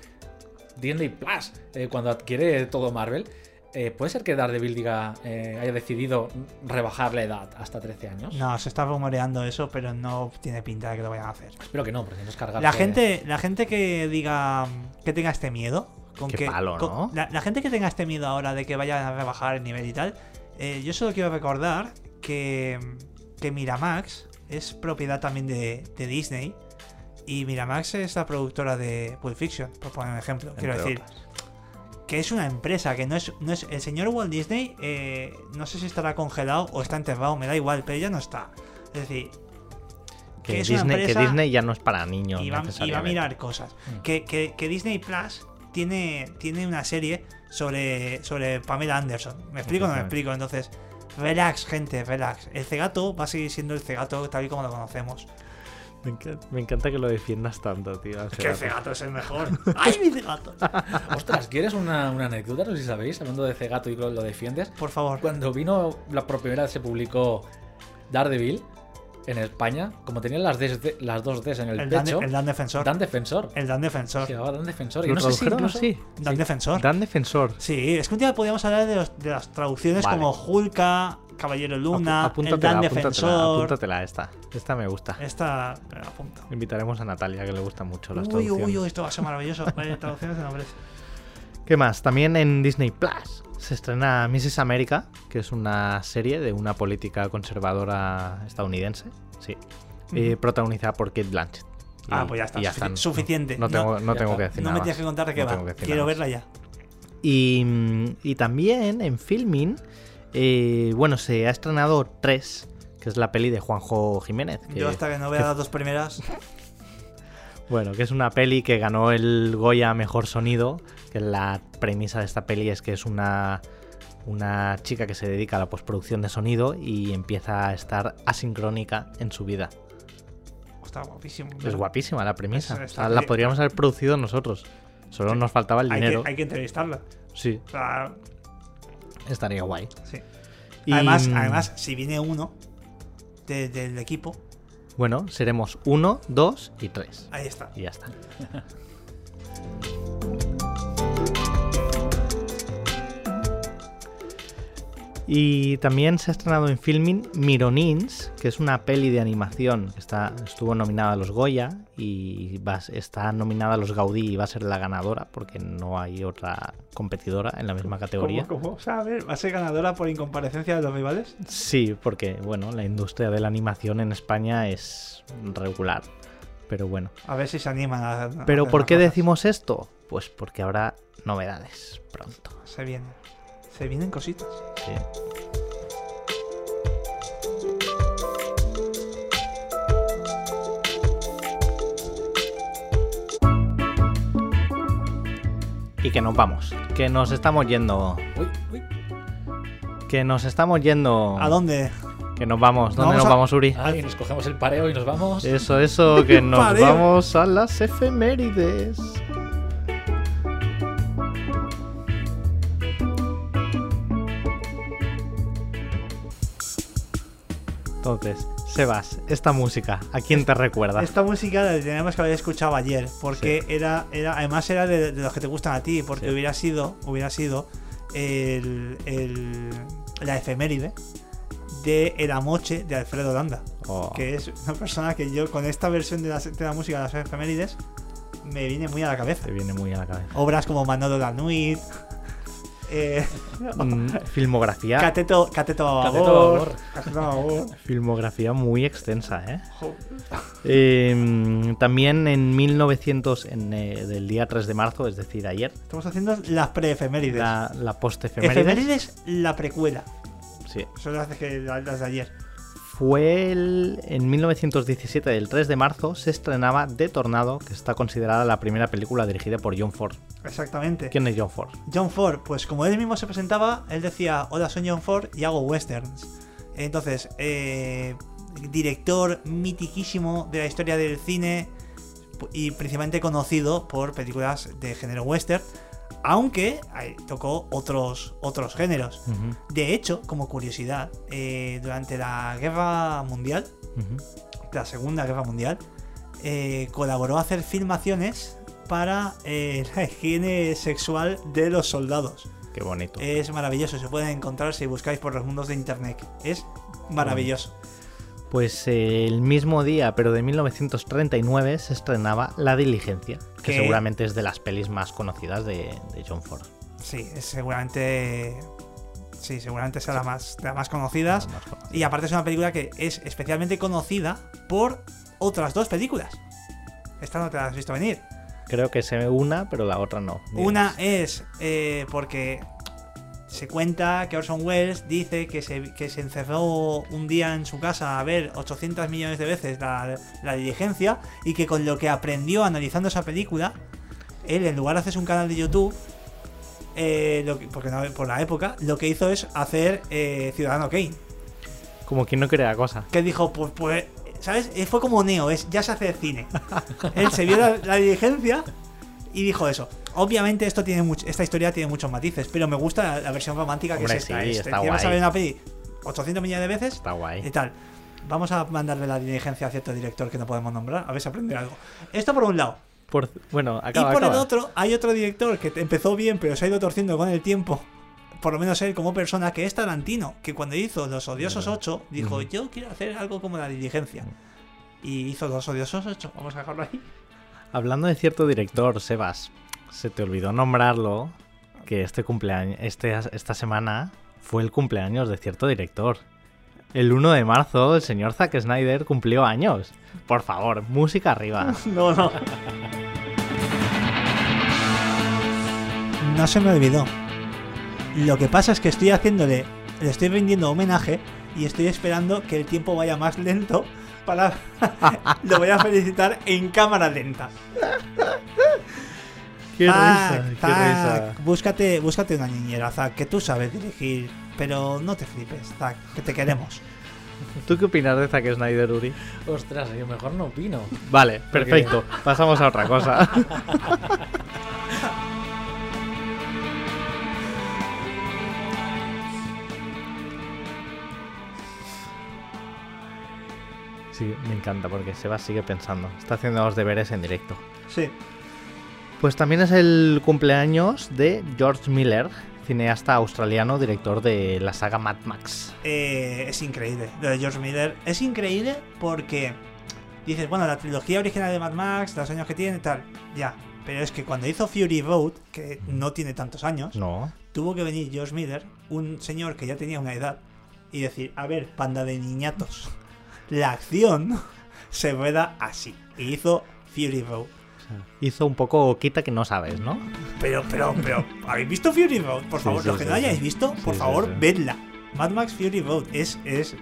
S3: Disney Plus, eh, cuando adquiere todo Marvel, eh, ¿puede ser que Daredevil diga, eh, haya decidido rebajar la edad hasta 13 años?
S2: No, se está rumoreando eso, pero no tiene pinta de que lo vayan a hacer.
S3: Espero que no, porque si no es cargar.
S2: La gente, la gente que diga que tenga este miedo, con
S1: Qué
S2: que
S1: palo,
S2: con-
S1: ¿no?
S2: la, la gente que tenga este miedo ahora de que vayan a rebajar el nivel y tal, eh, yo solo quiero recordar que, que Miramax es propiedad también de, de Disney y Miramax es la productora de Pulp Fiction, por poner un ejemplo. Quiero
S1: Entre
S2: decir que es una empresa que no es, no es el señor Walt Disney, eh, no sé si estará congelado o está enterrado, me da igual, pero ya no está. Es decir,
S1: Que,
S2: es una
S1: Disney, que
S2: empresa-
S1: Disney ya no es para niños.
S2: y va, y va a mirar cosas.
S3: Mm.
S2: Que, que- que Disney Plus tiene, tiene una serie sobre, sobre Pamela Anderson. ¿Me explico o no me explico? Entonces, relax, gente, relax. El cegato va a seguir siendo el cegato tal y como lo conocemos.
S1: Me encanta, me encanta que lo defiendas tanto, tío.
S2: Es que el
S1: Cegato.
S2: es el mejor. [laughs] ¡Ay, mi cegato!
S3: Ostras, ¿quieres una, una anécdota? No sé si sabéis, hablando de Cegato y lo, lo defiendes.
S2: Por favor.
S3: Cuando vino la por primera vez se publicó Daredevil en España, como tenían las, de- las dos Ds en el,
S2: El Dan,
S3: pecho,
S2: el Dan Defensor.
S3: Dan Defensor.
S2: El Dan Defensor.
S3: Se llamaba Dan Defensor. Y
S1: ¿Lo
S3: no sé si incluso-
S1: así?
S2: Dan Defensor.
S1: Dan Defensor.
S2: Sí, es que un día podríamos hablar de, los- de las traducciones
S1: Vale.
S2: como Hulka, Caballero Luna,
S1: Apu-
S2: el Dan Defensor.
S1: apúntatela esta. Esta me gusta.
S2: Esta, me la apunto.
S1: Invitaremos a Natalia, que le gustan mucho las
S2: Uy,
S1: traducciones.
S2: uy, uy, esto va a ser maravilloso. Vale, [laughs] traducciones de nombres.
S1: ¿Qué más? También en Disney Plus se estrena Mrs. America, que es una serie de una política conservadora estadounidense. Sí. Eh, protagonizada por Kate Blanchett.
S2: Ah, pues ya está.
S1: y
S2: sufici-
S1: están.
S2: Suficiente.
S1: No, tengo, no
S3: ya
S1: tengo que decir
S2: no
S1: nada
S2: me tienes que contar de qué
S1: No
S2: va. Quiero verla ya.
S1: Y, y también en filming, eh, bueno, se ha estrenado 3, que es la peli de Juanjo Jiménez. que-
S2: Yo hasta que no vea
S1: que-
S2: las dos primeras. [laughs]
S1: Bueno, que es una peli que ganó el Goya Mejor Sonido, que la premisa de esta peli es que es una, una chica que se dedica a la postproducción de sonido y empieza a estar asincrónica en su vida.
S2: Está guapísimo.
S1: Es guapísima la premisa. O sea, la podríamos haber producido nosotros. Solo
S2: Sí.
S1: nos faltaba el
S2: Hay
S1: dinero.
S2: que, hay que entrevistarla.
S1: Sí,
S2: O sea,
S1: estaría guay.
S2: sí.
S1: Y,
S2: Además,
S1: mm,
S2: además, si viene uno de- del equipo,
S1: Bueno, seremos 1, 2 y 3.
S2: Ahí está.
S1: Y ya está. [laughs] Y también se ha estrenado en filming Mironins, que es una peli de animación que está, estuvo nominada a los Goya y va, está nominada a los Gaudí y va a ser la ganadora porque no hay otra competidora en la misma categoría.
S2: ¿Cómo, cómo? O sea, a ver, ¿va a ser ganadora por incomparecencia de los rivales?
S1: Sí, porque bueno, la industria de la animación en España es regular. Pero bueno.
S2: A ver si se animan a. a
S1: ¿Pero por qué
S2: cosas.
S1: decimos esto? Pues porque habrá novedades pronto.
S2: Se vienen. Se vienen cositas.
S1: Sí. Y que nos vamos, que nos estamos yendo,
S3: Uy, uy.
S1: que nos estamos yendo.
S2: ¿A dónde?
S1: Que nos vamos, ¿dónde
S2: Vamos
S1: nos
S2: a-
S1: vamos, Uri?
S3: Ay, nos cogemos el pareo y nos vamos.
S1: Eso, eso, que nos
S2: Pareo.
S1: vamos a las efemérides. Sebas, esta música, ¿a quién te recuerda?
S2: Esta música la teníamos que haber escuchado ayer, porque era, era, además era de, de los que te gustan a ti, porque
S1: Sí.
S2: hubiera sido, hubiera sido el, el- la efeméride de El Amoche de Alfredo Landa,
S1: Oh,
S2: que es una persona que yo con esta versión de la, de la música de las efemérides me viene muy a la cabeza.
S1: te viene muy a la cabeza.
S2: Obras como Manolo Lanuit, eh, [laughs]
S1: Mm, filmografía,
S2: Cateto, Cateto Babor. Cateto
S1: filmografía muy extensa, ¿eh? Eh, también en 1900, en, eh, del día 3 de marzo, es decir, ayer,
S2: Estamos haciendo las pre-efemérides.
S1: la, la post-efemérides.
S2: Efemérides, la precuela.
S1: Sí.
S2: Son las de, las de ayer.
S1: Fue el, en 1917, del 3 de marzo, se estrenaba The Tornado, que está considerada la primera película dirigida por John Ford.
S2: Exactamente.
S1: ¿Quién es John Ford?
S2: John Ford, pues como él mismo se presentaba, él decía, hola, soy John Ford y hago westerns. Entonces, eh, director mitiquísimo de la historia del cine y principalmente conocido por películas de género western, aunque tocó otros, otros géneros. De hecho, como curiosidad, eh, durante la Guerra Mundial, la Segunda Guerra Mundial, eh, colaboró a hacer filmaciones para eh, [laughs] la higiene sexual de los soldados.
S1: Qué bonito.
S2: Es maravilloso, se pueden encontrar si buscáis por los mundos de internet. Es maravilloso.
S1: Pues el mismo día, pero de 1939, se estrenaba La Diligencia, que seguramente es de las pelis más conocidas de, de John Ford.
S2: Sí, es seguramente. Sí, seguramente sea la más, de las más conocidas.
S1: Más conocidas.
S2: Y aparte es una película que es especialmente conocida por otras dos películas. Esta no te la has visto venir.
S1: Creo que sé una, pero la otra no.
S2: Una es eh, porque se cuenta que Orson Welles dice que se, que se encerró un día en su casa a ver 800 millones de veces la, la diligencia y que con lo que aprendió analizando esa película, él en lugar de hacerse un canal de YouTube, eh, lo que- porque no- por la época, lo que hizo es hacer eh, Ciudadano Kane.
S1: Como quien no quiere la cosa.
S2: Que dijo, pues, pues, ¿sabes? Fue como Neo, es, ya se hace cine. Él se vio la, la diligencia y dijo eso. Obviamente esto tiene much- esta historia tiene muchos matices, pero me gusta la, la versión romántica que es esta.
S1: sí,
S2: es,
S1: está
S2: llevas a
S1: guay.
S2: ver una peli 800 millones de veces
S1: Está
S2: y
S1: guay.
S2: tal. Vamos a mandarle la diligencia a cierto director que no podemos nombrar, a ver si aprende algo. Esto por un lado.
S1: Por- bueno, acaba,
S2: y por el otro, hay otro director que empezó bien, pero se ha ido torciendo con el tiempo. Por lo menos él como persona, que es Tarantino, que cuando hizo Los Odiosos
S1: Verdad.
S2: 8, dijo,
S1: Ujú.
S2: yo quiero hacer algo como la diligencia. Y hizo Los Odiosos 8. Vamos a dejarlo ahí.
S1: Hablando de cierto director, Sebas, se te olvidó nombrarlo que este cumpleaños, este, esta semana fue el cumpleaños de cierto director. El 1 de marzo, el señor Zack Snyder cumplió años. Por favor, música arriba. [laughs]
S2: No, no. No se me olvidó. Lo que pasa es que estoy haciéndole, le estoy rindiendo homenaje y estoy esperando que el tiempo vaya más lento para... [laughs] Lo voy a felicitar en cámara lenta. [laughs]
S1: Qué
S2: Zack,
S1: risa, qué risa.
S2: Búscate, búscate una niñera, Zack, que tú sabes dirigir, pero no te flipes, Zack, que te queremos. [laughs]
S1: ¿Tú qué opinas de Zack Snyder, Uri?
S3: Ostras, yo mejor no opino.
S1: Vale, perfecto. Pasamos a otra cosa. Sí, me encanta porque Seba sigue pensando. Está haciendo los deberes en directo.
S2: Sí.
S1: Pues también es el cumpleaños de George Miller, cineasta australiano, director de la saga Mad Max.
S2: Eh, es increíble. Lo de George Miller es increíble porque dices, bueno, la trilogía original de Mad Max, los años que tiene, tal, ya. Pero es que cuando hizo Fury Road, que no tiene tantos años,
S1: No.
S2: tuvo que venir George Miller, un señor que ya tenía una edad, y decir, a ver, panda de niñatos, la acción se rueda así. Y hizo Fury Road.
S1: Hizo un poco quita que no sabes, ¿no?
S2: Pero, pero, pero, ¿habéis visto Fury Road? Por favor,
S1: sí,
S2: los que
S1: sí,
S2: no hayáis visto, por favor, vedla. Mad Max Fury Road es, es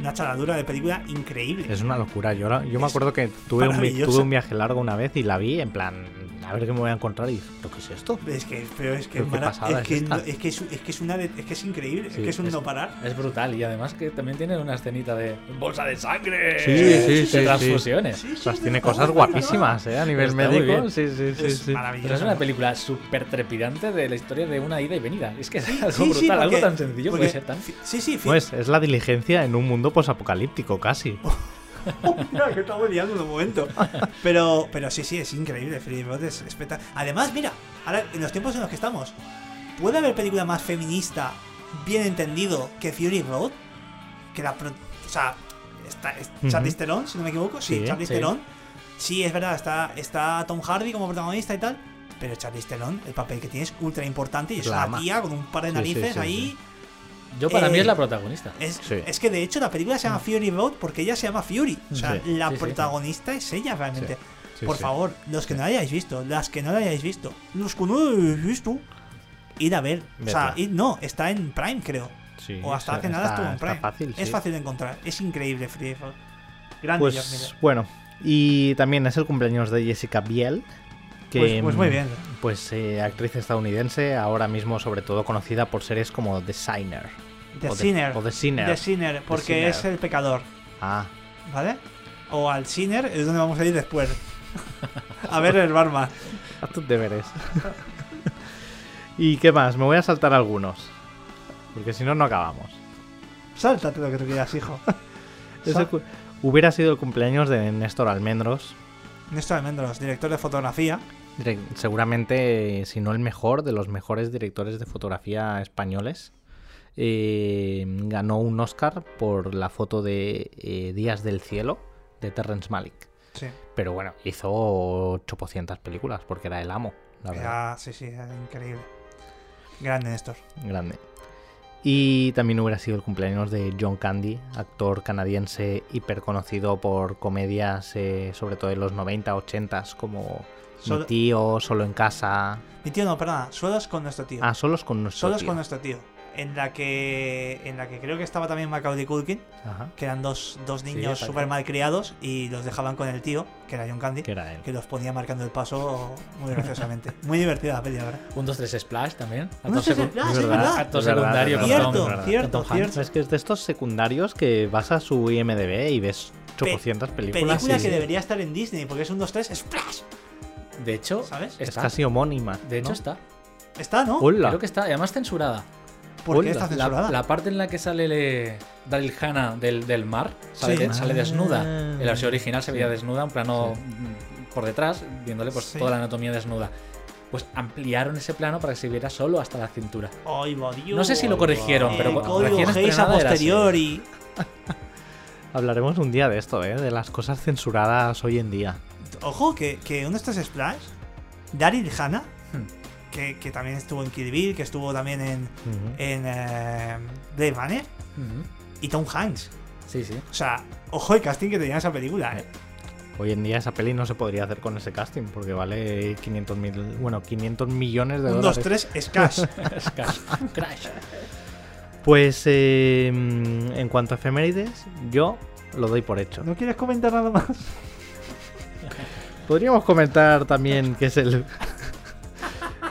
S2: una chaladura de película increíble.
S1: Es una locura. Yo, yo me acuerdo que tuve un, tuve un viaje largo una vez y la vi en plan, a ver qué me voy a encontrar y ¿pero qué es esto?
S2: Es que, pero es que,
S1: Pero
S2: es, que
S1: es esta.
S2: no- es que es, que una de- es que es increíble,
S1: Sí,
S2: es que es un
S3: es-
S2: no parar.
S3: Es brutal y además que también tiene una escenita de bolsa de sangre.
S1: Sí, sí,
S3: de
S1: sí, sí.
S3: transfusiones.
S2: Sí, sí,
S1: Ostras,
S2: sí,
S1: tiene cosas guapísimas, ¿eh? A nivel
S3: Está muy
S1: médico.
S3: bien.
S1: Sí, sí, sí.
S2: Es maravilloso.
S3: Pero es una película súper trepidante de la historia de una ida y venida. Es que es algo
S2: Sí, sí,
S3: brutal, algo tan sencillo
S2: porque-
S3: puede ser tan.
S2: Sí, sí,
S1: Pues es la diligencia en un mundo posapocalíptico, casi. [laughs] [laughs]
S2: Mira, que estamos liando en un momento. Pero, pero sí, sí, es increíble. Fury Road es espectacular. Además, mira, ahora en los tiempos en los que estamos, ¿puede haber película más feminista, bien entendido, que Fury Road? Que la. pro- o sea, está, es
S1: Ujú.
S2: Charlize Theron, si no me equivoco. Sí,
S1: Sí,
S2: Charlize
S3: sí.
S2: Theron. Sí, es verdad, está, está Tom Hardy como protagonista y tal. Pero Charlize Theron, el papel que tiene es ultra importante y es
S1: La
S2: una tía con un par de narices
S1: sí,
S2: ahí.
S3: Yo para
S2: Eh,
S3: mí es la protagonista.
S2: Es,
S1: Sí.
S2: es que de hecho la película se llama Fury Road porque ella se llama Fury. O sea,
S1: Sí.
S2: la
S3: Sí, sí.
S2: protagonista es ella realmente.
S1: Sí,
S2: Por
S1: sí.
S2: favor, los que no la hayáis visto, las que no la hayáis visto, los que no la hayáis visto, ir a ver. O sea, ir- no, está en Prime, creo.
S1: Sí,
S2: o hasta hace nada
S1: está-
S2: estuvo en Prime.
S1: fácil,
S2: es
S1: sí.
S2: fácil de encontrar. Es increíble Fury Road. Grande
S1: Pues bueno, y también es el cumpleaños de Jessica Biel. Que,
S2: Pues- pues muy bien.
S1: Pues eh, actriz estadounidense, ahora mismo sobre todo conocida por series como The Signer.
S2: The
S1: o
S2: Sinner.
S1: o The Sinner.
S2: The Sinner, porque
S1: Sinner.
S2: es el pecador.
S1: Ah,
S2: ¿Vale? O al Sinner es donde vamos a ir después. [laughs] a ver el barman.
S1: haz tus deberes. [laughs] ¿Y qué más? Me voy a saltar algunos. Porque si no, no acabamos.
S2: Sáltate lo que tú quieras, hijo.
S1: Es
S2: Sal-
S1: el cu- Hubiera sido el cumpleaños de Néstor Almendros.
S2: Néstor Almendros, director de fotografía.
S1: Seguramente, si no el mejor, de los mejores directores de fotografía españoles. Eh, ganó un Oscar por la foto de eh, Días del Cielo de Terrence Malick.
S2: Sí.
S1: Pero bueno, hizo 800 películas porque era el amo, la verdad.
S2: Era- sí, sí, era increíble. Grande Néstor.
S1: Grande. Y también hubiera sido el cumpleaños de John Candy, actor canadiense hiper conocido por comedias, eh, sobre todo en los 90, 80 como Mi tío, Solo en casa.
S2: Mi tío no, perdona, solos con nuestro tío.
S1: Ah, solos con nuestro
S2: solos
S1: tío.
S2: con nuestro tío. En la que en la que creo que estaba también Macaulay Culkin,
S1: Ajá,
S2: que eran dos, dos
S3: Sí,
S2: niños súper mal criados y los dejaban con el tío, que era John Candy,
S1: que era él.
S2: que los ponía marcando el paso muy graciosamente. [laughs] muy divertida la peli, la verdad.
S3: Un 2, 3 Splash también.
S2: Un
S3: Actor,
S2: 2, 3
S3: secu-
S2: Splash,
S1: es verdad.
S2: verdad,
S3: secundario
S1: es
S3: con. Tom-
S2: Cierto, cierto,
S3: con
S2: cierto.
S1: Es que es de estos secundarios que vas a su IMDB y ves 800 películas.
S2: Película
S1: y
S2: que debería estar en Disney, porque es un 2, 3 Splash.
S3: De hecho,
S2: ¿Sabes?
S1: Es casi homónima.
S3: De hecho,
S1: ¿no?
S3: está.
S2: Está, ¿no?
S1: Hola.
S3: Creo que está. Además, censurada.
S2: ¿Por qué está
S3: La,
S2: censurada?
S3: la parte en la que sale le- Daryl Hannah del, del mar sale,
S2: Sí.
S3: de- sale desnuda.
S1: Ah.
S3: En la versión original se veía desnuda, un plano por detrás, viéndole pues,
S2: Sí.
S3: toda la anatomía desnuda. Pues ampliaron ese plano para que se viera solo hasta la cintura.
S2: Ay.
S3: No sé si lo corrigieron,
S2: Eh,
S3: pero
S2: código
S3: recién
S2: Hayes a posteriori. [laughs]
S1: Hablaremos un día de esto, ¿eh? De las cosas censuradas hoy en día.
S2: Ojo, que, que uno de estos Splash, Daryl Hannah. Que, que también estuvo en Kill Bill, que estuvo también en,
S1: Ujú.
S2: en eh, Blade Runner,
S3: Ujú.
S2: y Tom Hanks.
S3: Sí, sí.
S2: O sea, ojo el casting que tenía esa película, ¿eh?
S1: Hoy en día esa peli no se podría hacer con ese casting porque vale 500 mil, bueno, 500 millones de
S2: Un, dos,
S1: dólares.
S2: tres, Scash. [laughs]
S3: Crash. Crash.
S1: Pues eh, en cuanto a efemérides, yo lo doy por hecho.
S2: ¿No quieres comentar nada más?
S1: Podríamos comentar también que es el.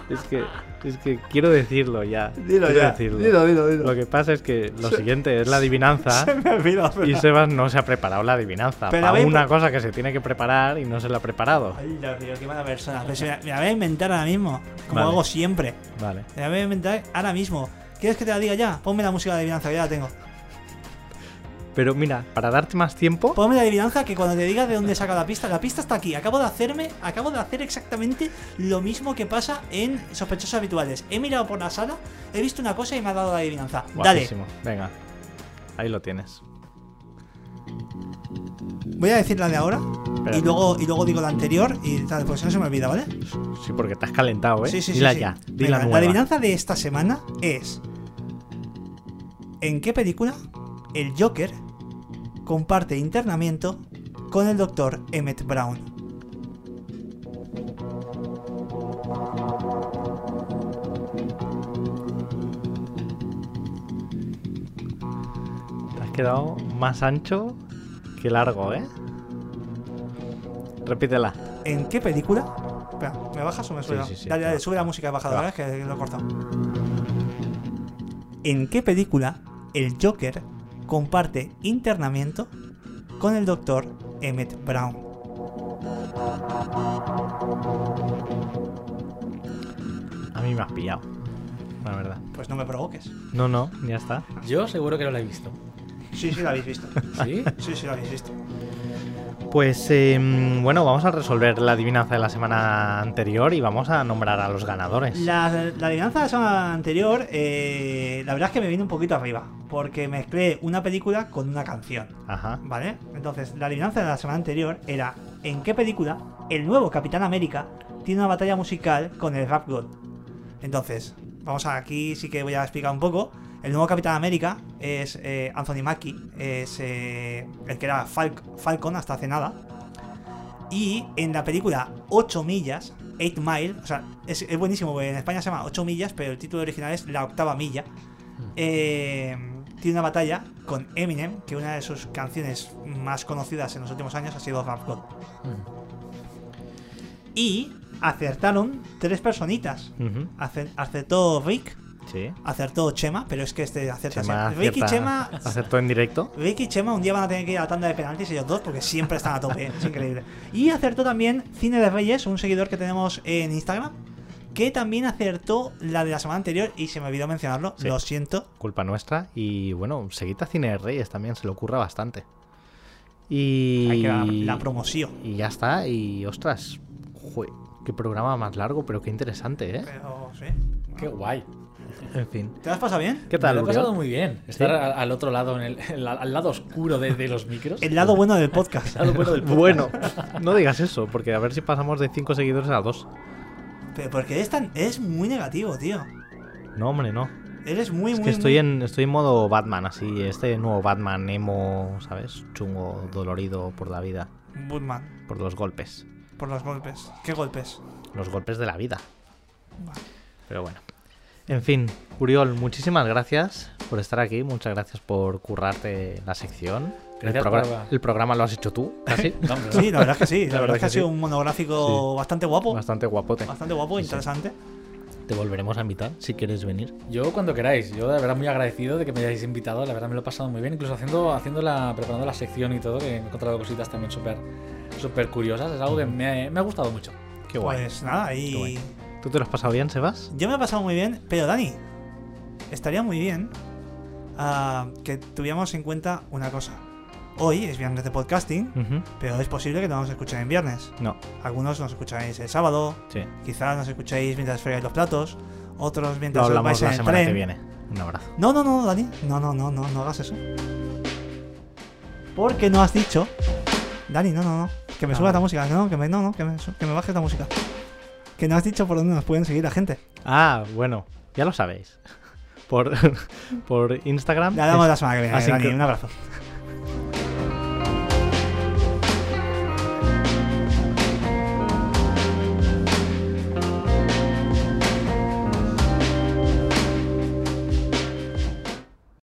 S1: Es que es que quiero decirlo ya.
S2: Dilo
S1: quiero
S2: ya.
S1: decirlo.
S2: Dilo, dilo, dilo.
S1: Lo que pasa es que lo siguiente es la adivinanza.
S2: Se me olvidó.
S1: Y
S2: pero-
S1: Sebas no se ha preparado la adivinanza.
S2: Pero
S1: para una cosa que se tiene que preparar y no se la ha preparado.
S2: Ay, Dios mío, qué mala persona. Se me, me la voy a inventar ahora mismo, como
S1: Vale.
S2: hago siempre.
S1: Vale.
S2: Me la voy a inventar ahora mismo. ¿Quieres que te la diga ya? Ponme la música de adivinanza, que ya la tengo.
S1: Pero mira, para darte más tiempo,
S2: Ponme la adivinanza que cuando te diga de dónde saca la pista, la pista está aquí. Acabo de hacerme, acabo de hacer exactamente lo mismo que pasa en sospechosos habituales. He mirado por la sala, he visto una cosa y me ha dado la adivinanza. Dale.
S1: Venga, ahí lo tienes.
S2: voy a decir la de ahora y luego, y luego digo la anterior y tal, pues no se me olvida, ¿vale?
S1: Sí, porque te has calentado, ¿eh?
S2: Sí, sí, sí.
S1: Dila
S2: sí.
S1: ya,
S2: Venga,
S1: dila
S2: la
S1: nueva.
S2: adivinanza de esta semana es: ¿En qué película el Joker comparte internamiento con el doctor Emmett Brown?
S1: Te has quedado más ancho que largo, ¿eh? Repítela.
S2: ¿En qué película? Espera, ¿me bajas o me sube?
S1: Sí, sí, sí.
S2: dale, dale, sube la música de bajada. ¿verdad? Que lo he cortado. ¿En qué película el Joker comparte internamiento con el doctor Emmett Brown?
S1: A mí me has pillado. La verdad.
S2: Pues no me provoques.
S1: No, no, ya está.
S3: Yo seguro que no la he visto.
S2: Sí, sí, la habéis visto.
S3: ¿Sí?
S2: Sí, sí, la habéis visto.
S1: Pues em, bueno, vamos a resolver la adivinanza de la semana anterior y vamos a nombrar a los ganadores.
S2: La, la adivinanza de la semana anterior, eh, la verdad es que me vino un poquito arriba, porque mezclé una película con una canción,
S1: Ajá.
S2: ¿vale? Entonces, la adivinanza de la semana anterior era ¿en qué película el nuevo Capitán América tiene una batalla musical con el Rap God? Entonces, vamos a, aquí sí que voy a explicar un poco. El nuevo Capitán América es eh, Anthony Mackie, es eh, el que era Falc- Falcon hasta hace nada. Y en la película 8 millas, 8 Mile, o sea, es, es buenísimo, en España se llama 8 millas, pero el título original es La octava milla. Eh, tiene una batalla con Eminem, que una de sus canciones más conocidas en los últimos años ha sido Rap God. Y acertaron tres personitas. Acer- Acertó Rick,
S1: Sí.
S2: acertó Chema, pero es que este acierta
S1: Chema
S2: siempre. Rick y
S1: acierta-
S2: Chema
S1: acertó en directo.
S2: Rick y Chema un día van a tener que ir a la tanda de penaltis ellos dos porque siempre están a tope, es increíble. Y acertó también Cine de Reyes, un seguidor que tenemos en Instagram, que también acertó la de la semana anterior y se me olvidó mencionarlo,
S1: Sí.
S2: lo siento.
S1: Culpa nuestra. Y bueno, seguid a Cine de Reyes también, se le ocurra bastante. Y.
S2: Hay que dar la promoción.
S1: Y ya está. Y ostras, jue, qué programa más largo, pero qué interesante, ¿eh?
S2: Pero sí.
S3: Qué guay.
S1: En fin.
S2: ¿Te lo has pasado bien?
S1: ¿Qué
S3: Me
S1: tal,
S3: lo he pasado muy bien. Estar al, al otro lado, en el, en la- al lado oscuro de, de los micros.
S2: El lado bueno del podcast.
S3: lado bueno del podcast.
S1: Bueno, no digas eso, porque a ver si pasamos de 5 seguidores a 2.
S2: Pero porque eres tan. Eres muy negativo, tío.
S1: No, hombre, no.
S2: Eres muy,
S1: Es
S2: muy.
S1: que estoy
S2: muy-
S1: en, estoy en modo Batman, así. Este nuevo Batman, emo, ¿sabes? Chungo, dolorido por la vida,
S2: Woodman,
S1: por los golpes.
S2: por los golpes. ¿Qué golpes?
S1: Los golpes de la vida. Pero bueno. En fin, Uriol, muchísimas gracias por estar aquí. Muchas gracias por currarte la sección. El, programa lo has hecho tú, casi. [laughs]
S3: No.
S2: Sí, la verdad es que sí. [laughs] La,
S1: La
S2: verdad,
S1: verdad
S2: es que ha sido
S1: sí.
S2: un monográfico bastante guapo.
S1: Bastante guapote.
S2: Bastante guapo,
S1: Sí,
S2: interesante.
S1: Te volveremos a invitar si quieres venir.
S3: Yo cuando queráis, yo de verdad muy agradecido de que me hayáis invitado, la verdad me lo he pasado muy bien, incluso haciendo, haciendo la, preparando la sección y todo, que he encontrado cositas también súper súper curiosas, es algo que me, ha- me ha gustado mucho.
S1: Qué guay.
S2: Pues nada, y.
S1: ¿Tú te lo has pasado bien, Sebas?
S2: Yo me he pasado muy bien, pero Dani, estaría muy bien ah, que tuviéramos en cuenta una cosa. Hoy es viernes de podcasting, pero es posible que no nos escuchen en viernes.
S1: No,
S2: Algunos nos escucháis el sábado,
S1: sí.
S2: quizás nos escuchéis mientras fregáis los platos, otros mientras os
S1: hablamos
S2: vais en
S1: la
S2: el
S1: semana
S2: tren.
S1: que viene. Un abrazo.
S2: No, no, no, Dani. No, no, no, no, no hagas eso. Porque no has dicho. Dani, no, no, no. Que me
S1: Ah.
S2: subas la música. No, que me, no, no, que me, que me bajes la música. Que no has dicho por dónde nos pueden seguir la gente.
S1: Ah, bueno, ya lo sabéis. [laughs] Por, [laughs] por Instagram.
S2: Le damos la semana que viene, Dani. Un abrazo.